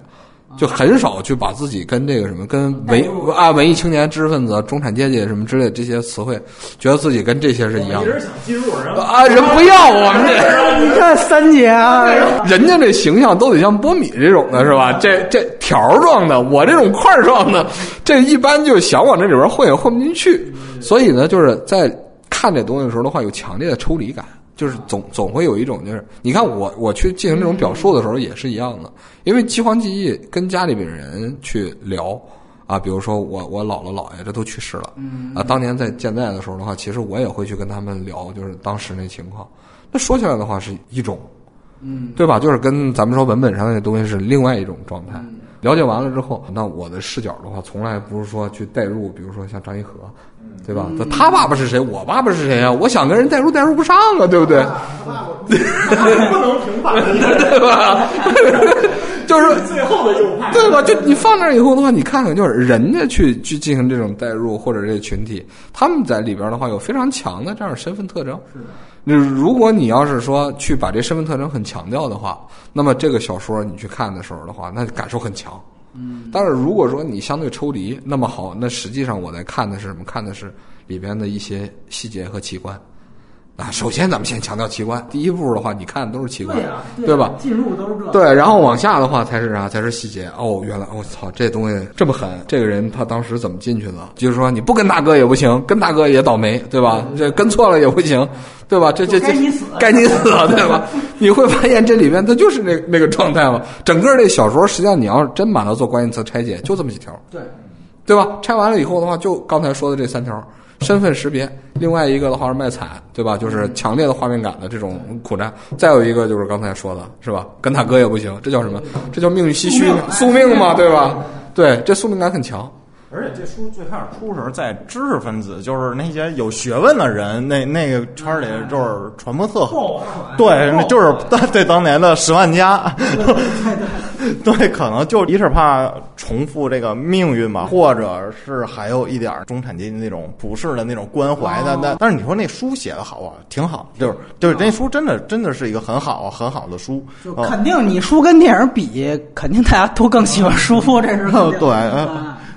就很少去把自己跟这个什么跟文啊文艺青年、知识分子、中产阶级什么之类这些词汇，觉得自己跟这些是一样的一直想进入人啊，人不要 我们这。你看三姐啊，人家这形象都得像波米这种的是吧？这这条状的，我这种块状的，这一般就想往这里边混也混不进去。所以呢，就是在看这东西的时候的话，有强烈的抽离感，就是总总会有一种就是，你看我我去进行这种表述的时候也是一样的，因为饥荒记忆跟家里边人去聊。啊，比如说我我姥姥姥爷这都去世了，啊，当年在健在的时候的话，其实我也会去跟他们聊，就是当时那情况。那说起来的话是一种，嗯，对吧？就是跟咱们说文本上的东西是另外一种状态。了解完了之后，那我的视角的话，从来不是说去代入，比如说像张一和，对吧？那他爸爸是谁？我爸爸是谁啊？我想跟人代入，代入不上啊，对不对？不能平反，对吧？就是 最后的右派，对吧？就你放那儿以后的话，你看看，就是人家去去进行这种代入，或者这个群体，他们在里边的话有非常强的这样的身份特征。是的。如果你要是说去把这身份特征很强调的话，那么这个小说你去看的时候的话，那感受很强。嗯。但是如果说你相对抽离，那么好，那实际上我在看的是什么？看的是里边的一些细节和器官。啊，首先咱们先强调奇观。第一步的话，你看的都是奇观，对吧？进入都是这，对，然后往下的话才是啥？才是细节。哦，原来我操，这东西这么狠！这个人他当时怎么进去的？就是说你不跟大哥也不行，跟大哥也倒霉，对吧？这跟错了也不行，对吧？这这这该你死该你死，对吧？你会发现这里面它就是那那个状态嘛。整个这小说实际上你要真把它做关键词拆解，就这么几条，对，对吧？拆完了以后的话，就刚才说的这三条。身份识别，另外一个的话是卖惨，对吧？就是强烈的画面感的这种苦战。再有一个就是刚才说的，是吧？跟大哥也不行，这叫什么？这叫命运唏嘘，宿命嘛，对吧？对，这宿命感很强。而且这书最开始出的时候，在知识分子，就是那些有学问的人，那那个圈里就是传播特好。对，就是对当年的十万加。对，可能就一是怕重复这个命运吧，或者是还有一点中产阶级那种普世的那种关怀的。但但是你说那书写的好啊，挺好，就是就是那书真的真的是一个很好很好的书。就肯定你书跟电影比，肯定大家都更喜欢书，这是 对。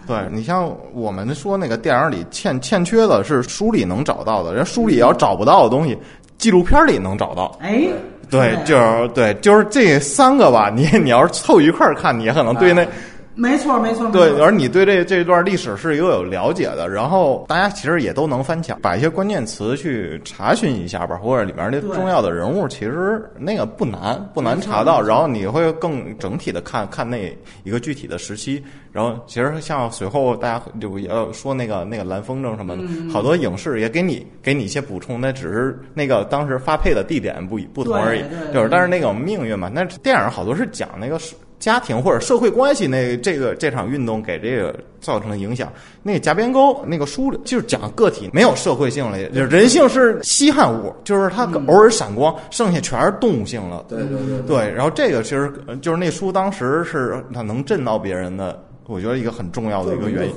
对你像我们说那个电影里欠欠缺的是书里能找到的，人书里要找不到的东西，纪录片里能找到。哎，对，就是对，就是这三个吧，你你要是凑一块儿看，你也可能对那。没错，没错。对，而你对这这段历史是一个有了解的，然后大家其实也都能翻墙，把一些关键词去查询一下吧，或者里面那重要的人物，其实那个不难，不难查到。然后你会更整体的看看那一个具体的时期。然后其实像随后大家就也要说那个那个蓝风筝什么的，好多影视也给你给你一些补充，那只是那个当时发配的地点不不同而已。就是但是那个命运嘛，那电影好多是讲那个是。家庭或者社会关系，那这个这场运动给这个造成的影响，那个夹边沟那个书就是讲个体没有社会性了，人性是稀罕物，就是它偶尔闪光，剩下全是动物性了。对对对。对，然后这个其实就是那书当时是它能震到别人的，我觉得一个很重要的一个原因。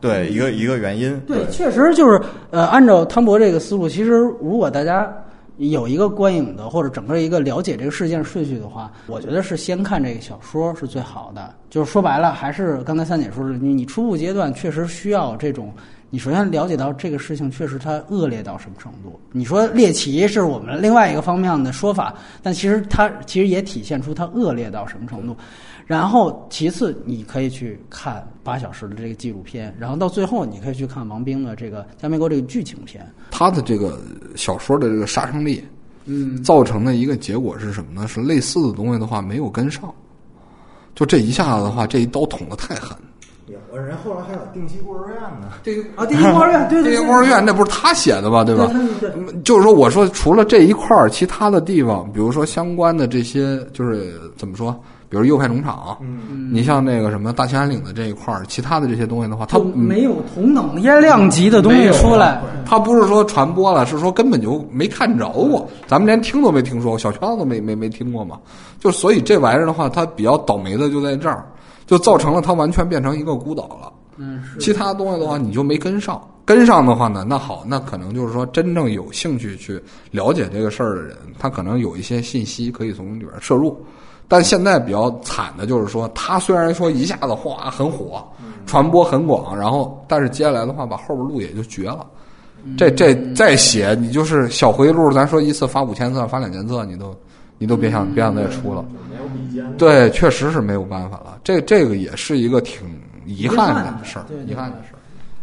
对，一个一个原因。对，确实就是呃，按照汤博这个思路，其实如果大家。有一个观影的或者整个一个了解这个事件顺序的话，我觉得是先看这个小说是最好的。就是说白了，还是刚才三姐说的，你你初步阶段确实需要这种，你首先了解到这个事情确实它恶劣到什么程度。你说猎奇是我们另外一个方面的说法，但其实它其实也体现出它恶劣到什么程度。然后，其次你可以去看八小时的这个纪录片，然后到最后你可以去看王冰的这个《加梅沟》这个剧情片。他的这个小说的这个杀伤力，嗯，造成的一个结果是什么呢？是类似的东西的话没有跟上，就这一下子的话，这一刀捅的太狠。有的人后来还有定期孤儿院呢，这个啊，定期孤儿院，对对，定期孤儿院那不是他写的吧？对吧？就是说，我说除了这一块儿，其他的地方，比如说相关的这些，就是怎么说？比如右派农场，嗯，你像那个什么大兴安岭的这一块儿，其他的这些东西的话，它没有同等烟量级的东西出来。它不是说传播了，是说根本就没看着过，咱们连听都没听说过，小圈子都没没没听过嘛。就所以这玩意儿的话，它比较倒霉的就在这儿，就造成了它完全变成一个孤岛了。嗯，其他东西的话你就没跟上，跟上的话呢，那好，那可能就是说真正有兴趣去了解这个事儿的人，他可能有一些信息可以从里边摄入。但现在比较惨的就是说，他虽然说一下子哗很火，传播很广，然后但是接下来的话，把后边路也就绝了。这这再写，你就是小回路，咱说一次发五千册，发两千册，你都你都别想别想再出了。没有比肩。对，确实是没有办法了。这这个也是一个挺遗憾的事儿遗憾的事儿。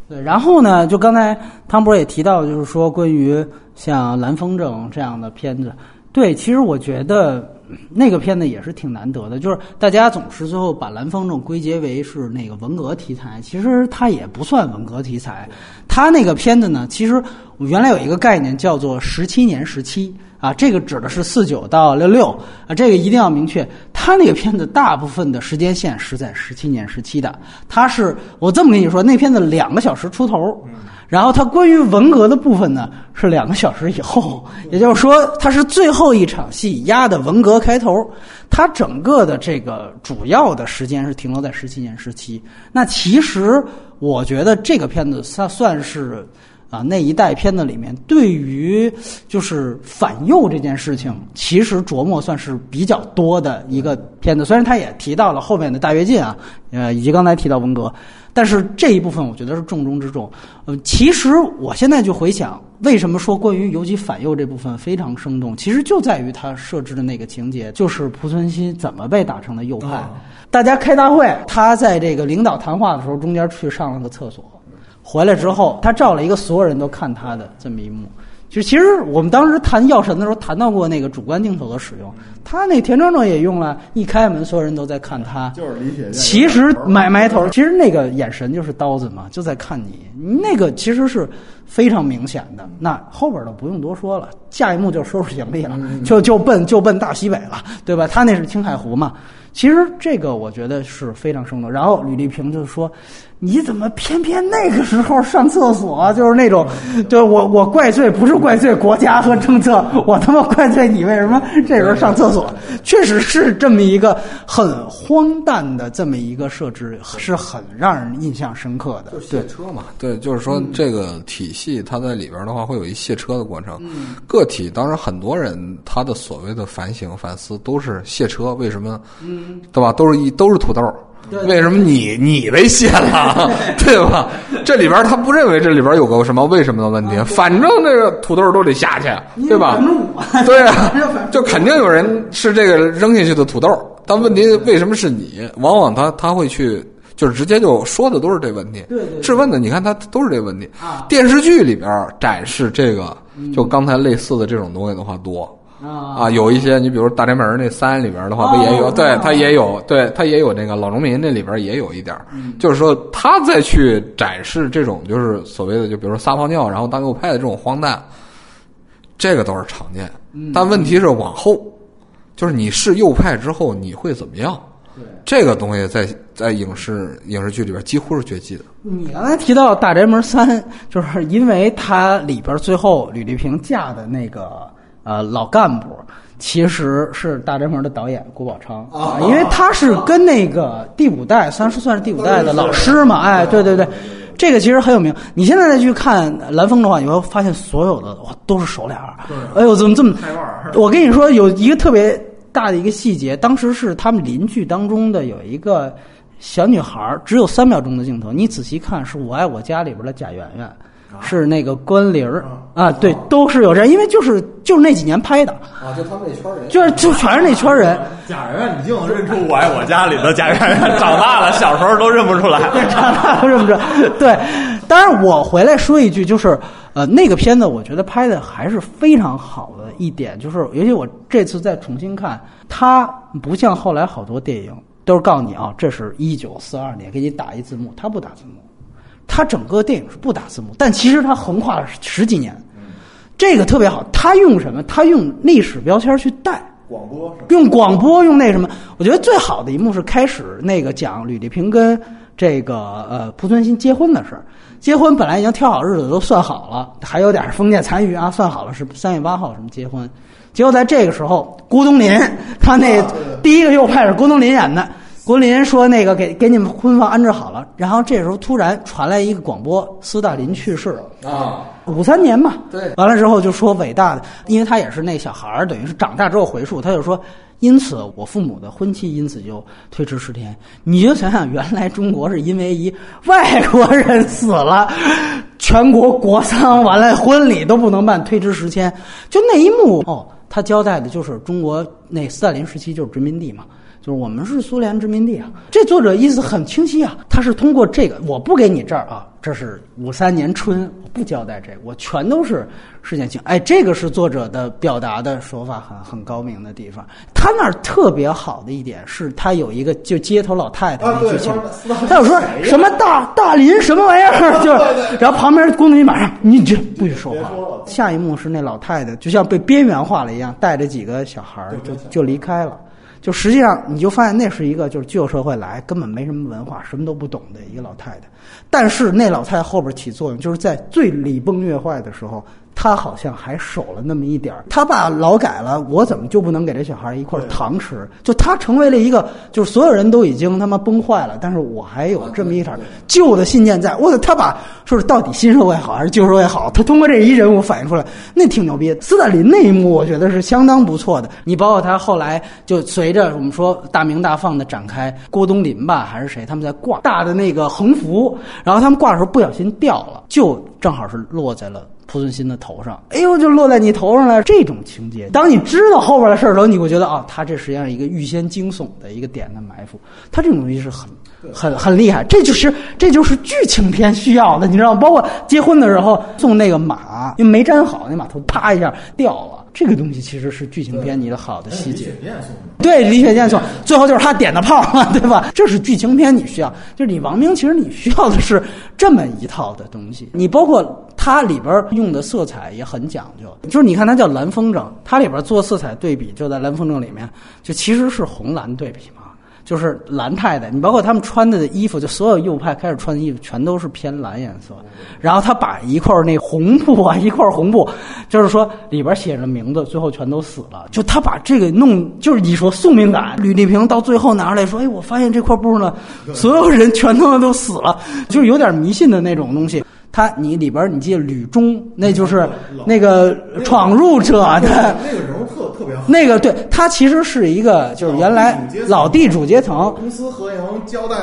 对，然后呢，就刚才汤博也提到，就是说关于像《蓝风筝》这样的片子，对，其实我觉得嗯那个片子也是挺难得的，就是大家总是最后把《蓝风筝》归结为是那个文革题材，其实它也不算文革题材，它那个片子呢，其实我原来有一个概念叫做“十七年时期”。啊，这个指的是四九到六六啊，这个一定要明确。他那个片子大部分的时间线是在十七年时期的，他是我这么跟你说，那片子两个小时出头，然后它关于文革的部分呢是两个小时以后，也就是说它是最后一场戏压的文革开头，它整个的这个主要的时间是停留在十七年时期。那其实我觉得这个片子它算是。啊，那一代片子里面，对于就是反右这件事情，其实琢磨算是比较多的一个片子。虽然他也提到了后面的大跃进啊，呃，以及刚才提到文革，但是这一部分我觉得是重中之重。呃，其实我现在就回想，为什么说关于游击反右这部分非常生动，其实就在于他设置的那个情节，就是濮存昕怎么被打成了右派。大家开大会，他在这个领导谈话的时候，中间去上了个厕所。回来之后，他照了一个所有人都看他的这么一幕。就其实我们当时谈药神的时候谈到过那个主观镜头的使用，他那田壮壮也用了，一开门所有人都在看他。就是李雪健。其实埋埋头，其实那个眼神就是刀子嘛，就在看你。那个其实是非常明显的。那后边的不用多说了，下一幕就收拾行李了，就就奔就奔大西北了，对吧？他那是青海湖嘛。其实这个我觉得是非常生动。然后吕丽萍就说：“你怎么偏偏那个时候上厕所？就是那种，就是我我怪罪不是怪罪国家和政策，我他妈怪罪你为什么这时候上厕所？确实是这么一个很荒诞的这么一个设置，是很让人印象深刻的。对卸车嘛，对，就是说这个体系它在里边的话会有一卸车的过程。个体当然很多人他的所谓的反省反思都是卸车，为什么？嗯，对吧？都是一都是土豆。为什么你你被卸了，对吧？这里边他不认为这里边有个什么为什么的问题，反正这个土豆都得下去，对吧？对啊，就肯定有人是这个扔下去的土豆，但问题为什么是你？往往他他会去。就是直接就说的都是这问题，对对质问的，你看他都是这问题。啊电视剧里边展示这个，就刚才类似的这种东西的话多。啊啊，有一些你比如大宅门那三里边的话，不也有？哦对，他也有，对，他也有那个老农民那里边也有一点儿，就是说他再去展示这种就是所谓的，就比如说撒泡尿然后当右派的这种荒诞，这个倒是常见。但问题是往后，就是你是右派之后你会怎么样？这个东西在在影视影视剧里边几乎是绝迹的。你刚才提到《大宅门三》，就是因为它里边最后吕丽萍嫁的那个呃老干部，其实是《大宅门》的导演郭宝昌啊，因为他是跟那个第五代，算是算是第五代的老师嘛，哎，对对对。这个其实很有名。你现在再去看蓝风的话，你会发现所有的哇都是熟脸儿。哎呦，怎么这么？我跟你说，有一个特别大的一个细节，当时是他们邻居当中的有一个小女孩儿，只有三秒钟的镜头，你仔细看，是我爱我家里边的贾圆圆，是那个关玲儿。啊，对，都是有这样，因为就是就是那几年拍的，啊，就他们那圈人。就是就全是那圈人。贾圆圆，你就能认出我爱我家里的贾圆圆，长大了小时候都认不出来。长大了认不着。对，当然我回来说一句，就是呃，那个片子我觉得拍的还是非常好的一点，就是尤其我这次再重新看，它不像后来好多电影都是告诉你啊，这是一九四二年，给你打一字幕，它不打字幕，它整个电影是不打字幕，但其实它横跨了十几年，这个特别好。它用什么？它用历史标签去带。广播用广播用那什么，我觉得最好的一幕是开始那个讲吕丽萍跟这个呃濮存昕结婚的事儿。结婚本来已经挑好日子都算好了，还有点封建残余啊，算好了是三月八号什么结婚。结果在这个时候，郭冬临他那第一个右派是郭冬临演的。郭林说：“那个给给你们婚房安置好了。”然后这时候突然传来一个广播：斯大林去世了。啊，五三年嘛，对完了之后就说伟大的，因为他也是那小孩儿，等于是长大之后回溯，他就说因此我父母的婚期因此就推迟十天。你就想想，原来中国是因为一外国人死了，全国国丧完了，婚礼都不能办，推迟十天。就那一幕哦，他交代的就是中国那斯大林时期就是殖民地嘛。就是我们是苏联殖民地啊，这作者意思很清晰啊，他是通过这个，我不给你这儿啊，这是五三年春，我不交代这个，我全都是事件性。哎，这个是作者的表达的手法很很高明的地方。他那儿特别好的一点是他有一个就街头老太太那剧情他有说什么大大林什么玩意儿，就然后旁边工作人员马上你这不许说话。下一幕是那老太太就像被边缘化了一样，带着几个小孩儿就就离开了。就实际上，你就发现那是一个就是旧社会来，根本没什么文化，什么都不懂的一个老太太。但是那老太太后边起作用，就是在最礼崩乐坏的时候，她好像还守了那么一点儿。他把劳改了，我怎么就不能给这小孩一块糖吃？就他成为了一个，就是所有人都已经他妈崩坏了，但是我还有这么一点儿旧的信念在。我他把说是到底新社会好还是旧社会好？他通过这一人物反映出来，那挺牛逼。斯大林那一幕，我觉得是相当不错的。你包括他后来就随着我们说大明大放的展开，郭冬临吧还是谁，他们在挂大的那个横幅，然后他们挂的时候不小心掉了，就正好是落在了。濮存昕的头上，哎呦，就落在你头上了。这种情节，当你知道后边的事儿的时候，你会觉得啊，他这实际上是一个预先惊悚的一个点的埋伏。他这种东西是很、很、很厉害。这就是这就是剧情片需要的，你知道吗？包括结婚的时候送那个马，因为没粘好，那马头啪一下掉了。这个东西其实是剧情片里的好的细节。对，李雪健送，最后就是他点的炮嘛，对吧？这是剧情片你需要，就是你王明，其实你需要的是这么一套的东西。你包括它里边用的色彩也很讲究，就是你看它叫蓝风筝，它里边做色彩对比，就在蓝风筝里面，就其实是红蓝对比嘛。就是蓝太太，你包括他们穿的衣服，就所有右派开始穿的衣服全都是偏蓝颜色。然后他把一块那红布啊，一块红布，就是说里边写着名字，最后全都死了。就他把这个弄，就是你说宿命感。吕丽萍到最后拿出来说：“哎，我发现这块布呢，所有人全他妈都死了，就是有点迷信的那种东西。”他你里边你记得吕中，那就是那个闯入者的那个人物特那个，对他其实是一个就是原来老地主阶层，公私合营交代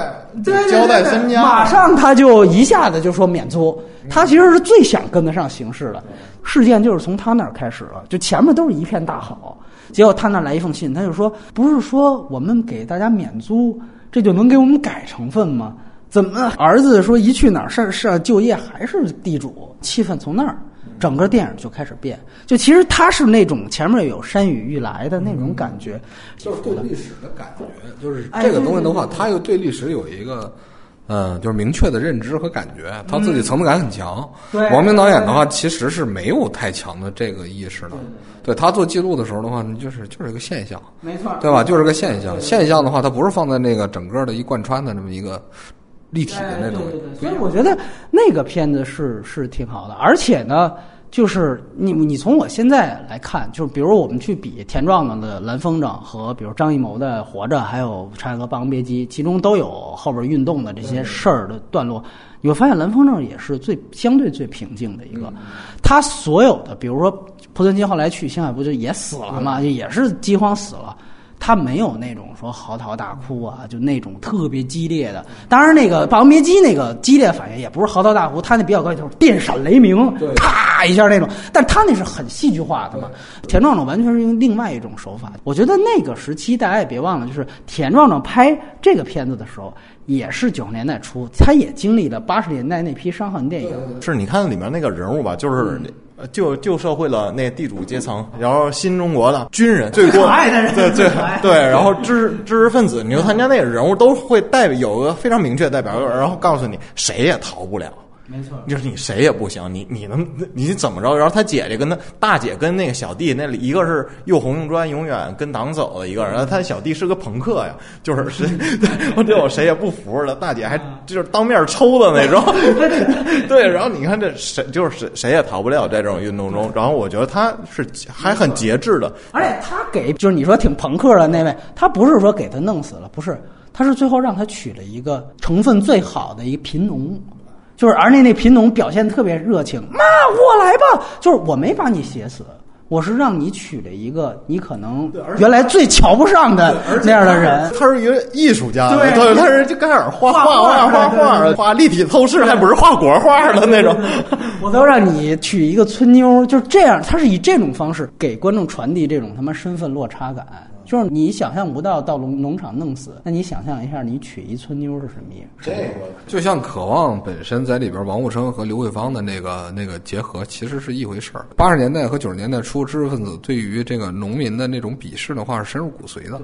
交代分家，马上他就一下子就说免租，他其实是最想跟得上形势的。事件就是从他那儿开始了，就前面都是一片大好，结果他那儿来一封信，他就说不是说我们给大家免租，这就能给我们改成分吗？怎么儿子说一去哪儿是是就业还是地主？气氛从那儿。整个电影就开始变，就其实他是那种前面有山雨欲来的那种感觉，就是对历史的感觉，就是哎这个东西的话，他又对历史有一个。嗯，就是明确的认知和感觉，他自己层次感很强。王明导演的话，其实是没有太强的这个意识的。对他做记录的时候的话，就是就是一个现象，没错对吧？就是个现象。现象的话，它不是放在那个整个的一贯穿的那么一个立体的那种。所以我觉得那个片子是是挺好的，而且呢，就是你你从我现在来看，就是比如我们去比田壮壮的《蓝风筝》和比如张艺谋的《活着》，还有《柴可霸王别姬》，其中都有后边运动的这些事儿的段落。你会发现《蓝风筝》也是最相对最平静的一个，他所有的，比如说濮存昕后来去青海不就也死了嘛，就也是饥荒死了。他没有那种说嚎啕大哭啊，就那种特别激烈的。当然，那个《霸王别姬》那个激烈反应也不是嚎啕大哭，他那比较高，就是电闪雷鸣，啪一下那种。但他那是很戏剧化的嘛。田壮壮完全是用另外一种手法。我觉得那个时期大家也别忘了，就是田壮壮拍这个片子的时候，也是九十年代初，他也经历了八十年代那批伤痕电影。是你看里面那个人物吧，就是嗯呃旧旧社会的那地主阶层，然后新中国的军人，最过可爱的人对对最对，然后知识知识分子，你就参加那个人物都会代表有个非常明确的代表，然后告诉你谁也逃不了。没错。就是你谁也不行，你你能你怎么着？然后他姐姐跟他大姐跟那个小弟，那里一个是又红又专，永远跟党走的一个人，然后他小弟是个朋克呀，就是谁 对这我谁也不服了，大姐还就是当面抽的那种，对，然后你看这谁就是谁谁也逃不了在这种运动中，然后我觉得他是还很节制的，而且他给就是你说挺朋克的那位，他不是说给他弄死了，不是，他是最后让他娶了一个成分最好的一个贫农，就是而那那贫农表现特别热情，妈我来吧，就是我没把你写死。我是让你娶了一个你可能原来最瞧不上的那样的人。他是一个艺术家，对对，他是就开始画画画画画画画立体透视，还不是画国画的那种。我都让你娶一个村妞，就是这样。他是以这种方式给观众传递这种他妈身份落差感，就是你想象不到到农农场弄死，那你想象一下，你娶一村妞是什么意思？这个就像《渴望》本身在里边，王沪生和刘慧芳的那个那个结合，其实是一回事儿。八十年代和九十年代初，知识分子对于这个农民的那种鄙视的话是深入骨髓的。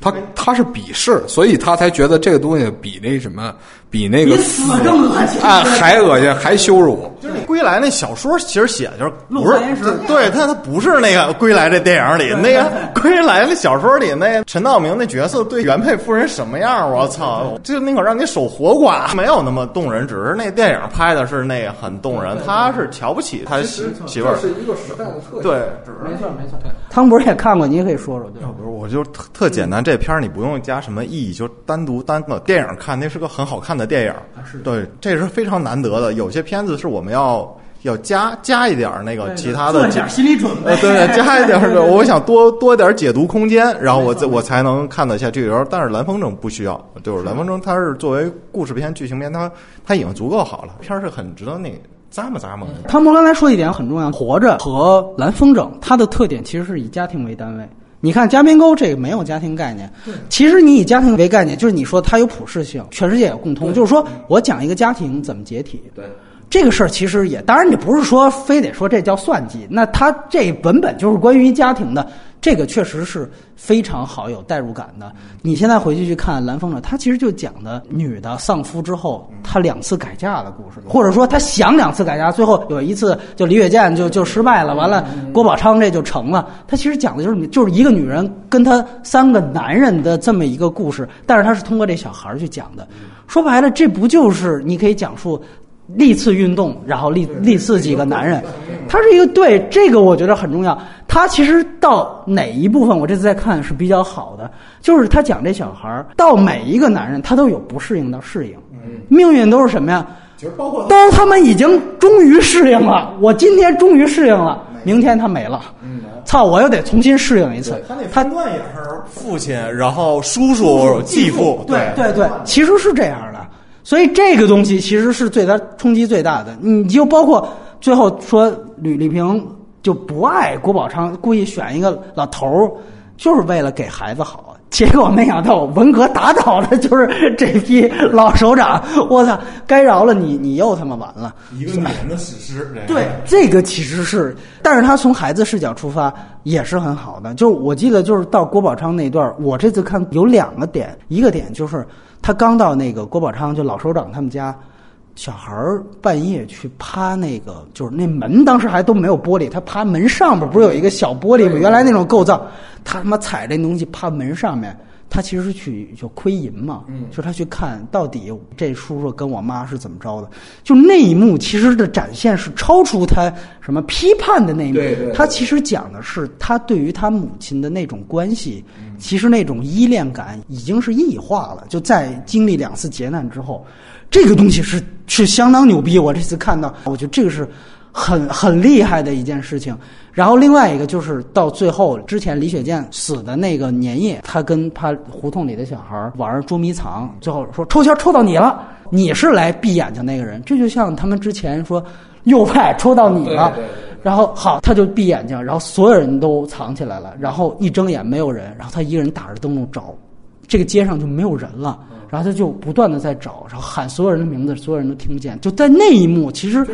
他他是鄙视，所以他才觉得这个东西比那什么，比那个死更恶心啊，还恶心，还羞辱。就是《归来》那小说，其实写的就是陆不是对他他不是那个《归来》这电影里那个《归来》那小说里那陈道明那角色对原配夫人什么样？我操，就宁可让你守活寡，没有那么动人，只是那电影拍的是那个很动人，他是瞧不起他媳媳妇儿，是一个时代的特对。没错没错。汤博也看过，你也可以说说，对吧？不是，我就特特简单，这片儿你不用加什么意义，就单独单个电影看，那是个很好看的电影。对，这是非常难得的。有些片子是我们要要加加一点儿那个其他的做点心理准备呃。对，加一点我想多多点儿解读空间，然后我再我才能看得下去。然后，但是《蓝风筝》不需要，就是《蓝风筝》它是作为故事片、剧情片，它它已经足够好了，片儿是很值得那咂摸咂摸的。汤姆刚才说一点很重要，活着和蓝风筝，它的特点其实是以家庭为单位。你看加边沟这个没有家庭概念，其实你以家庭为概念，就是你说它有普适性，全世界有共通，就是说我讲一个家庭怎么解体。对。这个事儿其实也，当然你不是说非得说这叫算计，那他这文本就是关于家庭的，这个确实是非常好有代入感的。你现在回去去看《蓝风筝》，它其实就讲的女的丧夫之后，她两次改嫁的故事，或者说她想两次改嫁，最后有一次就李雪健就就失败了，完了郭宝昌这就成了。他其实讲的就是就是一个女人跟她三个男人的这么一个故事，但是他是通过这小孩儿去讲的。说白了，这不就是你可以讲述。历次运动，然后历历次几个男人，他是一个对这个我觉得很重要。他其实到哪一部分，我这次在看是比较好的，就是他讲这小孩儿到每一个男人，他都有不适应到适应，命运都是什么呀？其实包括都他们已经终于适应了，我今天终于适应了，明天他没了，操，我又得重新适应一次。他那分段也是。父亲，然后叔叔、继父，对对对，其实是这样的。所以这个东西其实是对他冲击最大的。你就包括最后说吕丽萍就不爱郭宝昌，故意选一个老头儿，就是为了给孩子好。结果没想到文革打倒的就是这批老首长，我操，该饶了你，你又他妈完了。一个女人的史诗。对，这个其实是，但是他从孩子视角出发也是很好的。就是我记得，就是到郭宝昌那段儿，我这次看有两个点，一个点就是他刚到那个郭宝昌就老首长他们家，小孩儿半夜去趴那个，就是那门当时还都没有玻璃，他趴门上边不是有一个小玻璃吗？原来那种构造，他他妈踩这东西趴门上面。他其实是去就窥淫嘛，就是他去看到底这叔叔跟我妈是怎么着的，就那一幕其实的展现是超出他什么批判的那一幕，他其实讲的是他对于他母亲的那种关系，其实那种依恋感已经是异化了，就在经历两次劫难之后，这个东西是是相当牛逼。我这次看到，我觉得这个是很很厉害的一件事情。然后另外一个就是到最后，之前李雪健死的那个年夜，他跟他胡同里的小孩玩捉迷藏，最后说抽签抽到你了，你是来闭眼睛那个人，这就像他们之前说右派抽到你了。对对对然后好，他就闭眼睛，然后所有人都藏起来了，然后一睁眼没有人，然后他一个人打着灯笼找，这个街上就没有人了，然后他就不断的在找，然后喊所有人的名字，所有人都听不见。就在那一幕，其实。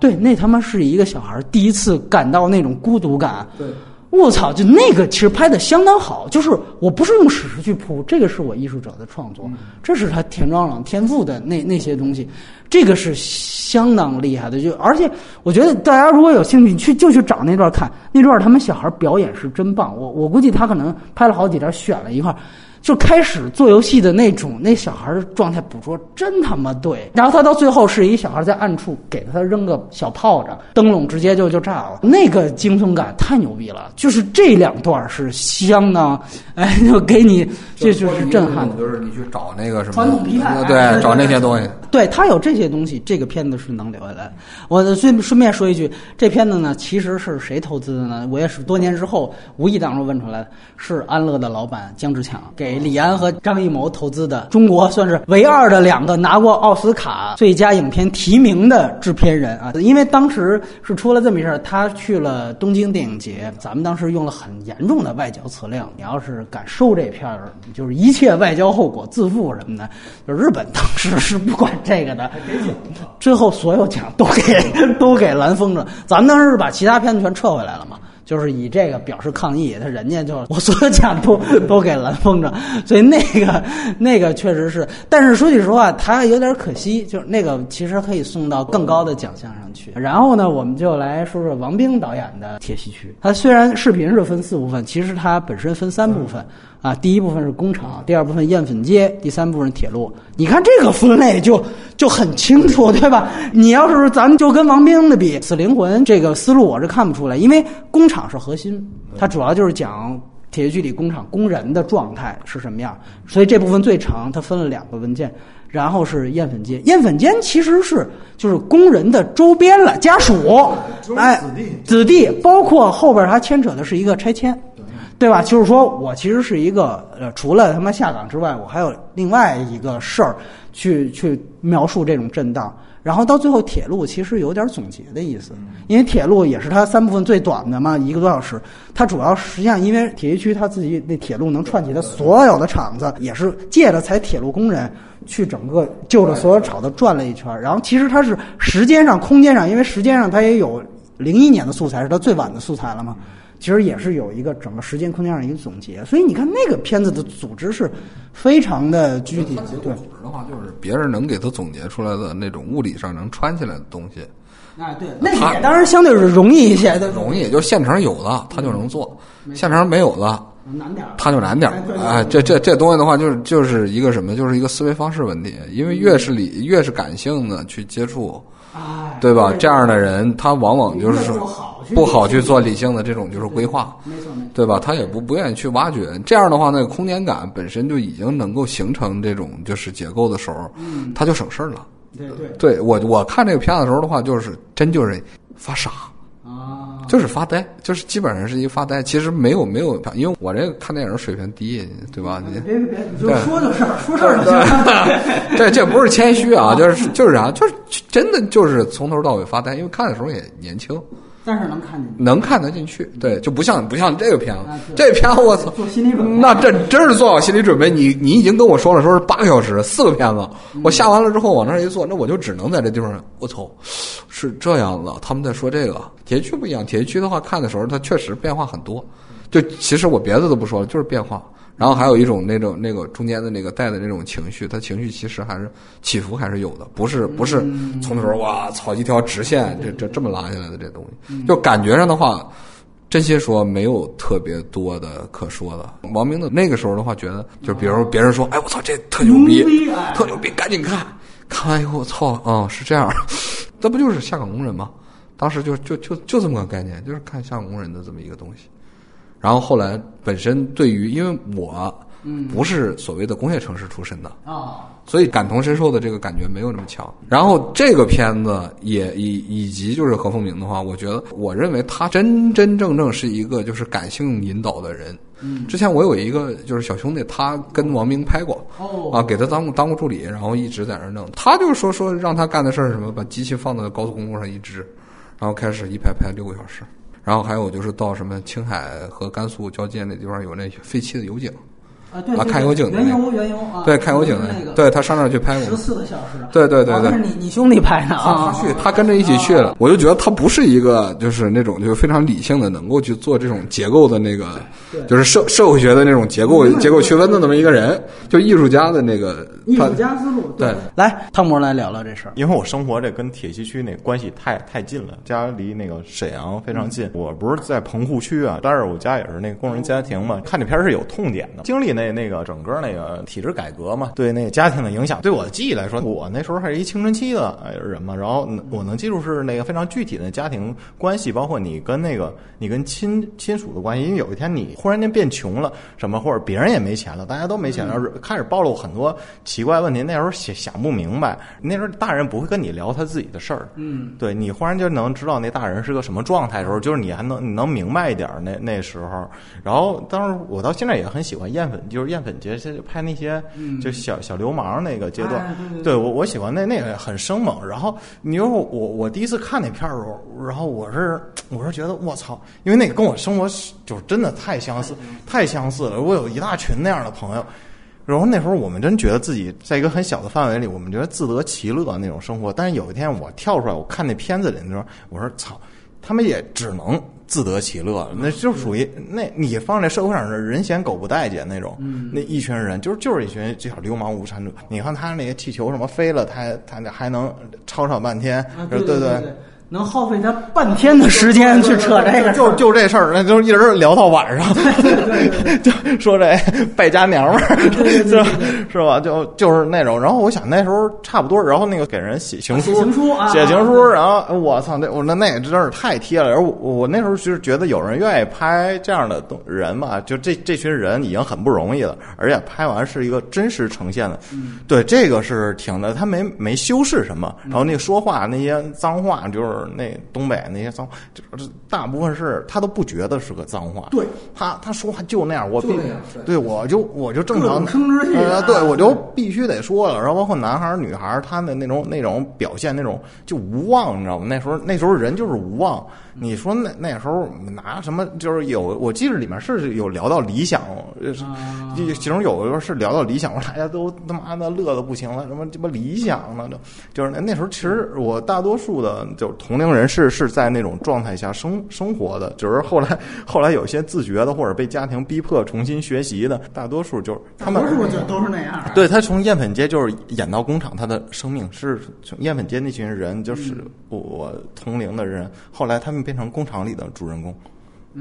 对，那他妈是一个小孩第一次感到那种孤独感。对，我操，就那个其实拍的相当好，就是我不是用史实去铺，这个是我艺术者的创作，这是他田壮朗天赋的那那些东西，这个是相当厉害的。就而且我觉得大家如果有兴趣，去就去找那段看，那段他们小孩表演是真棒。我我估计他可能拍了好几段，选了一块儿。就开始做游戏的那种，那小孩的状态捕捉真他妈对。然后他到最后是一小孩在暗处给他扔个小炮仗，灯笼直接就就炸了，那个惊悚感太牛逼了。就是这两段是相当，哎，就给你这就是震撼的。就是你去找那个什么传统批判对，找那些东西。对他有这些东西，这个片子是能留下来。我顺顺便说一句，这片子呢其实是谁投资的呢？我也是多年之后无意当中问出来的，是安乐的老板姜志强给李安和张艺谋投资的，中国算是唯二的两个拿过奥斯卡最佳影片提名的制片人啊。因为当时是出了这么一事儿，他去了东京电影节，咱们当时用了很严重的外交辞令，你要是敢收这片儿，就是一切外交后果自负什么的。就日本当时是不管这个的，最后所有奖都给 都给蓝风筝，咱们当时是把其他片子全撤回来了嘛。就是以这个表示抗议，他人家就 我所有奖都都给蓝风筝，所以那个那个确实是，但是说句实话，他有点可惜，就是那个其实可以送到更高的奖项上去。然后呢，我们就来说说王冰导演的《铁西区》，它虽然视频是分四部分，其实它本身分三部分。啊，第一部分是工厂，第二部分艳粉街，第三部分铁路。你看这个分类就就很清楚，对吧？你要是咱们就跟王冰的比，《死灵魂》这个思路我是看不出来，因为工厂是核心，它主要就是讲铁西区里工厂工人的状态是什么样，所以这部分最长，它分了两个文件。然后是艳粉街，艳粉街其实是就是工人的周边了，家属，哎，子弟，包括后边还牵扯的是一个拆迁。对吧？就是说我其实是一个呃，除了他妈下岗之外，我还有另外一个事儿，去去描述这种震荡。然后到最后，铁路其实有点总结的意思，因为铁路也是它三部分最短的嘛，一个多小时。它主要实际上因为铁一区它自己那铁路能串起的所有的厂子，也是借着才铁路工人去整个就着所有厂子转了一圈。然后其实它是时间上、空间上，因为时间上它也有零一年的素材是它最晚的素材了嘛。其实也是有一个整个时间空间上一个总结，所以你看那个片子的组织是非常的具体。对，组织的话就是别人能给他总结出来的那种物理上能穿起来的东西。啊，对，那也当然相对是容易一些的。容易，就现成有的他就能做，现成没有的难点他就难点哎，这这这东西的话，就是就是一个什么，就是一个思维方式问题。因为越是理越是感性的去接触。对吧？这样的人，他往往就是说不好去做理性的这种就是规划，没错，对吧？他也不不愿意去挖掘。这样的话，那个空间感本身就已经能够形成这种就是结构的时候，他就省事儿了。对对，对我我看这个片子的时候的话，就是真就是发傻。就是发呆，就是基本上是一个发呆。其实没有没有，因为我这个看电影水平低，对吧？别别别，你就说就事儿，说事儿就行。这这不是谦虚啊，就是就是啥，就是真的就是从头到尾发呆，因为看的时候也年轻。但是能看进去，能看得进去，对，就不像不像这个片子，这片子我操，做心理准备，那这真是做好心理准备。你你已经跟我说了，说是八个小时，四个片子，我下完了之后往那儿一坐，那我就只能在这地方，我操，是这样子。他们在说这个铁区不一样，铁区的话看的时候，它确实变化很多。就其实我别的都不说了，就是变化。然后还有一种那种那个中间的那个带的那种情绪，他情绪其实还是起伏还是有的，不是不是从头哇操一条直线这这这么拉下来的这东西，就感觉上的话，真心说没有特别多的可说的。王明的那个时候的话，觉得就比如别人说，哎我操这特牛逼，特牛逼，赶紧看，看完以后我操啊是这样，这不就是下岗工人吗？当时就就就就这么个概念，就是看下岗工人的这么一个东西。然后后来，本身对于因为我不是所谓的工业城市出身的啊，所以感同身受的这个感觉没有那么强。然后这个片子也以以及就是何凤鸣的话，我觉得我认为他真真正正是一个就是感性引导的人。嗯，之前我有一个就是小兄弟，他跟王明拍过哦啊，给他当当过助理，然后一直在那儿弄。他就是说说让他干的事儿是什么，把机器放在高速公路上一支，然后开始一拍拍六个小时。然后还有就是到什么青海和甘肃交界那地方有那废弃的油井，啊对，啊看油井的原油原油啊，对，看油井的那个，对他上那儿去拍过十，四个小时，对对对对是你你兄弟拍的啊，他去，他跟着一起去了，我就觉得他不是一个就是那种就是非常理性的，能够去做这种结构的那个，就是社社会学的那种结构结构区分的那么一个人，就艺术家的那个，艺术他家思路。对来汤姆来聊聊这事儿。因为我生活这跟铁西区那关系太太近了，家离那个沈阳非常近。我不是在棚户区啊，但是我家也是那个工人家庭嘛。看这片儿是有痛点的，经历那那那个整个那个体制改革嘛，对那个家庭的影响，对我的记忆来说，我那时候还是一青春期的呃人嘛，然后我能记住是那个非常具体的家庭关系，包括你跟那个你跟亲亲属的关系，因为有一天你忽然间变穷了，什么或者别人也没钱了，大家都没钱了，开始暴露很多奇怪问题，那时候想想不明白，那时候大人不会跟你聊他自己的事儿，嗯，对你忽然就能知道那大人是个什么状态的时候，就是你还能你能明白一点那那时候。然后当时我到现在也很喜欢艳粉，就是艳粉节就拍那些就小小流氓那个阶段，哎对我我喜欢那那个很生猛。然后你说我我第一次看那片儿的时候，然后我是我是觉得我操，因为那个跟我生活就是真的太相似太相似了。我有一大群那样的朋友。然后那时候我们真觉得自己在一个很小的范围里，我们觉得自得其乐那种生活。但是有一天我跳出来，我看那片子里的时候，我说操，他们也只能自得其乐，那就属于那你放在社会上是人嫌狗不待见那种，那一群人就是就是一群这小流氓无产者。你看他那些气球什么飞了，他他还能吵吵半天，啊对对对，能耗费他半天的时间去扯这个，就就这事儿，那就一直聊到晚上，就说这败家娘们儿，是吧？是吧？就就是那种。然后我想那时候差不多，然后那个给人写情书，写情书啊写情书，然后我操，那我那那真是太贴了。然后我我那时候就是觉得有人愿意拍这样的东人嘛，就这这群人已经很不容易了，而且拍完是一个真实呈现的，对这个是挺的，他没没修饰什么，然后那个说话那些脏话，就是那东北那些脏，就是大部分是他都不觉得是个脏话，对他他说话就那样，我必对对我就我就正常生殖器啊呃，对我就必须得说了。然后包括男孩儿女孩儿，他的那种那种表现，那种就无望，你知道吗？那时候那时候人就是无望。你说那那时候拿什么？就是有，我记得里面是有聊到理想，其其中有一个是聊到理想，大家都他妈的乐的不行了，什么什么理想了？就就是那那时候，其实我大多数的就是同龄人是是在那种状态下生生活的，只是后来后来有些自觉的或者被家庭逼迫重新学习的，大多数就是他们多数就都是那样。对他从燕粉街就是演到工厂，他的生命是从艳粉街那群人，就是我我同龄的人，后来他们变成工厂里的主人公，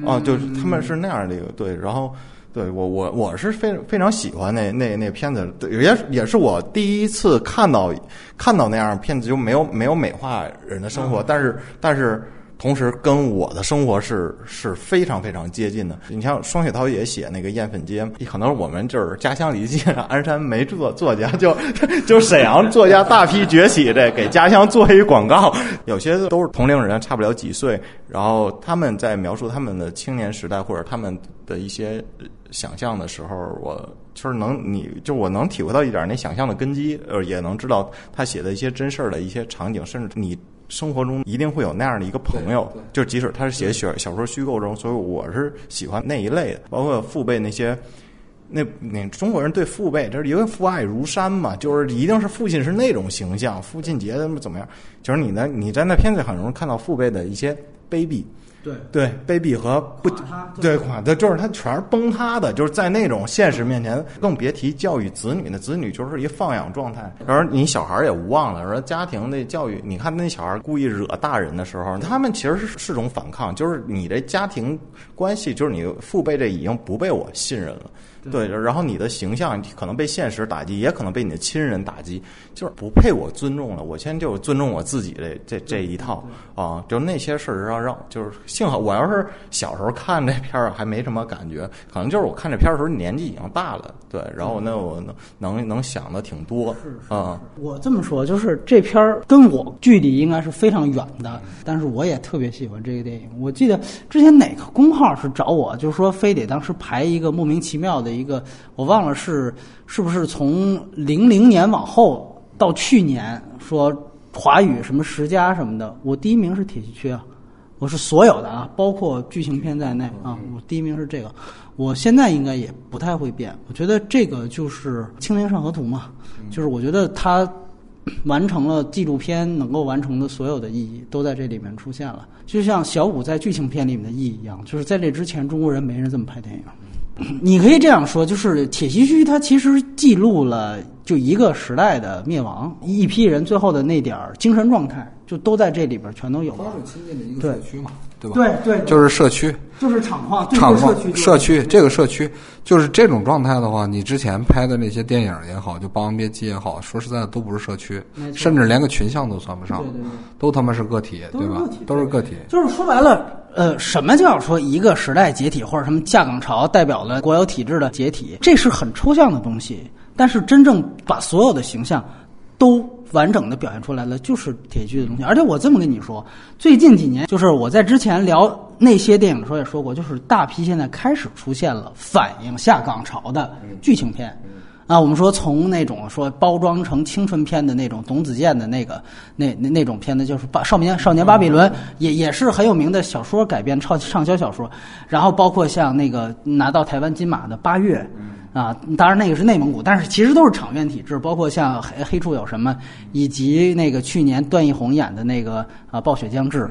啊，就是他们是那样的一个对，然后。对我我我是非非常喜欢那那那片子，对也也是我第一次看到看到那样片子，就没有没有美化人的生活，但是但是同时跟我的生活是是非常非常接近的。你像双雪涛也写那个艳粉街，可能我们就是家乡里记上鞍山没作作家，就 就沈阳作家大批崛起，这给家乡做一广告。有些都是同龄人，差不了几岁，然后他们在描述他们的青年时代或者他们的一些想象的时候，我就是能你就我能体会到一点那想象的根基，呃，也能知道他写的一些真事儿的一些场景，甚至你。生活中一定会有那样的一个朋友，就即使他是写小小说虚构中，所以我是喜欢那一类的，包括父辈那些。那那中国人对父辈，这是因为父爱如山嘛，就是一定是父亲是那种形象，父亲节怎么怎么样，就是你呢，你在那片子很容易看到父辈的一些卑鄙，对对卑鄙和不对垮的，就是他全是崩塌的，就是在那种现实面前，更别提教育子女的子女就是一放养状态，然后你小孩也无望了，而家庭的教育，你看那小孩故意惹大人的时候，他们其实是是种反抗，就是你的家庭关系，就是你父辈这已经不被我信任了。对，然后你的形象可能被现实打击，也可能被你的亲人打击，就是不配我尊重了。我现在就尊重我自己这这这一套啊，就那些事儿让让就是幸好我要是小时候看这片儿还没什么感觉，可能就是我看这片儿的时候年纪已经大了，对，然后那我能能能想的挺多啊。我这么说，就是这片儿跟我距离应该是非常远的，但是我也特别喜欢这个电影。我记得之前哪个公号是找我，就是说非得当时排一个莫名其妙的一个，我忘了是是不是从零零年往后到去年说华语什么十佳什么的，我第一名是铁西区啊。我是所有的啊，包括剧情片在内啊，我第一名是这个。我现在应该也不太会变，我觉得这个就是《青年上河图》嘛，就是我觉得它完成了纪录片能够完成的所有的意义，都在这里面出现了。就像小五在剧情片里面的意义一样，就是在这之前中国人没人这么拍电影。你可以这样说，就是铁西区它其实记录了就一个时代的灭亡，一批人最后的那点儿精神状态，就都在这里边全都有了。亲近的一对社区嘛，对吧？对对，就是社区，就是厂矿，厂矿社区社区这个社区，就是这种状态的话，你之前拍的那些电影也好，就《霸王别姬》也好，说实在的都不是社区甚至连个群像都算不上都他妈是个体，对吧都是个体？都是个体。就是说白了，呃，什么叫说一个时代解体，或者什么下岗潮代表了国有体制的解体，这是很抽象的东西。但是真正把所有的形象都完整的表现出来了，就是铁剧的东西。而且我这么跟你说，最近几年，就是我在之前聊那些电影的时候也说过，就是大批现在开始出现了反映下岗潮的剧情片。啊，我们说从那种说包装成青春片的那种董子健的那个那那那种片子，就是巴少年少年巴比伦，也也是很有名的小说改编畅畅销小说。然后包括像那个拿到台湾金马的八月，啊，当然那个是内蒙古，但是其实都是场院体制。包括像黑黑处有什么，以及那个去年段奕宏演的那个啊暴雪将至，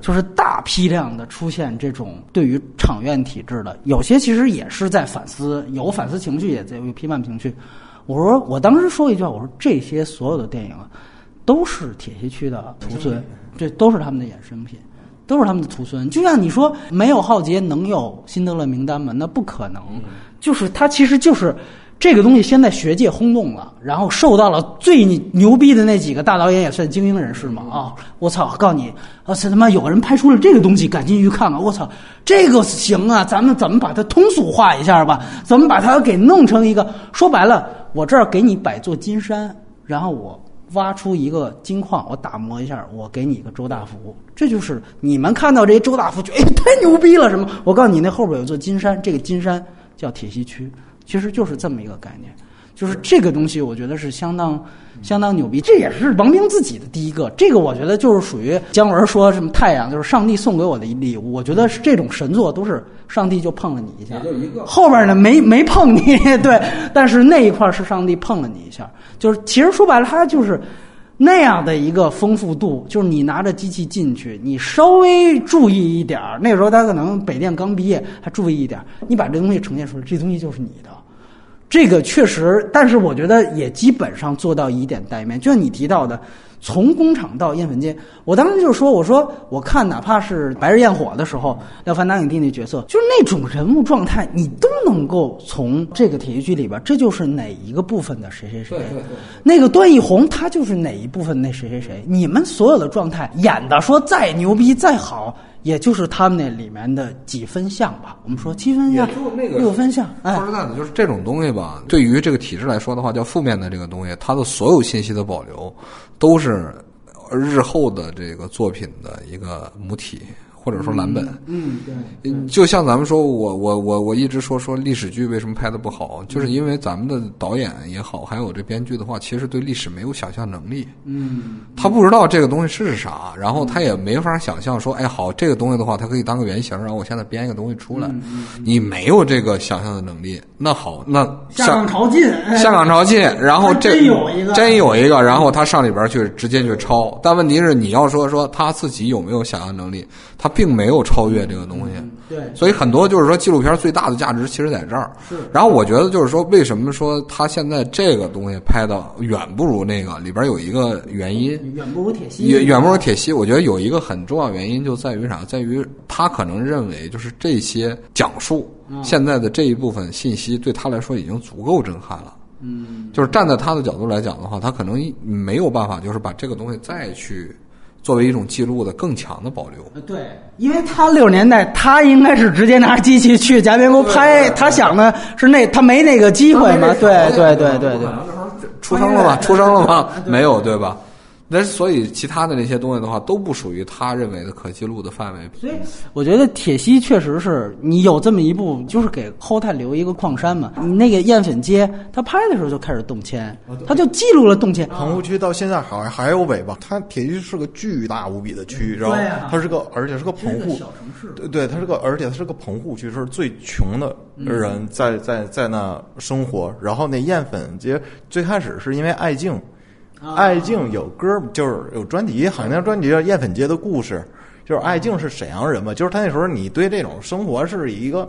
就是大批量的出现这种对于场院体制的，有些其实也是在反思，有反思情绪，也在有批判情绪。我说，我当时说一句话，我说这些所有的电影啊，都是铁西区的徒孙，这都是他们的衍生品，都是他们的徒孙。就像你说，没有浩劫能有辛德勒名单吗？那不可能。就是他其实就是这个东西，现在学界轰动了，然后受到了最牛逼的那几个大导演也算精英人士嘛啊！我操，告诉你，啊，这他妈有个人拍出了这个东西，赶紧去看看！我操，这个行啊，咱们怎么把它通俗化一下吧？怎么把它给弄成一个？说白了，我这儿给你摆座金山，然后我。挖出一个金矿，我打磨一下，我给你一个周大福，这就是你们看到这些周大福，觉得哎太牛逼了什么？我告诉你，那后边有座金山，这个金山叫铁西区，其实就是这么一个概念。就是这个东西，我觉得是相当相当牛逼，这也是王兵自己的第一个。这个我觉得就是属于姜文说什么太阳，就是上帝送给我的一礼物。我觉得是这种神作都是上帝就碰了你一下，也就一个后边呢没 没碰你，对，但是那一块是上帝碰了你一下，就是其实说白了，他就是。那样的一个丰富度，就是你拿着机器进去，你稍微注意一点儿。那时候他可能北电刚毕业，还注意一点儿，你把这东西呈现出来，这东西就是你的。这个确实，但是我觉得也基本上做到以点带面。就像你提到的，从工厂到艳粉街，我当时就说：“我说我看哪怕是《白日焰火》的时候，廖凡当影帝那角色，就是那种人物状态，你都能够从这个体育剧里边，这就是哪一个部分的谁谁谁。那个段奕宏他就是哪一部分那谁谁谁。你们所有的状态演的说再牛逼再好。”也就是他们那里面的几分像吧，我们说七分像那个六分像，哎说，实在的，就是这种东西吧，对于这个体制来说的话，叫负面的这个东西，它的所有信息的保留，都是日后的这个作品的一个母体或者说蓝本。嗯，对，嗯，就像咱们说，我我我我一直说说历史剧为什么拍的不好，就是因为咱们的导演也好，还有这编剧的话，其实对历史没有想象能力。嗯，他不知道这个东西是啥，然后他也没法想象说，哎，好，这个东西的话，它可以当个原型，然后我现在编一个东西出来。你没有这个想象的能力，那好，那下岗潮进，哎下岗潮进，然后这真有一个真有一个，然后他上里边去直接去抄。但问题是，你要说说他自己有没有想象能力，他并没有超越这个东西。对，所以很多就是说纪录片最大的价值其实在这儿。是然后我觉得就是说，为什么说他现在这个东西拍的远不如那个里边有一个原因，远不如铁西，远远不如铁西。我觉得有一个很重要原因就在于啥？在于他可能认为就是这些讲述现在的这一部分信息对他来说已经足够震撼了。嗯，就是站在他的角度来讲的话，他可能没有办法，就是把这个东西再去作为一种记录的更强的保留。呃对，因为他六十年代，他应该是直接拿机器去夹边沟拍，他想的是那他没那个机会嘛？对对对对对，出生了吗？出生了吗？没有，对吧？那所以其他的那些东西的话，都不属于他认为的可记录的范围。所以我觉得铁西确实是你有这么一部，就是给后太留一个矿山嘛。你那个艳粉街，他拍的时候就开始动迁，他就记录了动迁。棚户区到现在好像还有尾巴，它铁西是个巨大无比的区，然后对啊它是个，而且是个棚户，小城市，对对，它是个，而且它是个棚户区，是最穷的人在在在那生活。然后那艳粉街最开始是因为爱静，艾静有歌，就是有专辑，好像专辑叫《艳粉街的故事》，就是艾静是沈阳人嘛，就是他那时候你对这种生活是一个。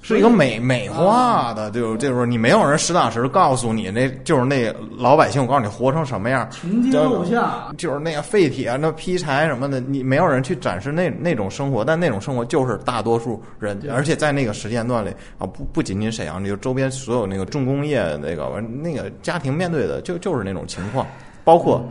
是一个美美化的，就就是你没有人实打实告诉你，那就是那老百姓，我告诉你活成什么样，情景偶像，就是那个废铁、那劈柴什么的，你没有人去展示那那种生活，但那种生活就是大多数人，而且在那个时间段里啊，不不仅仅沈阳，就周边所有那个重工业那个那个家庭面对的就就是那种情况，包括。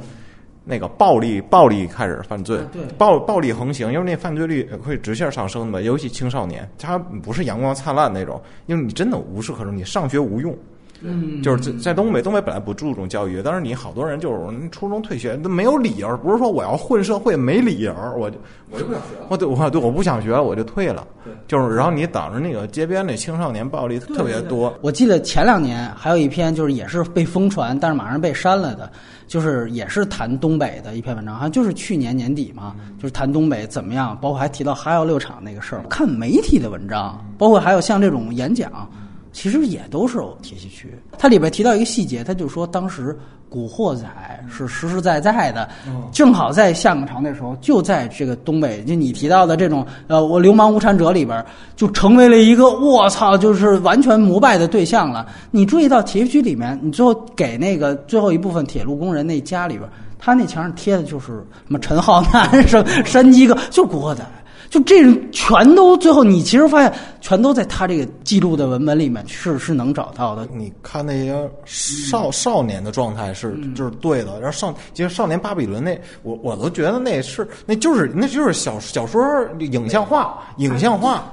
那个暴力，暴力开始犯罪，暴暴力横行，因为那犯罪率会直线上升的嘛，尤其青少年，他不是阳光灿烂那种，因为你真的无事可做，你上学无用。嗯，就是在在东北，东北本来不注重教育，但是你好多人就是初中退学都没有理由，不是说我要混社会没理由，我就我就不想学了。我对我对我不想学了，我就退了。对，就是然后你导致那个街边那青少年暴力特别多。我记得前两年还有一篇，就是也是被疯传，但是马上被删了的，就是也是谈东北的一篇文章，好像就是去年年底嘛，就是谈东北怎么样，包括还提到哈药六厂那个事儿。看媒体的文章，包括还有像这种演讲，其实也都是铁西区。它里边提到一个细节，他就说当时《古惑仔》是实实在在的，正好在下岗潮那时候，就在这个东北，就你提到的这种呃，我流氓无产者里边，就成为了一个我操，就是完全膜拜的对象了。你注意到铁西区里面，你最后给那个最后一部分铁路工人那家里边，他那墙上贴的就是什么陈浩南、什么山鸡哥，就是《古惑仔》。就这种全都最后，你其实发现全都在他这个记录的文本里面是是能找到的。你看那些少少年的状态是就是对的，然后少其实少年巴比伦那我我都觉得那是那就是那就是小小说影像化影像化。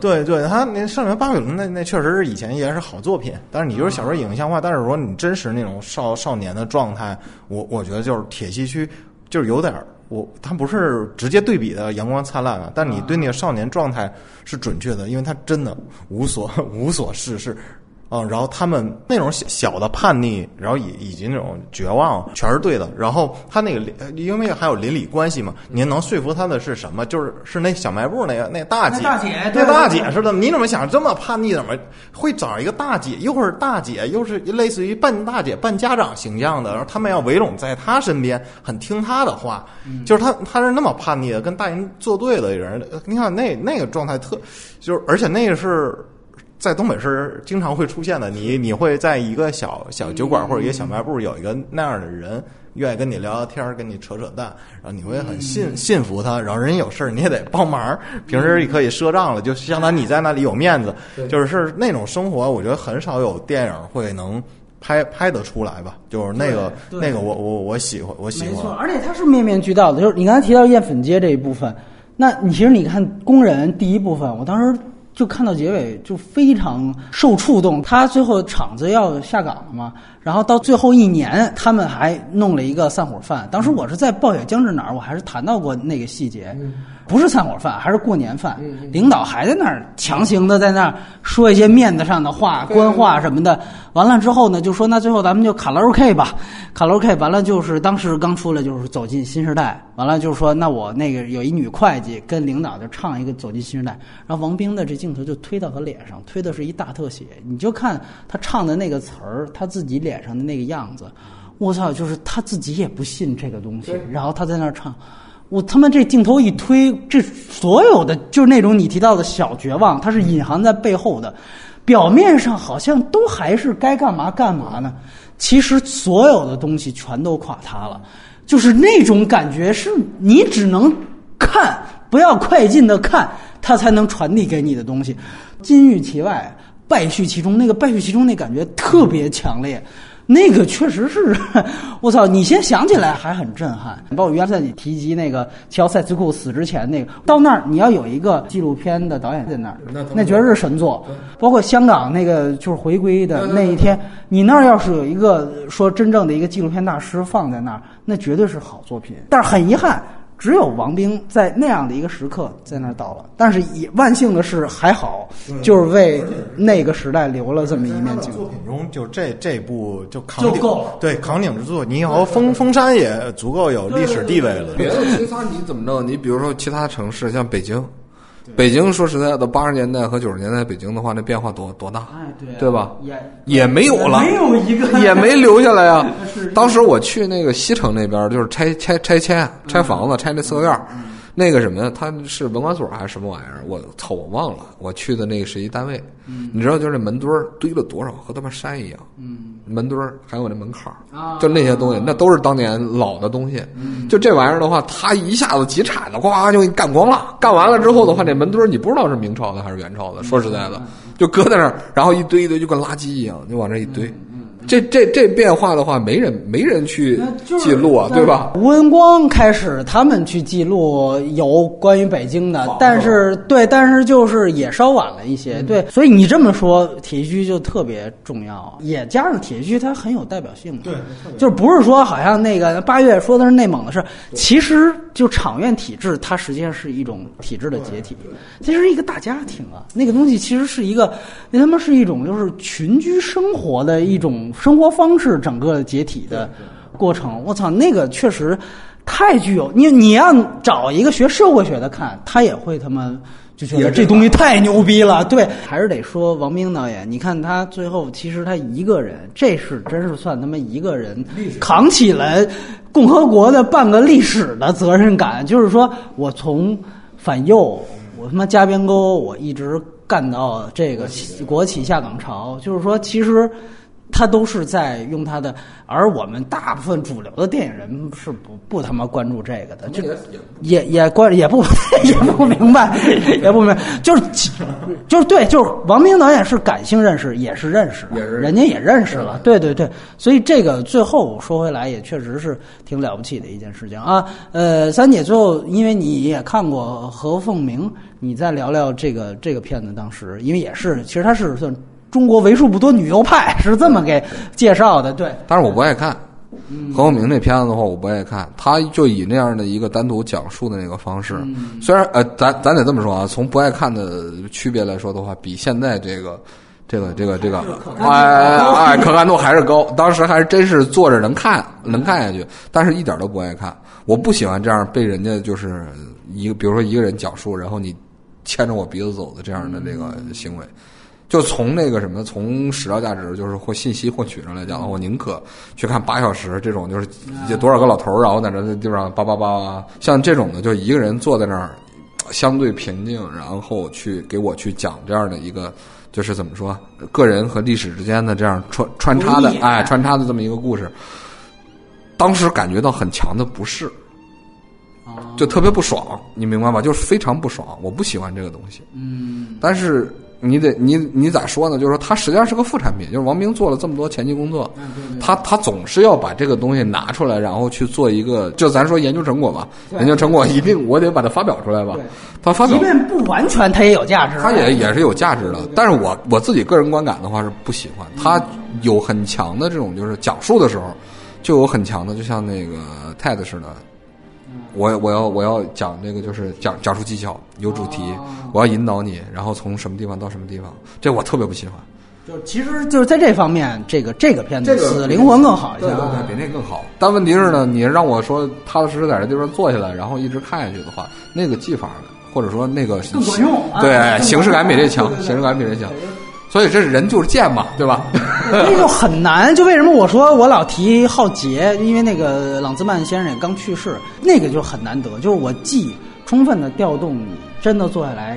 对对，他那《少年巴比伦》那那确实是以前也是好作品，但是你就是小说影像化，但是说你真实那种少少年的状态，我我觉得就是铁西区就是有点儿我他不是直接对比的阳光灿烂啊，但你对那个少年状态是准确的，因为他真的无所无所事事。啊、然后他们那种小小的叛逆，然后以以及那种绝望，全是对的。然后他那个因为还有邻里关系嘛，您能说服他的是什么？就是是那小卖部那个那大姐，那大姐对那大姐是的。你怎么想这么叛逆？怎么会找一个大姐？又是大姐，又是类似于半大姐半家长形象的，然后他们要围拢在他身边，很听他的话。就是他他是那么叛逆的，跟大人作对的人。呃你看那那个状态特，就是而且那个是。在东北是经常会出现的，你你会在一个小小酒馆或者一个小卖部有一个那样的人，愿意跟你聊聊天儿，跟你扯扯淡，然后你会很信信服他，然后人有事儿你也得帮忙，平时也可以赊账了，就相当于你在那里有面子，就是是那种生活，我觉得很少有电影会能拍拍得出来吧，就是那个那个我我我喜欢我喜没错，欢，而且它是面面俱到的。就是你刚才提到艳粉街这一部分，那你其实你看工人第一部分，我当时就看到结尾就非常受触动。他最后厂子要下岗了嘛，然后到最后一年，他们还弄了一个散伙饭。当时我是在暴雪将至哪儿，我还是谈到过那个细节。不是散伙饭，还是过年饭。领导还在那儿强行的在那儿说一些面子上的话、官话什么的。完了之后呢，就说那最后咱们就卡拉 OK 吧，卡拉 OK。完了就是当时刚出来就是走进新时代。完了就是说那我那个有一女会计跟领导就唱一个走进新时代，然后王冰的这镜头就推到他脸上，推的是一大特写，你就看他唱的那个词儿，他自己脸上的那个样子。我操，就是他自己也不信这个东西，然后他在那儿唱。我他妈这镜头一推，这所有的就是那种你提到的小绝望，它是隐含在背后的，表面上好像都还是该干嘛干嘛呢，其实所有的东西全都垮塌了，就是那种感觉是你只能看，不要快进的看，它才能传递给你的东西，金玉其外，败絮其中，那个败絮其中那感觉特别强烈。那个确实是，我操！你先想起来还很震撼。包括原来你提及那个乔塞斯库死之前那个，到那儿你要有一个纪录片的导演在那儿，那绝对是神作。包括香港那个就是回归的那一天，你那儿要是有一个说真正的一个纪录片大师放在那儿，那绝对是好作品。但是很遗憾。只有王冰在那样的一个时刻在那儿倒了，但是也万幸的是还好，就是为那个时代留了这么一面镜。作品中就这这部就扛鼎就够了对扛鼎之作，你以后封封山也足够有历史地位了。别的其他你怎么弄？你比如说其他城市，像北京，北京说实在的，八十年代和九十年代北京的话，那变化多多大？哎，对、对吧？也也没有了，没有一个也没留下来啊。当时我去那个西城那边，就是拆拆拆迁、拆房子、拆那四合院儿，那个什么呀，他是文管所还是什么玩意儿？我操，我忘了。我去的那个是一单位，你知道，就是门墩儿堆了多少，和他妈山一样。嗯，门墩儿还有那门槛就那些东西，那都是当年老的东西。就这玩意儿的话，他一下子几铲子，呱就给你干光了。干完了之后的话，那门墩儿你不知道是明朝的还是元朝的。说实在的，就搁在那儿，然后一堆一堆，就跟垃圾一样，就往这一堆。这这这变化的话，没人没人去记录啊，对吧？吴文光开始他们去记录有关于北京的，但是对，但是就是也稍晚了一些，对，所以你这么说，铁西区就特别重要，也加上铁西区它很有代表性嘛，对，就是不是说好像那个八月说的是内蒙的事，其实就场院体制，它实际上是一种体制的解体，其实是一个大家庭啊，那个东西其实是一个，那他妈是一种就是群居生活的一种生活方式，整个解体的过程。我操，那个确实太具有你，你要找一个学社会学的看，他也会他妈。就觉得这东西太牛逼了，对，还是得说王冰导演。你看他最后，其实他一个人，这是真是算他妈一个人扛起了共和国的半个历史的责任感。就是说我从反右，我他妈加边沟，我一直干到这个国企下岗潮。就是说，其实他都是在用他的，而我们大部分主流的电影人是不不他妈关注这个的，就也也关也不 也不明白，也不明白，就是就是对，就是王明导演是感性认识，也是认识，也是人家也认识了，对。对对，所以这个最后说回来也确实是挺了不起的一件事情啊。呃，三姐最后因为你也看过何凤鸣，你再聊聊这个这个片子当时，因为也是其实他是算中国为数不多女优派 是这么给介绍的，对，但是我不爱看。嗯何凤鸣那片子的话，我不爱看。他就以那样的一个单独讲述的那个方式，嗯虽然呃，咱咱得这么说啊，从不爱看的区别来说的话，比现在这个。这个这个这个，哎哎，可看度还是高。当时还是真是坐着能看，能看下去，但是一点都不爱看。我不喜欢这样被人家就是一个，比如说一个人讲述，然后你牵着我鼻子走的这样的这个行为。就从那个什么，从史料价值，就是或信息获取上来讲，我宁可去看八小时这种，就是有多少个老头儿，然后在那地方叭叭叭，像这种的，就一个人坐在那儿，相对平静，然后去给我去讲这样的一个，就是怎么说，个人和历史之间的这样穿穿插的，哎，穿插的这么一个故事，当时感觉到很强的不适，就特别不爽，你明白吗？就是非常不爽，我不喜欢这个东西。嗯，但是你得你你咋说呢？就是说，它实际上是个副产品。就是王冰做了这么多前期工作，他他总是要把这个东西拿出来，然后去做一个，就咱说研究成果吧。研究成果一定我得把它发表出来吧对。他发表，即便不完全，它也有价值，它也也是有价值的。但是我我自己个人观感的话是不喜欢，它有很强的这种就是讲述的时候，就有很强的，就像那个 TED 似的。我我要我要讲这个就是讲讲述技巧，有主题，我要引导你，然后从什么地方到什么地方，这我特别不喜欢。就其实就是在这方面，这个这个片子《死灵魂》更好一些对对啊。对，比那更好。但问题是呢，你让我说踏踏实实在这地方坐下来，然后一直看下去的话，那个技法或者说那个更管用啊对形式感比这强形式感比这强。所以这是人就是贱嘛，对吧？那就很难。就为什么我说我老提浩劫，因为那个朗兹曼先生也刚去世，那个就很难得。就是我既充分的调动你真的坐下来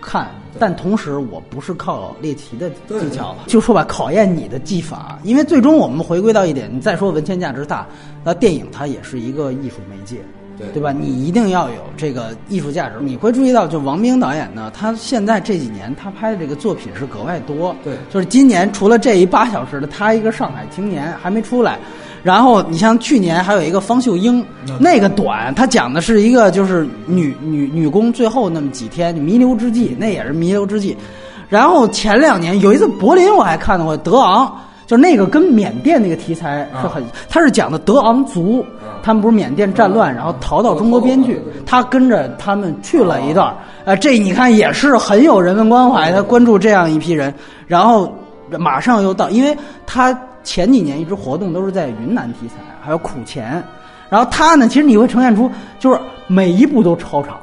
看，但同时我不是靠猎奇的技巧，就说吧，考验你的技法。因为最终我们回归到一点，你再说文献价值大，那电影它也是一个艺术媒介。对对吧？你一定要有这个艺术价值。你会注意到，就王冰导演呢，他现在这几年他拍的这个作品是格外多。对就是今年除了这一八小时的，他一个上海青年还没出来。然后你像去年还有一个方秀英，那个短，他讲的是一个就是女女女工最后那么几天弥留之际，那也是弥留之际。然后前两年有一次柏林我还看到过德昂，就是那个跟缅甸那个题材是很，他是讲的德昂族，他们不是缅甸战乱，然后逃到中国边去，他跟着他们去了一段儿，呃，这你看也是很有人文关怀，他关注这样一批人，然后马上又到，因为他前几年一直活动都是在云南题材，还有苦钱，然后他呢，其实你会呈现出就是每一部都超长。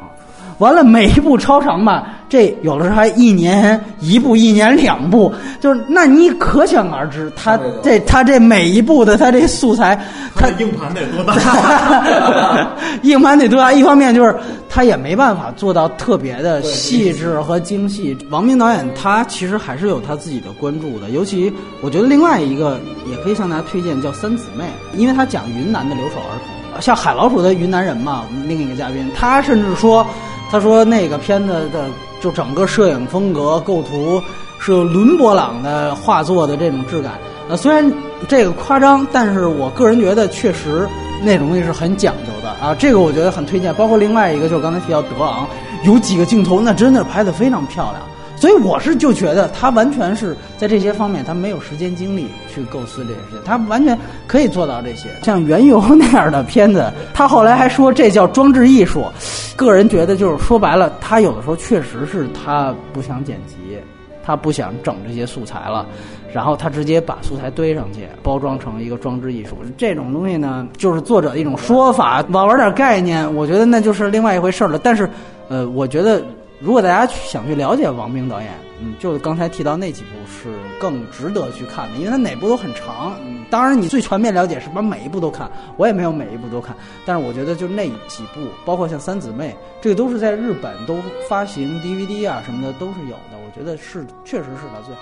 完了，每一部超长吧，这有的时候还一年一部，一年两部，就是那你可想而知，他这他这每一部的他这素材，他硬盘得多大？硬盘得多大？一方面就是他也没办法做到特别的细致和精细。王明导演他其实还是有他自己的关注的，尤其我觉得另外一个也可以向大家推荐叫《三姊妹》，因为他讲云南的留守儿童，像海老鼠的云南人嘛，另一个嘉宾，他甚至说，他说那个片子的就整个摄影风格、构图是伦勃朗的画作的这种质感。呃，虽然这个夸张，但是我个人觉得确实那东西是很讲究的啊。这个我觉得很推荐。包括另外一个就是刚才提到德昂，有几个镜头那真的拍得非常漂亮。所以我是就觉得他完全是在这些方面他没有时间精力去构思这些事情，他完全可以做到这些。像原油那样的片子，他后来还说这叫装置艺术。个人觉得就是说白了，他有的时候确实是他不想剪辑。他不想整这些素材了，然后他直接把素材堆上去，包装成一个装置艺术。这种东西呢，就是作者的一种说法，玩玩点概念，我觉得那就是另外一回事了。但是，呃，我觉得如果大家想去了解王冰导演，嗯，就刚才提到那几部是更值得去看的，因为他哪部都很长。嗯，当然你最全面了解是把每一部都看，我也没有每一部都看，但是我觉得就那几部，包括像三姊妹，这个都是在日本都发行 DVD 啊什么的都是有的。我觉得是，确实是他最好。